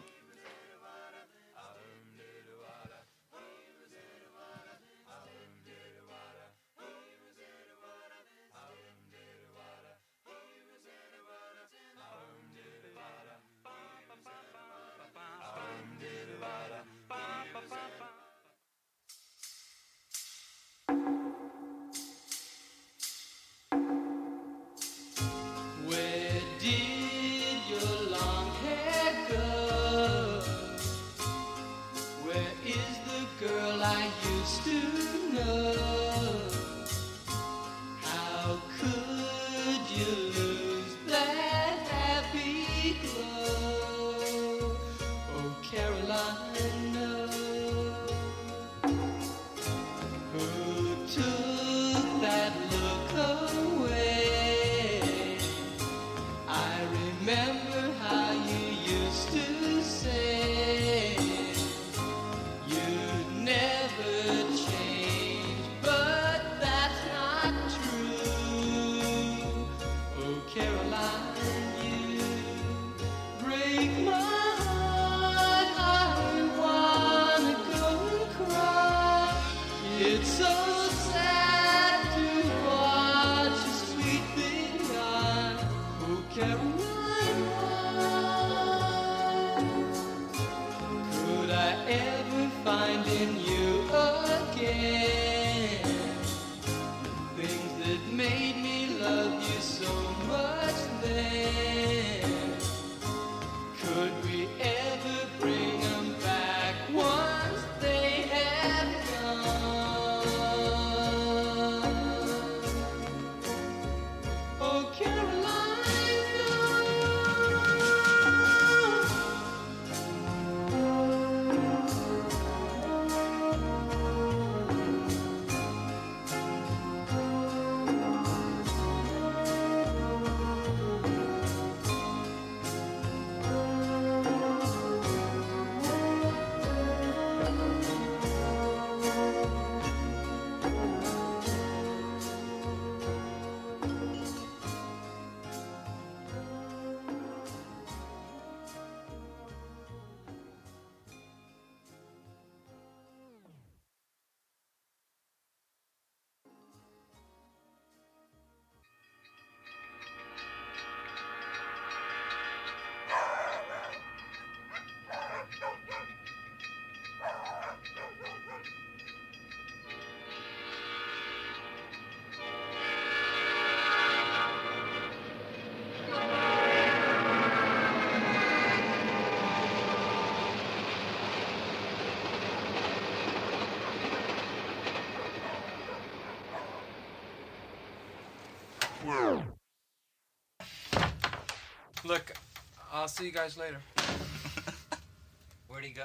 Look, I'll see you guys later. (laughs) Where'd he go?